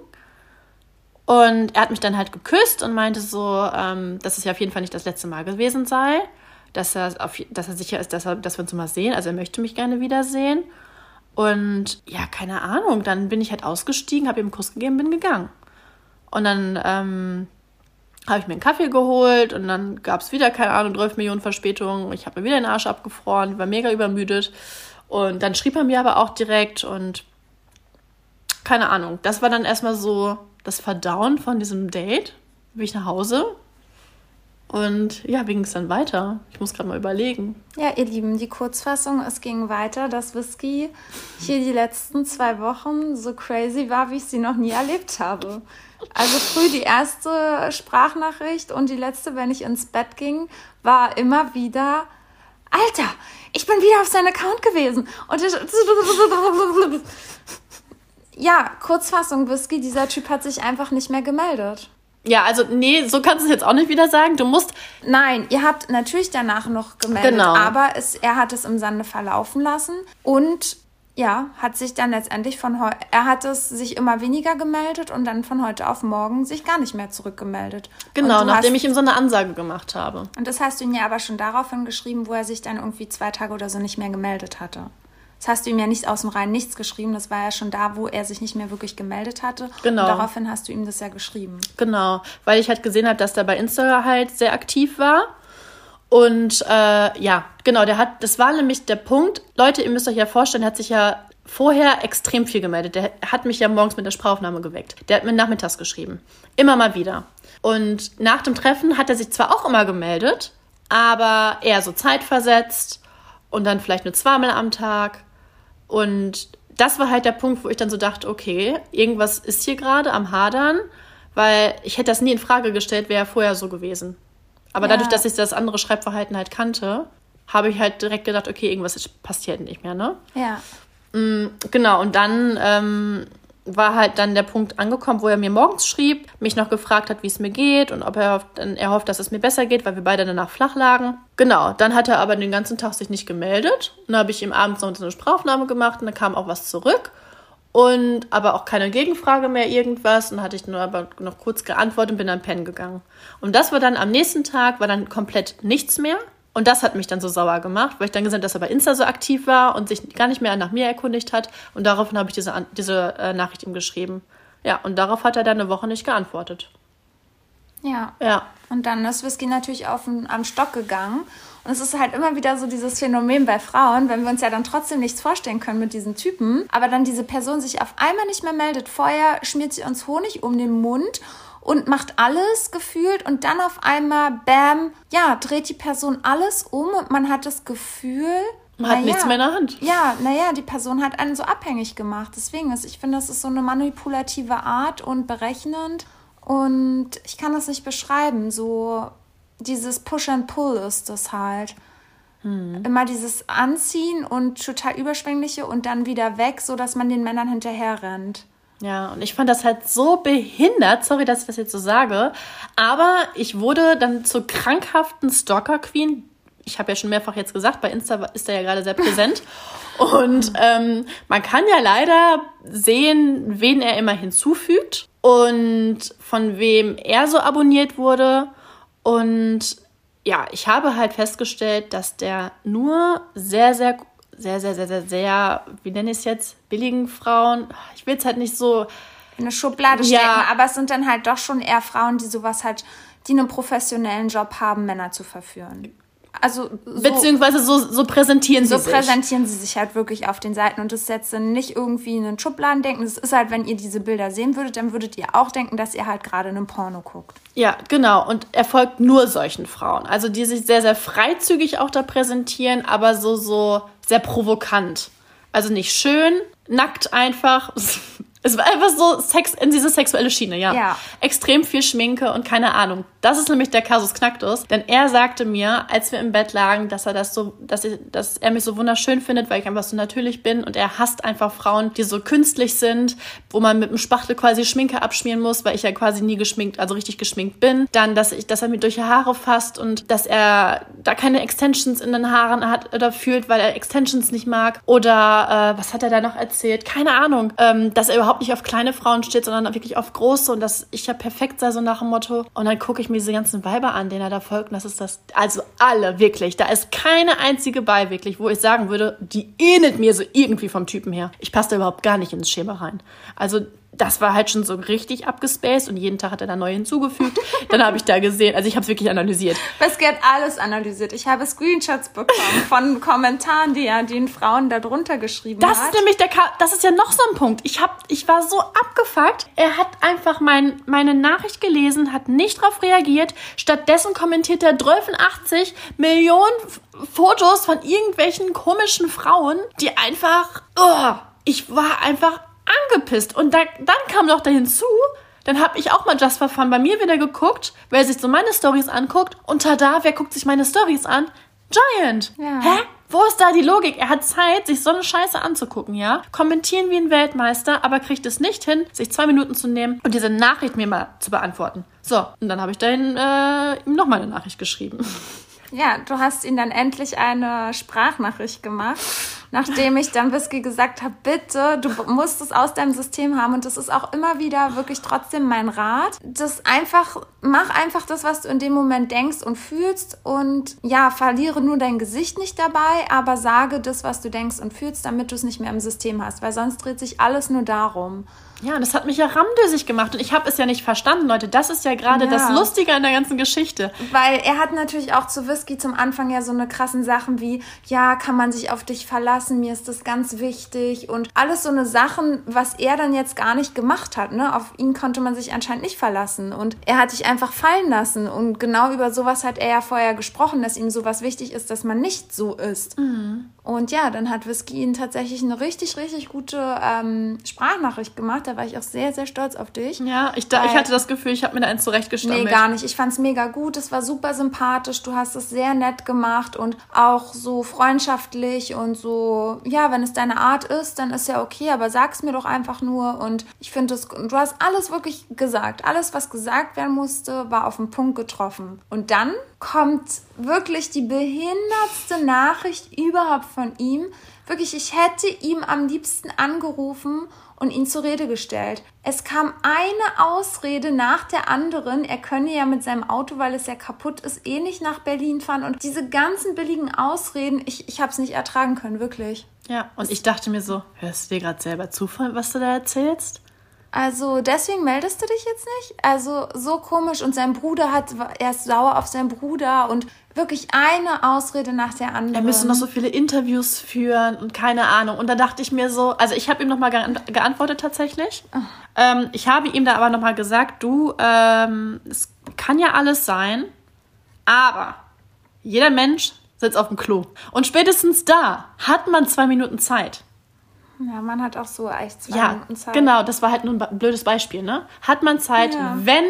Und er hat mich dann halt geküsst und meinte so, ähm, dass es ja auf jeden Fall nicht das letzte Mal gewesen sei. Dass er, auf, dass er sicher ist, dass, er, dass wir uns mal sehen. Also er möchte mich gerne wiedersehen. Und ja, keine Ahnung, dann bin ich halt ausgestiegen, habe ihm einen Kuss gegeben, bin gegangen. Und dann ähm, habe ich mir einen Kaffee geholt und dann gab es wieder, keine Ahnung, 12 Millionen Verspätungen. Ich habe mir wieder den Arsch abgefroren, war mega übermüdet. Und dann schrieb er mir aber auch direkt und keine Ahnung, das war dann erstmal so das Verdauen von diesem Date. Bin ich nach Hause Und ja, wie ging es dann weiter? Ich muss gerade mal überlegen. Ja, ihr Lieben, die Kurzfassung, es ging weiter, dass Whisky hier die letzten zwei Wochen so crazy war, wie ich sie noch nie erlebt habe. Also früh die erste Sprachnachricht und die letzte, wenn ich ins Bett ging, war immer wieder, Alter, ich bin wieder auf seinem Account gewesen. Und ich, ja, Kurzfassung, Whisky, dieser Typ hat sich einfach nicht mehr gemeldet. Ja, also nee, so kannst du es jetzt auch nicht wieder sagen. Du musst. Nein, ihr habt natürlich danach noch gemeldet, Genau. aber es, er hat es im Sande verlaufen lassen und ja, hat sich dann letztendlich von heute, er hat es sich immer weniger gemeldet und dann von heute auf morgen sich gar nicht mehr zurückgemeldet. Genau, nachdem hast, ich ihm so eine Ansage gemacht habe. Und das hast du ihm ja aber schon daraufhin geschrieben, wo er sich dann irgendwie zwei Tage oder so nicht mehr gemeldet hatte. Das hast du ihm ja nicht aus dem Reinen nichts geschrieben, das war ja schon da, wo er sich nicht mehr wirklich gemeldet hatte. Genau. Und daraufhin hast du ihm das ja geschrieben. Genau, weil ich halt gesehen habe, dass der bei Insta halt sehr aktiv war. Und äh, ja, genau, der hat, das war nämlich der Punkt. Leute, ihr müsst euch ja vorstellen, der hat sich ja vorher extrem viel gemeldet. Der hat mich ja morgens mit der Sprachaufnahme geweckt. Der hat mir nachmittags geschrieben. Immer mal wieder. Und nach dem Treffen hat er sich zwar auch immer gemeldet, aber eher so zeitversetzt und dann vielleicht nur zweimal am Tag. Und das war halt der Punkt, wo ich dann so dachte, okay, irgendwas ist hier gerade am Hadern, weil ich hätte das nie in Frage gestellt, wäre er vorher so gewesen. Aber Ja. dadurch, dass ich das andere Schreibverhalten halt kannte, habe ich halt direkt gedacht, okay, irgendwas passiert nicht mehr, ne? Ja. Genau, und dann ähm, war halt dann der Punkt angekommen, wo er mir morgens schrieb, mich noch gefragt hat, wie es mir geht und ob er hofft, er hofft, dass es mir besser geht, weil wir beide danach flach lagen. Genau, dann hat er aber den ganzen Tag sich nicht gemeldet. Dann habe ich ihm abends noch so eine Sprachaufnahme gemacht und dann kam auch was zurück. Und aber auch keine Gegenfrage mehr, irgendwas. Und hatte ich nur aber noch kurz geantwortet und bin dann pennen gegangen. Und das war dann am nächsten Tag, war dann komplett nichts mehr. Und das hat mich dann so sauer gemacht, weil ich dann gesehen habe, dass er bei Insta so aktiv war und sich gar nicht mehr nach mir erkundigt hat. Und daraufhin habe ich diese, diese äh, Nachricht ihm geschrieben. Ja, und darauf hat er dann eine Woche nicht geantwortet. Ja. Ja. Und dann ist Whisky natürlich auf den, am Stock gegangen. Und es ist halt immer wieder so dieses Phänomen bei Frauen, wenn wir uns ja dann trotzdem nichts vorstellen können mit diesen Typen, aber dann diese Person sich auf einmal nicht mehr meldet. Vorher schmiert sie uns Honig um den Mund und macht alles gefühlt und dann auf einmal, bam, ja, dreht die Person alles um und man hat das Gefühl, Man hat na nichts ja, mehr in der Hand. Ja, naja, die Person hat einen so abhängig gemacht. Deswegen ist, ich finde, das ist so eine manipulative Art und berechnend. Und ich kann das nicht beschreiben. So dieses Push and Pull ist das halt. Immer dieses Anziehen und total überschwängliche und dann wieder weg, so dass man den Männern hinterher rennt. Ja, und ich fand das halt so behindert, sorry, dass ich das jetzt so sage, aber ich wurde dann zur krankhaften Stalker-Queen. Ich habe ja schon mehrfach jetzt gesagt, bei Insta ist er ja gerade sehr präsent. Und ähm, man kann ja leider sehen, wen er immer hinzufügt und von wem er so abonniert wurde. Und ja, ich habe halt festgestellt, dass der nur sehr, sehr, sehr, sehr, sehr, sehr, sehr, wie nenne ich es jetzt, billigen Frauen, ich will es halt nicht so, In eine Schublade Ja. stecken, aber es sind dann halt doch schon eher Frauen, die sowas halt, die einen professionellen Job haben, Männer zu verführen. Also so, beziehungsweise so, so präsentieren sie so sich. präsentieren sie sich halt wirklich auf den Seiten und das setzt dann nicht irgendwie in einen Schubladen denken. Das ist halt, wenn ihr diese Bilder sehen würdet, dann würdet ihr auch denken, dass ihr halt gerade einen Porno guckt. Ja, genau. Und er folgt nur solchen Frauen. Also die sich sehr, sehr freizügig auch da präsentieren, aber so, so sehr provokant. Also nicht schön, nackt einfach. Es war einfach so Sex in diese sexuelle Schiene, ja. Ja. Extrem viel Schminke und keine Ahnung. Das ist nämlich der Kasus Knacktus. Denn er sagte mir, als wir im Bett lagen, dass er das so, dass, ich, dass er mich so wunderschön findet, weil ich einfach so natürlich bin. Und er hasst einfach Frauen, die so künstlich sind, wo man mit dem Spachtel quasi Schminke abschmieren muss, weil ich ja quasi nie geschminkt, also richtig geschminkt bin. Dann, dass ich, dass er mir durch die Haare fasst und dass er da keine Extensions in den Haaren hat oder fühlt, weil er Extensions nicht mag. Oder äh, was hat er da noch erzählt? Keine Ahnung. Ähm, dass er überhaupt nicht auf kleine Frauen steht, sondern wirklich auf große und dass ich ja perfekt sei, so nach dem Motto. Und dann gucke ich mir diese ganzen Weiber an, denen er da folgt. Und das ist das, also alle, wirklich. Da ist keine einzige bei, wirklich, wo ich sagen würde, die ähnelt mir so irgendwie vom Typen her. Ich passe da überhaupt gar nicht ins Schema rein. Also das war halt schon so richtig abgespaced und jeden Tag hat er da neu hinzugefügt. Dann habe ich da gesehen, also ich habe es wirklich analysiert. Wesky hat alles analysiert. Ich habe Screenshots bekommen von Kommentaren, die ja den Frauen da drunter geschrieben Das hat. ist nämlich der, Ka das ist ja noch so ein Punkt. Ich hab, ich war so abgefuckt. Er hat einfach mein, meine Nachricht gelesen, hat nicht drauf reagiert. Stattdessen kommentiert er 80 Millionen Fotos von irgendwelchen komischen Frauen, die einfach, oh, ich war einfach angepisst. Und da, dann kam noch da hinzu, dann habe ich auch mal Just for Fun bei mir wieder geguckt, wer sich so meine Stories anguckt. Und tada, wer guckt sich meine Stories an? Giant. Ja. Hä? Wo ist da die Logik? Er hat Zeit, sich so eine Scheiße anzugucken, ja? Kommentieren wie ein Weltmeister, aber kriegt es nicht hin, sich zwei Minuten zu nehmen und diese Nachricht mir mal zu beantworten. So, und dann habe ich dann äh, ihm nochmal eine Nachricht geschrieben. Ja, du hast ihn dann endlich eine Sprachnachricht gemacht, nachdem ich dann Whisky gesagt habe, bitte, du musst es aus deinem System haben und das ist auch immer wieder wirklich trotzdem mein Rat. Das einfach, mach einfach das, was du in dem Moment denkst und fühlst und ja, verliere nur dein Gesicht nicht dabei, aber sage das, was du denkst und fühlst, damit du es nicht mehr im System hast, weil sonst dreht sich alles nur darum. Ja, und das hat mich ja rammdösig gemacht und ich habe es ja nicht verstanden, Leute. Das ist ja gerade Ja. das Lustige an der ganzen Geschichte. Weil er hat natürlich auch zu Whisky zum Anfang ja so eine krassen Sachen wie, ja, kann man sich auf dich verlassen, mir ist das ganz wichtig und alles so eine Sachen, was er dann jetzt gar nicht gemacht hat, ne? Auf ihn konnte man sich anscheinend nicht verlassen und er hat dich einfach fallen lassen und genau über sowas hat er ja vorher gesprochen, dass ihm sowas wichtig ist, dass man nicht so ist. Und ja, dann hat Whisky ihn tatsächlich eine richtig, richtig gute ähm, Sprachnachricht gemacht, da war ich auch sehr, sehr stolz auf dich. Ja, ich, da, ich hatte das Gefühl, ich habe mir da eins zurechtgestammelt. Nee, gar nicht. Ich fand's mega gut. Es war super sympathisch. Du hast es sehr nett gemacht und auch so freundschaftlich und so, ja, wenn es deine Art ist, dann ist ja okay, aber sag's mir doch einfach nur. Und ich finde es, du hast alles wirklich gesagt. Alles, was gesagt werden musste, war auf den Punkt getroffen. Und dann kommt wirklich die behindertste Nachricht überhaupt von ihm. Wirklich, ich hätte ihm am liebsten angerufen und ihn zur Rede gestellt. Es kam eine Ausrede nach der anderen. Er könne ja mit seinem Auto, weil es ja kaputt ist, eh nicht nach Berlin fahren. Und diese ganzen billigen Ausreden, ich, ich habe es nicht ertragen können, wirklich. Ja, und ich dachte mir so, hörst du dir gerade selber zu, was du da erzählst? Also deswegen meldest du dich jetzt nicht? Also so komisch und sein Bruder hat, er ist sauer auf seinen Bruder und wirklich eine Ausrede nach der anderen. Er müsste noch so viele Interviews führen und keine Ahnung. Und da dachte ich mir so, also ich habe ihm nochmal geantwortet tatsächlich. Ähm, ich habe ihm da aber nochmal gesagt, du, ähm, es kann ja alles sein, aber jeder Mensch sitzt auf dem Klo. Und spätestens da hat man zwei Minuten Zeit. Ja, man hat auch so echt zwei Ja, Minuten Zeit. genau, das war halt nur ein blödes Beispiel, ne? Hat man Zeit, Ja. wenn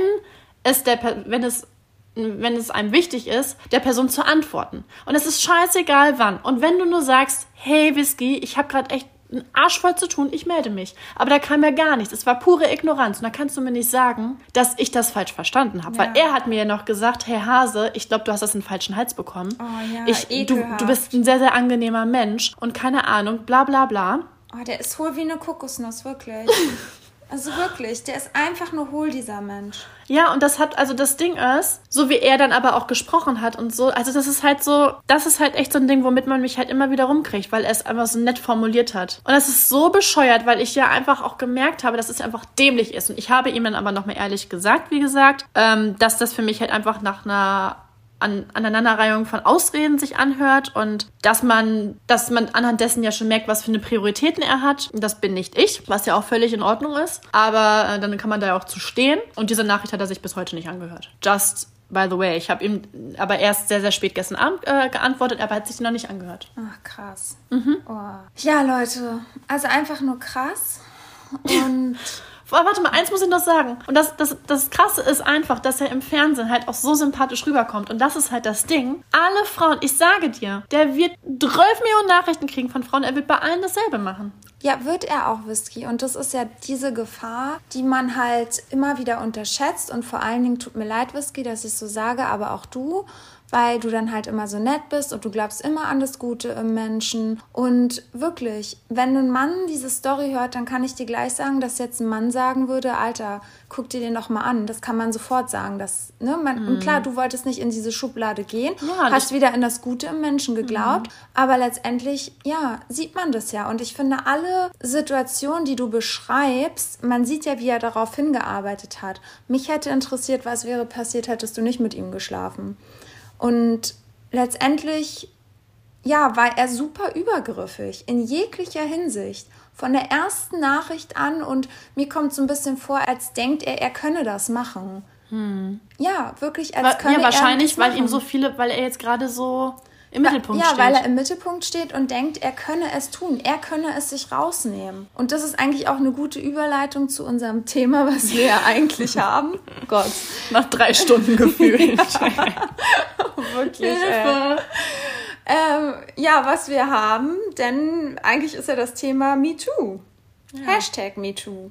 es der wenn es wenn es einem wichtig ist, der Person zu antworten. Und es ist scheißegal wann. Und wenn du nur sagst, hey Whisky, ich habe gerade echt einen Arsch voll zu tun, ich melde mich. Aber da kam ja gar nichts. Es war pure Ignoranz. Und da kannst du mir nicht sagen, dass ich das falsch verstanden habe. Weil Ja. er hat mir ja noch gesagt, hey Hase, ich glaube, du hast das in den falschen Hals bekommen. Oh ja, ich, du, du bist ein sehr, sehr angenehmer Mensch und keine Ahnung, bla bla bla. Oh, der ist hohl wie eine Kokosnuss, wirklich. also wirklich, der ist einfach nur hohl, dieser Mensch. Ja, und das hat, also das Ding ist, so wie er dann aber auch gesprochen hat und so, also das ist halt so, das ist halt echt so ein Ding, womit man mich halt immer wieder rumkriegt, weil er es einfach so nett formuliert hat. Und das ist so bescheuert, weil ich ja einfach auch gemerkt habe, dass es einfach dämlich ist. Und ich habe ihm dann aber nochmal ehrlich gesagt, wie gesagt, ähm, dass das für mich halt einfach nach einer an Aneinanderreihung von Ausreden sich anhört und dass man, dass man anhand dessen ja schon merkt, was für eine Prioritäten er hat. Das bin nicht ich, was ja auch völlig in Ordnung ist. Aber äh, dann kann man da ja auch zu stehen. Und diese Nachricht hat er sich bis heute nicht angehört. Just by the way, ich habe ihm aber erst sehr, sehr spät gestern Abend äh, geantwortet, aber er hat sich noch nicht angehört. Ach, krass. Oh. Ja, Leute, also einfach nur krass. Und warte mal, eins muss ich noch sagen. Und das, das, das Krasse ist einfach, dass er im Fernsehen halt auch so sympathisch rüberkommt. Und das ist halt das Ding. Alle Frauen, ich sage dir, der wird 12 Millionen Nachrichten kriegen von Frauen. Er wird bei allen dasselbe machen. ja, wird er auch Whisky. Und das ist ja diese Gefahr, die man halt immer wieder unterschätzt. Und vor allen Dingen tut mir leid, Whisky, dass ich so sage, aber auch du. Weil du dann halt immer so nett bist und du glaubst immer an das Gute im Menschen. Und wirklich, wenn ein Mann diese Story hört, dann kann ich dir gleich sagen, dass jetzt ein Mann sagen würde, Alter, guck dir den doch mal an. Das kann man sofort sagen. Das, ne? man, Und klar, du wolltest nicht in diese Schublade gehen, Ja, hast wieder in das Gute im Menschen geglaubt, aber letztendlich, ja, sieht man das ja. Und ich finde, alle Situationen, die du beschreibst, man sieht ja, wie er darauf hingearbeitet hat. Mich hätte interessiert, was wäre passiert, hättest du nicht mit ihm geschlafen. Und letztendlich, ja, war er super übergriffig in jeglicher Hinsicht. Von der ersten Nachricht an und mir kommt so ein bisschen vor, als denkt er, er könne das machen. Hm. Ja, wirklich, als könne ja, wahrscheinlich, weil ihm so viele, weil er jetzt gerade so im Mittelpunkt ja, steht. Ja, weil er im Mittelpunkt steht und denkt, er könne es tun, er könne es sich rausnehmen. Und das ist eigentlich auch eine gute Überleitung zu unserem Thema, was wir ja eigentlich haben. Gott. Nach drei Stunden gefühlt. Wirklich. Hilfe. Ähm, ja, was wir haben, denn eigentlich ist ja das Thema MeToo. Ja. Hashtag MeToo.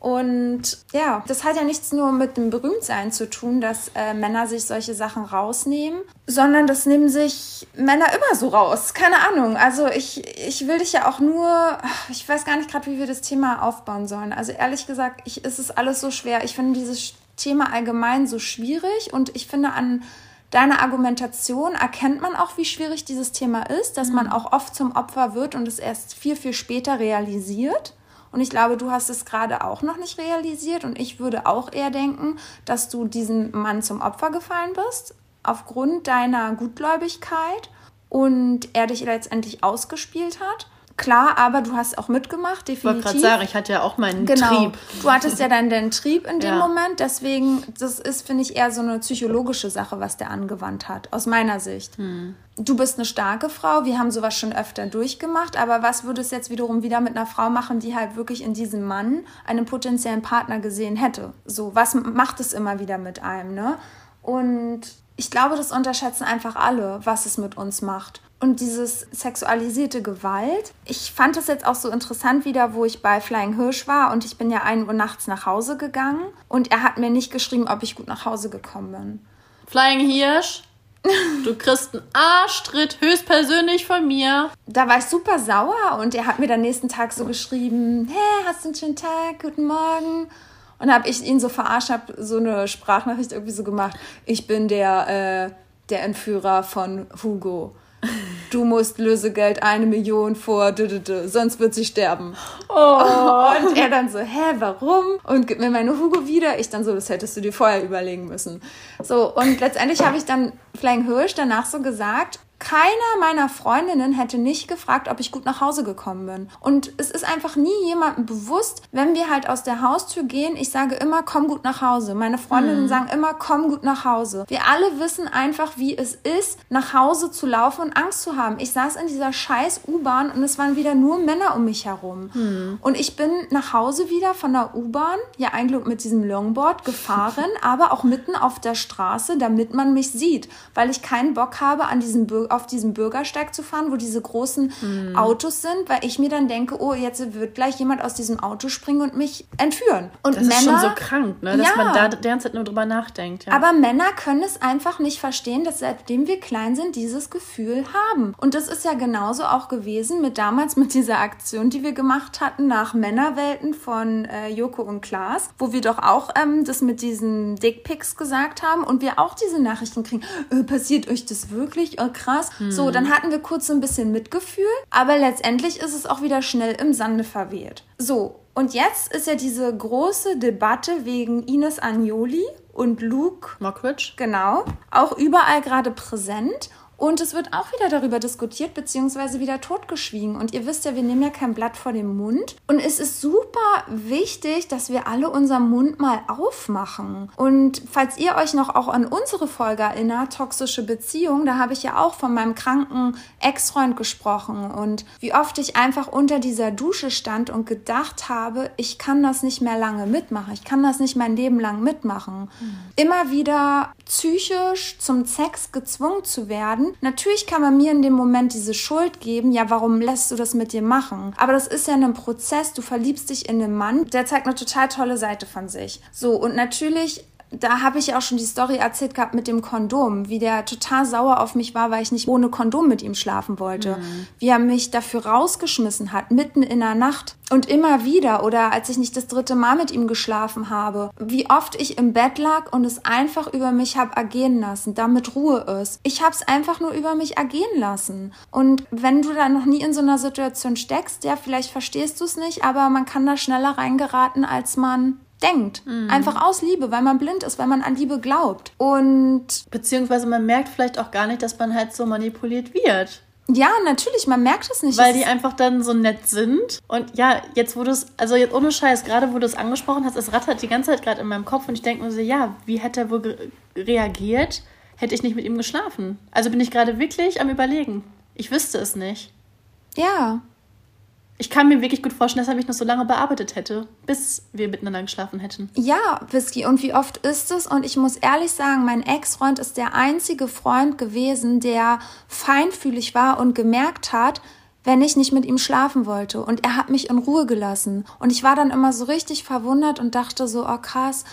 Und ja, das hat ja nichts nur mit dem Berühmtsein zu tun, dass äh, Männer sich solche Sachen rausnehmen, sondern das nehmen sich Männer immer so raus. Keine Ahnung. Also ich, ich will dich ja auch nur, ich weiß gar nicht gerade, wie wir das Thema aufbauen sollen. Also ehrlich gesagt, ich, ist es alles so schwer. Ich finde dieses Thema allgemein so schwierig und ich finde an deiner Argumentation erkennt man auch, wie schwierig dieses Thema ist, dass man mhm. auch oft zum Opfer wird und es erst viel, viel später realisiert. Und ich glaube, du hast es gerade auch noch nicht realisiert. Und ich würde auch eher denken, dass du diesem Mann zum Opfer gefallen bist, aufgrund deiner Gutgläubigkeit und er dich letztendlich ausgespielt hat. Klar, aber du hast auch mitgemacht, definitiv. Ich wollte gerade sagen, ich hatte ja auch meinen genau. Trieb. Du hattest ja dann den Trieb in dem ja. Moment. Deswegen, das ist, finde ich, eher so eine psychologische Sache, was der angewandt hat, aus meiner Sicht. Hm. Du bist eine starke Frau, wir haben sowas schon öfter durchgemacht, aber was würde es jetzt wiederum wieder mit einer Frau machen, die halt wirklich in diesem Mann einen potenziellen Partner gesehen hätte? So, was macht es immer wieder mit einem, ne? Und ich glaube, das unterschätzen einfach alle, was es mit uns macht. Und dieses sexualisierte Gewalt. Ich fand das jetzt auch so interessant wieder, wo ich bei Flying Hirsch war und ich bin ja 1 Uhr nachts nach Hause gegangen und er hat mir nicht geschrieben, ob ich gut nach Hause gekommen bin. Flying Hirsch, du kriegst einen Arschtritt höchstpersönlich von mir. Da war ich super sauer und er hat mir dann nächsten Tag so geschrieben, hey, hast du einen schönen Tag, guten Morgen. Und habe ich ihn so verarscht, habe so eine Sprachnachricht irgendwie so gemacht. Ich bin der, äh, der Entführer von Hugo du musst Lösegeld eine Million vor, sonst wird sie sterben. Oh. Und er dann so, hä, warum? Und gib mir meine Hugo wieder. Ich dann so, das hättest du dir vorher überlegen müssen. So, und letztendlich habe ich dann Flying Hirsch danach so gesagt, keiner meiner Freundinnen hätte nicht gefragt, ob ich gut nach Hause gekommen bin. Und es ist einfach nie jemandem bewusst, wenn wir halt aus der Haustür gehen, ich sage immer, komm gut nach Hause. Meine Freundinnen mhm. sagen immer, komm gut nach Hause. Wir alle wissen einfach, wie es ist, nach Hause zu laufen und Angst zu haben. Ich saß in dieser scheiß U-Bahn und es waren wieder nur Männer um mich herum. Mhm. Und ich bin nach Hause wieder von der U-Bahn, ja eigentlich mit diesem Longboard gefahren, aber auch mitten auf der Straße, damit man mich sieht, weil ich keinen Bock habe, an diesem Bürger auf diesem Bürgersteig zu fahren, wo diese großen mhm. Autos sind, weil ich mir dann denke, oh, jetzt wird gleich jemand aus diesem Auto springen und mich entführen. Und das Männer, ist schon so krank, ne? dass ja, man da die ganze Zeit nur drüber nachdenkt. Ja. Aber Männer können es einfach nicht verstehen, dass seitdem wir klein sind, dieses Gefühl haben. Und das ist ja genauso auch gewesen mit damals mit dieser Aktion, die wir gemacht hatten nach Männerwelten von äh, Joko und Klaas, wo wir doch auch ähm, das mit diesen Dickpics gesagt haben und wir auch diese Nachrichten kriegen. Äh, passiert euch das wirklich? Oh, krass krass. Hm. So, dann hatten wir kurz so ein bisschen Mitgefühl, aber letztendlich ist es auch wieder schnell im Sande verweht. So, und jetzt ist ja diese große Debatte wegen Ines Agnoli und Luke Mockridge. Genau, auch überall gerade präsent. Und es wird auch wieder darüber diskutiert, beziehungsweise wieder totgeschwiegen. Und ihr wisst ja, wir nehmen ja kein Blatt vor dem Mund. Und es ist super wichtig, dass wir alle unseren Mund mal aufmachen. Und falls ihr euch noch auch an unsere Folge erinnert, toxische Beziehung, da habe ich ja auch von meinem kranken Ex-Freund gesprochen und wie oft ich einfach unter dieser Dusche stand und gedacht habe, ich kann das nicht mehr lange mitmachen. Ich kann das nicht mein Leben lang mitmachen. Mhm. Immer wieder psychisch zum Sex gezwungen zu werden, Natürlich kann man mir in dem Moment diese Schuld geben, ja, warum lässt du das mit dir machen? Aber das ist ja ein Prozess, du verliebst dich in einen Mann, der zeigt eine total tolle Seite von sich. So, und natürlich da habe ich auch schon die Story erzählt gehabt mit dem Kondom, wie der total sauer auf mich war, weil ich nicht ohne Kondom mit ihm schlafen wollte. Mhm. Wie er mich dafür rausgeschmissen hat, mitten in der Nacht. Und immer wieder, oder als ich nicht das dritte Mal mit ihm geschlafen habe, wie oft ich im Bett lag und es einfach über mich habe ergehen lassen, damit Ruhe ist. Ich habe es einfach nur über mich ergehen lassen. Und wenn du da noch nie in so einer Situation steckst, ja, vielleicht verstehst du es nicht, aber man kann da schneller reingeraten, als man denkt. Mhm. Einfach aus Liebe, weil man blind ist, weil man an Liebe glaubt. Und. Beziehungsweise man merkt vielleicht auch gar nicht, dass man halt so manipuliert wird. Ja, natürlich, man merkt es nicht. Weil die einfach dann so nett sind. Und ja, jetzt wo du es, also jetzt ohne Scheiß, gerade wo du es angesprochen hast, es rattert die ganze Zeit gerade in meinem Kopf und ich denke mir so, ja, wie hätte er wohl reagiert, hätte ich nicht mit ihm geschlafen? Also bin ich gerade wirklich am Überlegen. Ich wüsste es nicht. Ja, ich kann mir wirklich gut vorstellen, dass er mich noch so lange bearbeitet hätte, bis wir miteinander geschlafen hätten. Ja, Whisky. Und wie oft ist es? Und ich muss ehrlich sagen, mein Ex-Freund ist der einzige Freund gewesen, der feinfühlig war und gemerkt hat, wenn ich nicht mit ihm schlafen wollte. Und er hat mich in Ruhe gelassen. Und ich war dann immer so richtig verwundert und dachte so, oh krass,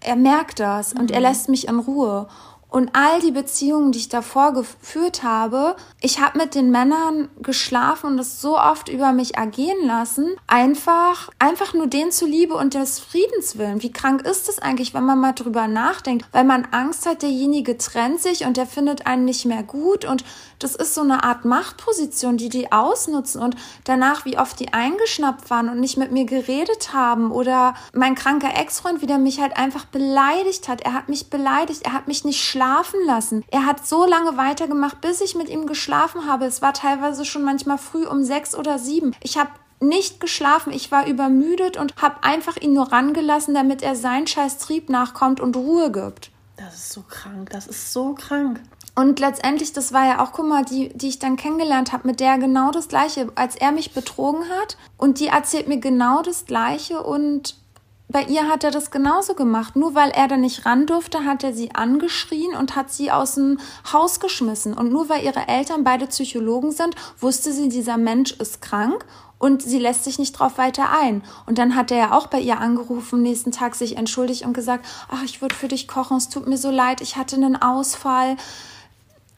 er merkt das und mhm. er lässt mich in Ruhe. Und all die Beziehungen, die ich davor geführt habe, ich habe mit den Männern geschlafen und es so oft über mich ergehen lassen, einfach, einfach nur denen zuliebe und des Friedens willen. Wie krank ist es eigentlich, wenn man mal drüber nachdenkt? Weil man Angst hat, derjenige trennt sich und der findet einen nicht mehr gut und das ist so eine Art Machtposition, die die ausnutzen und danach, wie oft die eingeschnappt waren und nicht mit mir geredet haben oder mein kranker Ex-Freund wieder mich halt einfach beleidigt hat. Er hat mich beleidigt, er hat mich nicht schlafen lassen. Er hat so lange weitergemacht, bis ich mit ihm geschlafen habe. Es war teilweise schon manchmal früh um sechs oder sieben. Ich habe nicht geschlafen, ich war übermüdet und habe einfach ihn nur rangelassen, damit er seinen scheiß Trieb nachkommt und Ruhe gibt. Das ist so krank, das ist so krank. Und letztendlich, das war ja auch, guck mal, die, die ich dann kennengelernt habe, mit der genau das Gleiche, als er mich betrogen hat. Und die erzählt mir genau das Gleiche und bei ihr hat er das genauso gemacht. Nur weil er da nicht ran durfte, hat er sie angeschrien und hat sie aus dem Haus geschmissen. Und nur weil ihre Eltern beide Psychologen sind, wusste sie, dieser Mensch ist krank und sie lässt sich nicht drauf weiter ein. Und dann hat er ja auch bei ihr angerufen, nächsten Tag sich entschuldigt und gesagt, ach, ich würde für dich kochen, es tut mir so leid, ich hatte einen Ausfall.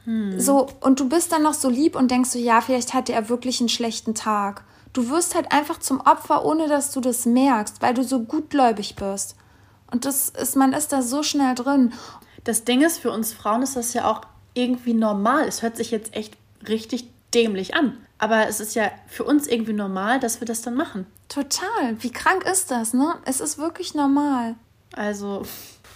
Hm. So, und du bist dann noch so lieb und denkst so, ja, vielleicht hatte er wirklich einen schlechten Tag. Du wirst halt einfach zum Opfer, ohne dass du das merkst, weil du so gutgläubig bist. Und das ist, man ist da so schnell drin. Das Ding ist, für uns Frauen ist das ja auch irgendwie normal. Es hört sich jetzt echt richtig dämlich an. Aber es ist ja für uns irgendwie normal, dass wir das dann machen. Total. Wie krank ist das, ne? Es ist wirklich normal. Also.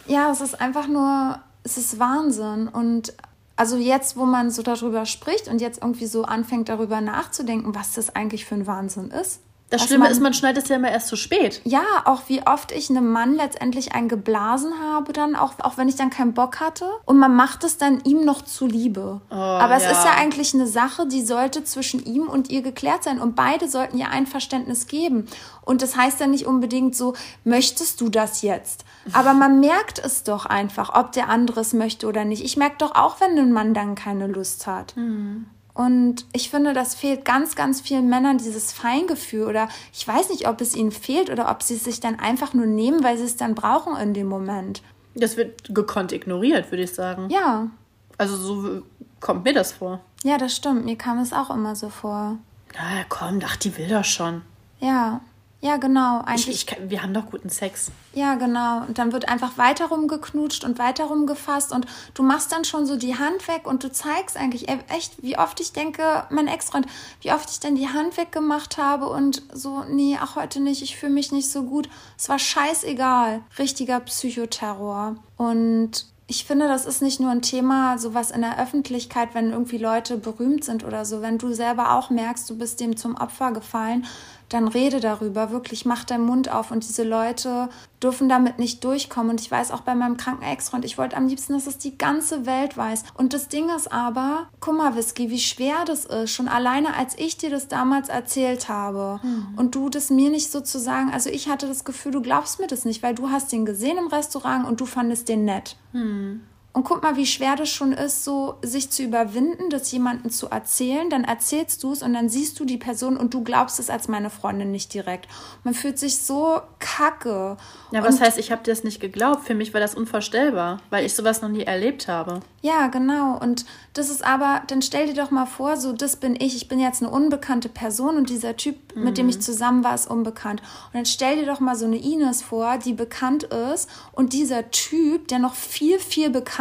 Ja, es ist einfach nur, es ist Wahnsinn. Und also jetzt, wo man so darüber spricht und jetzt irgendwie so anfängt darüber nachzudenken, was das eigentlich für ein Wahnsinn ist. Das Schlimme man, ist, man schneidet es ja immer erst zu spät. Ja, auch wie oft ich einem Mann letztendlich einen geblasen habe, dann auch, auch wenn ich dann keinen Bock hatte. Und man macht es dann ihm noch zuliebe. Oh, Aber es ja. ist ja eigentlich eine Sache, die sollte zwischen ihm und ihr geklärt sein. Und beide sollten ihr Einverständnis geben. Und das heißt ja nicht unbedingt so, möchtest du das jetzt? Aber man merkt es doch einfach, ob der andere es möchte oder nicht. Ich merke doch auch, wenn ein Mann dann keine Lust hat. Mhm. Und ich finde, das fehlt ganz, ganz vielen Männern dieses Feingefühl oder ich weiß nicht, ob es ihnen fehlt oder ob sie es sich dann einfach nur nehmen, weil sie es dann brauchen in dem Moment. Das wird gekonnt ignoriert, würde ich sagen. Ja. Also so kommt mir das vor. Ja, das stimmt. Mir kam es auch immer so vor. Na komm, ach, die will doch schon. Ja. Ja, genau. Eigentlich. Ich, ich, wir haben doch guten Sex. Ja, genau. Und dann wird einfach weiter rumgeknutscht und weiter rumgefasst und du machst dann schon so die Hand weg und du zeigst eigentlich echt, wie oft ich denke, mein Ex-Freund, wie oft ich dann die Hand weggemacht habe und so, nee, ach heute nicht, ich fühle mich nicht so gut. Es war scheißegal. Richtiger Psychoterror. Und ich finde, das ist nicht nur ein Thema, sowas in der Öffentlichkeit, wenn irgendwie Leute berühmt sind oder so. Wenn du selber auch merkst, du bist dem zum Opfer gefallen, dann rede darüber, wirklich mach deinen Mund auf und diese Leute dürfen damit nicht durchkommen. Und ich weiß auch bei meinem kranken Ex-Freund, ich wollte am liebsten, dass es die ganze Welt weiß. Und das Ding ist aber, guck mal, Whisky, wie schwer das ist, schon alleine als ich dir das damals erzählt habe mhm. und du das mir nicht sozusagen, also ich hatte das Gefühl, du glaubst mir das nicht, weil du hast den gesehen im Restaurant und du fandest den nett. Mhm. Und guck mal, wie schwer das schon ist, so sich zu überwinden, das jemandem zu erzählen. Dann erzählst du es und dann siehst du die Person und du glaubst es als meine Freundin nicht direkt. Man fühlt sich so kacke. Ja, was heißt, ich habe dir das nicht geglaubt? Für mich war das unvorstellbar, weil ich sowas noch nie erlebt habe. Ja, genau. Und das ist aber, dann stell dir doch mal vor, so, das bin ich. Ich bin jetzt eine unbekannte Person und dieser Typ, mhm. mit dem ich zusammen war, ist unbekannt. Und dann stell dir doch mal so eine Ines vor, die bekannt ist und dieser Typ, der noch viel, viel bekannter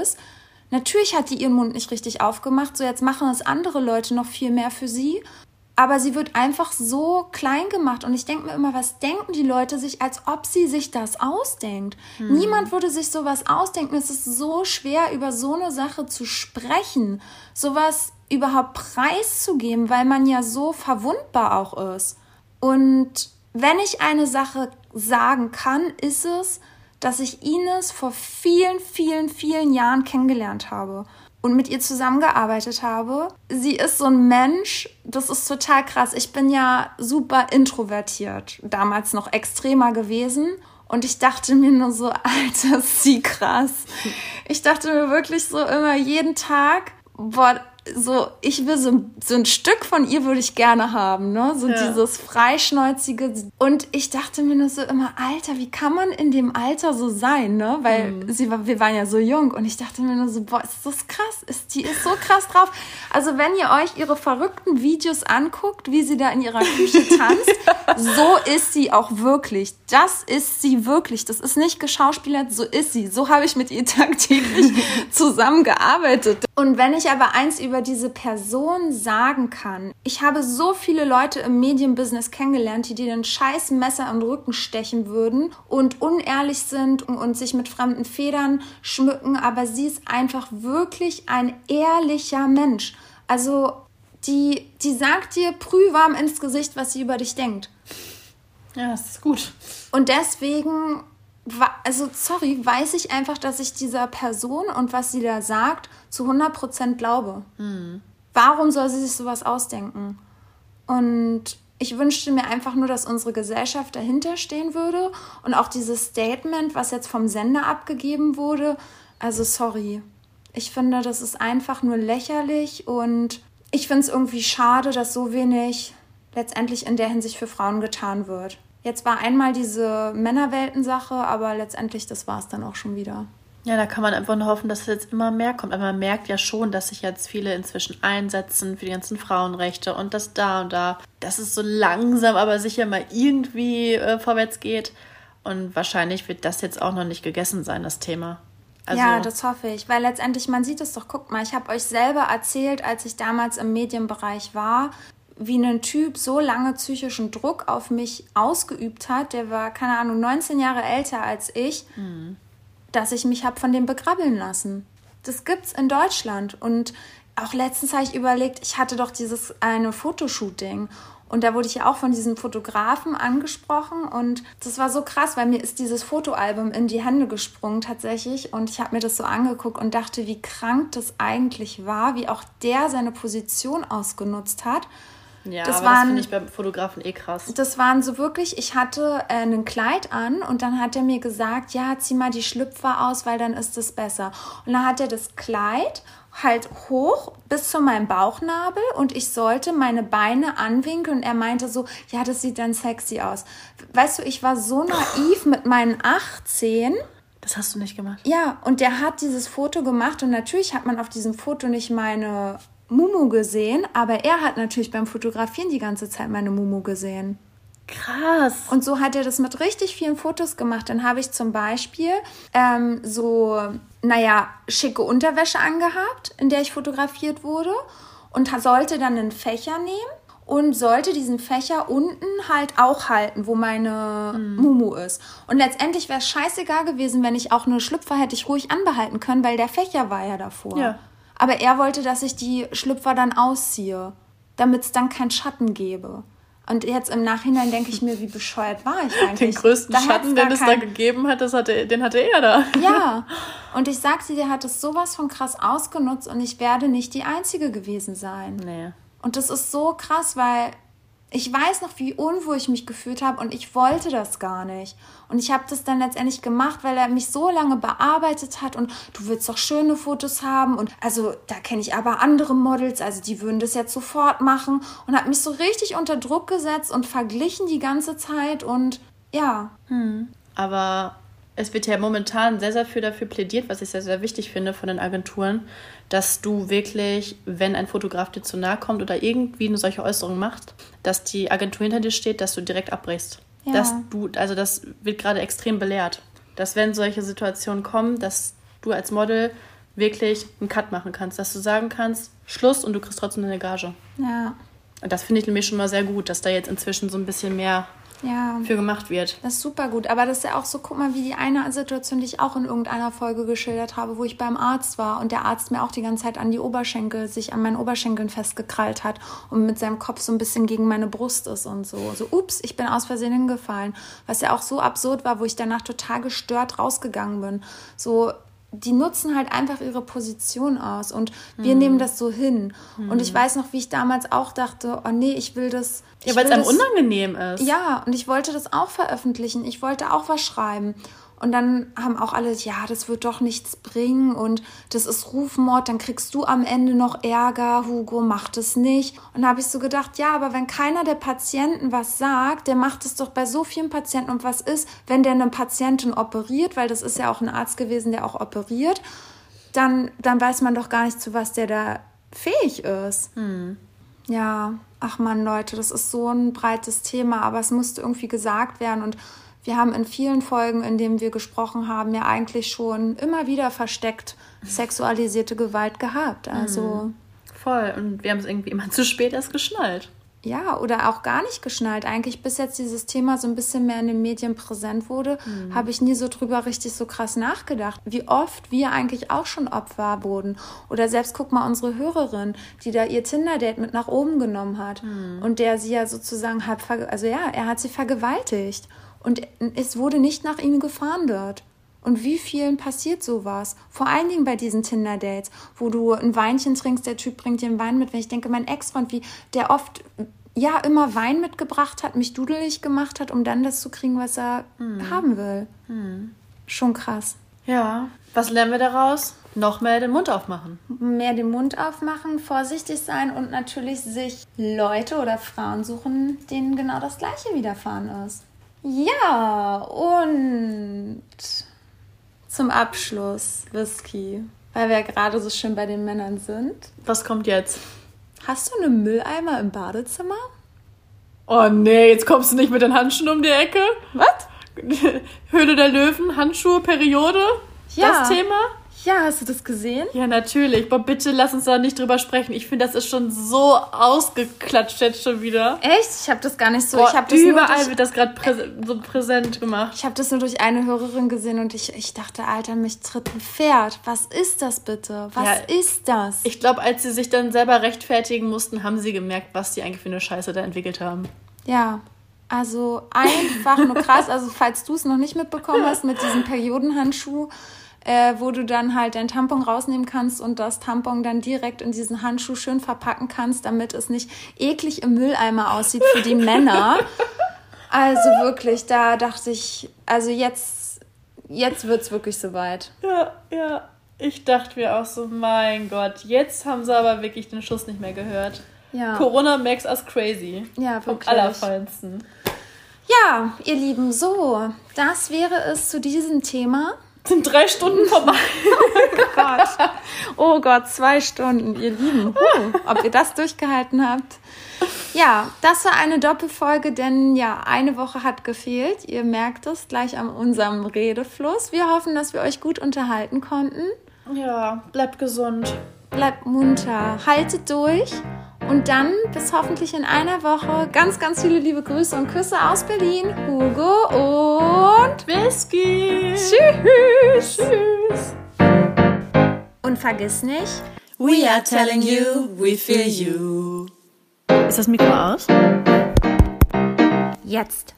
ist, Natürlich hat die ihren Mund nicht richtig aufgemacht, so jetzt machen es andere Leute noch viel mehr für sie. Aber sie wird einfach so klein gemacht. Und ich denke mir immer, was denken die Leute sich, als ob sie sich das ausdenkt? Hm. Niemand würde sich sowas ausdenken. Es ist so schwer, über so eine Sache zu sprechen, sowas überhaupt preiszugeben, weil man ja so verwundbar auch ist. Und wenn ich eine Sache sagen kann, ist es, dass ich Ines vor vielen, vielen, vielen Jahren kennengelernt habe und mit ihr zusammengearbeitet habe. Sie ist so ein Mensch, das ist total krass. Ich bin ja super introvertiert, damals noch extremer gewesen. Und ich dachte mir nur so, Alter, ist sie krass. Ich dachte mir wirklich so immer jeden Tag, boah, so, ich will so, so ein Stück von ihr würde ich gerne haben, ne? So ja. dieses freischnäuzige. Und ich dachte mir nur so immer, Alter, wie kann man in dem Alter so sein, ne? Weil mhm. sie war, wir waren ja so jung und ich dachte mir nur so, boah, ist das krass, ist, die ist so krass drauf. Also wenn ihr euch ihre verrückten Videos anguckt, wie sie da in ihrer Küche tanzt, so ist sie auch wirklich. Das ist sie wirklich. Das ist nicht geschauspielert, so ist sie. So habe ich mit ihr tagtäglich zusammengearbeitet. Und wenn ich aber eins über über diese Person sagen kann. Ich habe so viele Leute im Medienbusiness kennengelernt, die dir den scheiß Messer im Rücken stechen würden und unehrlich sind und sich mit fremden Federn schmücken, aber sie ist einfach wirklich ein ehrlicher Mensch. Also die, die sagt dir prühwarm ins Gesicht, was sie über dich denkt. Ja, das ist gut. Und deswegen also sorry, weiß ich einfach, dass ich dieser Person und was sie da sagt, zu 100% glaube. Mhm. Warum soll sie sich sowas ausdenken? Und ich wünschte mir einfach nur, dass unsere Gesellschaft dahinter stehen würde und auch dieses Statement, was jetzt vom Sender abgegeben wurde. Also sorry, ich finde, das ist einfach nur lächerlich und ich finde es irgendwie schade, dass so wenig letztendlich in der Hinsicht für Frauen getan wird. Jetzt war einmal diese Männerwelten-Sache, aber letztendlich, das war es dann auch schon wieder. Ja, da kann man einfach nur hoffen, dass es jetzt immer mehr kommt. Aber man merkt ja schon, dass sich jetzt viele inzwischen einsetzen für die ganzen Frauenrechte und das da und da, dass es so langsam, aber sicher mal irgendwie äh, vorwärts geht. Und wahrscheinlich wird das jetzt auch noch nicht gegessen sein, das Thema. Also, ja, das hoffe ich, weil letztendlich, man sieht es doch, guckt mal, ich habe euch selber erzählt, als ich damals im Medienbereich war, wie ein Typ so lange psychischen Druck auf mich ausgeübt hat, der war, keine Ahnung, 19 Jahre älter als ich, mhm. dass ich mich habe von dem begrabbeln lassen. Das gibt's in Deutschland. Und auch letztens habe ich überlegt, ich hatte doch dieses eine Fotoshooting. Und da wurde ich ja auch von diesem Fotografen angesprochen. Und das war so krass, weil mir ist dieses Fotoalbum in die Hände gesprungen tatsächlich. Und ich habe mir das so angeguckt und dachte, wie krank das eigentlich war, wie auch der seine Position ausgenutzt hat ja, das waren, das finde ich beim Fotografen eh krass. Das waren so wirklich, ich hatte äh, ein Kleid an und dann hat er mir gesagt, ja, zieh mal die Schlüpfer aus, weil dann ist es besser. Und dann hat er das Kleid halt hoch bis zu meinem Bauchnabel und ich sollte meine Beine anwinkeln und er meinte so, ja, das sieht dann sexy aus. Weißt du, ich war so naiv mit meinen 18. Das hast du nicht gemacht. Ja, und der hat dieses Foto gemacht und natürlich hat man auf diesem Foto nicht meine Mumu gesehen, aber er hat natürlich beim Fotografieren die ganze Zeit meine Mumu gesehen. Krass. Und so hat er das mit richtig vielen Fotos gemacht. Dann habe ich zum Beispiel ähm, so, naja, schicke Unterwäsche angehabt, in der ich fotografiert wurde und sollte dann einen Fächer nehmen und sollte diesen Fächer unten halt auch halten, wo meine mhm. Mumu ist. Und letztendlich wäre es scheißegal gewesen, wenn ich auch eine Schlüpfer hätte ich ruhig anbehalten können, weil der Fächer war ja davor. Ja. Aber er wollte, dass ich die Schlüpfer dann ausziehe, damit es dann keinen Schatten gebe. Und jetzt im Nachhinein denke ich mir, wie bescheuert war ich eigentlich? Den größten da Schatten, den es kein... da gegeben hat, das hatte, den hatte er da. Ja. Und ich sagte, der hat es sowas von krass ausgenutzt und ich werde nicht die Einzige gewesen sein. Nee. Und das ist so krass, weil ich weiß noch, wie unwohl ich mich gefühlt habe und ich wollte das gar nicht. Und ich habe das dann letztendlich gemacht, weil er mich so lange bearbeitet hat und du willst doch schöne Fotos haben und also da kenne ich aber andere Models, also die würden das jetzt sofort machen und hat mich so richtig unter Druck gesetzt und verglichen die ganze Zeit und Ja. Aber es wird ja momentan sehr, sehr viel dafür plädiert, was ich sehr, sehr wichtig finde von den Agenturen, dass du wirklich, wenn ein Fotograf dir zu nahe kommt oder irgendwie eine solche Äußerung macht, dass die Agentur hinter dir steht, dass du direkt abbrichst. Ja. Dass du, also das wird gerade extrem belehrt. Dass wenn solche Situationen kommen, dass du als Model wirklich einen Cut machen kannst, dass du sagen kannst, Schluss und du kriegst trotzdem eine Gage. Ja. Und das finde ich nämlich schon mal sehr gut, dass da jetzt inzwischen so ein bisschen mehr Ja. für gemacht wird. Das ist super gut. Aber das ist ja auch so, guck mal, wie die eine Situation, die ich auch in irgendeiner Folge geschildert habe, wo ich beim Arzt war und der Arzt mir auch die ganze Zeit an die Oberschenkel, sich an meinen Oberschenkeln festgekrallt hat und mit seinem Kopf so ein bisschen gegen meine Brust ist und so. So, ups, ich bin aus Versehen hingefallen. Was ja auch so absurd war, wo ich danach total gestört rausgegangen bin. So, die nutzen halt einfach ihre Position aus und wir nehmen das so hin. Und ich weiß noch, wie ich damals auch dachte, oh nee, ich will das. Ja, weil es einem unangenehm ist. ja, und ich wollte das auch veröffentlichen. Ich wollte auch was schreiben. Und dann haben auch alle, ja, das wird doch nichts bringen und das ist Rufmord, dann kriegst du am Ende noch Ärger, Hugo, mach das nicht. Und da habe ich so gedacht, ja, aber wenn keiner der Patienten was sagt, der macht es doch bei so vielen Patienten. Und was ist, wenn der eine Patientin operiert, weil das ist ja auch ein Arzt gewesen, der auch operiert, dann, dann weiß man doch gar nicht, zu was der da fähig ist. Ja, ach man, Leute, das ist so ein breites Thema, aber es musste irgendwie gesagt werden. Und wir haben in vielen Folgen, in denen wir gesprochen haben, ja eigentlich schon immer wieder versteckt sexualisierte Gewalt gehabt. Also Voll. Und wir haben es irgendwie immer zu spät erst geschnallt. Ja, oder auch gar nicht geschnallt. Eigentlich, bis jetzt dieses Thema so ein bisschen mehr in den Medien präsent wurde, habe ich nie so drüber richtig so krass nachgedacht, wie oft wir eigentlich auch schon Opfer wurden. Oder selbst guck mal unsere Hörerin, die da ihr Tinder-Date mit nach oben genommen hat und der sie ja sozusagen verge- also ja, er hat sie vergewaltigt und es wurde nicht nach ihm gefahndet. Und wie vielen passiert sowas? Vor allen Dingen bei diesen Tinder-Dates, wo du ein Weinchen trinkst, der Typ bringt dir einen Wein mit. Wenn ich denke, mein Ex-Freund, wie der oft ja immer Wein mitgebracht hat, mich dudelig gemacht hat, um dann das zu kriegen, was er haben will. Schon krass. Ja. Was lernen wir daraus? Noch mehr den Mund aufmachen. Mehr den Mund aufmachen, vorsichtig sein und natürlich sich Leute oder Frauen suchen, denen genau das Gleiche widerfahren ist. Ja, und zum Abschluss Whisky, weil wir ja gerade so schön bei den Männern sind. Was kommt jetzt? Hast du einen Mülleimer im Badezimmer? Oh nee, jetzt kommst du nicht mit den Handschuhen um die Ecke. Was? Höhle der Löwen, Handschuhe, Periode? Ja. Das Thema? Ja, hast du das gesehen? Ja, natürlich. Boah, bitte lass uns da nicht drüber sprechen. Ich finde, das ist schon so ausgeklatscht jetzt schon wieder. Echt? Ich habe das gar nicht so. Boah, ich habe das, überall durch- wird das gerade präse so präsent gemacht. ich hab das nur durch eine Hörerin gesehen und ich, ich dachte, Alter, mich tritt ein Pferd. Was ist das bitte? Was Ja, ist das? Ich glaube, als sie sich dann selber rechtfertigen mussten, haben sie gemerkt, was sie eigentlich für eine Scheiße da entwickelt haben. Ja, also einfach nur krass. Also falls du es noch nicht mitbekommen hast mit diesem Periodenhandschuh, äh, wo du dann halt dein Tampon rausnehmen kannst und das Tampon dann direkt in diesen Handschuh schön verpacken kannst, damit es nicht eklig im Mülleimer aussieht für die Männer. Also wirklich, da dachte ich, also jetzt, jetzt wird's wirklich soweit. Ja, ja. Ich dachte mir auch so, mein Gott, jetzt haben sie aber wirklich den Schuss nicht mehr gehört. Ja. Corona makes us crazy. Ja, Vom wirklich. Allerfeinsten. Ja, ihr Lieben, so, das wäre es zu diesem Thema. Sind drei Stunden vorbei. Gott. Oh Gott, zwei Stunden, ihr Lieben. Huh, ob ihr das durchgehalten habt. Ja, das war eine Doppelfolge, denn ja, eine Woche hat gefehlt. Ihr merkt es gleich an unserem Redefluss. Wir hoffen, dass wir euch gut unterhalten konnten. Ja, bleibt gesund. Bleibt munter, haltet durch und dann bis hoffentlich in einer Woche. Ganz, ganz viele liebe Grüße und Küsse aus Berlin. Hugo und Whisky. Tschüss. Tschüss. Und vergiss nicht, We are telling you, we feel you. Ist das Mikro aus? jetzt.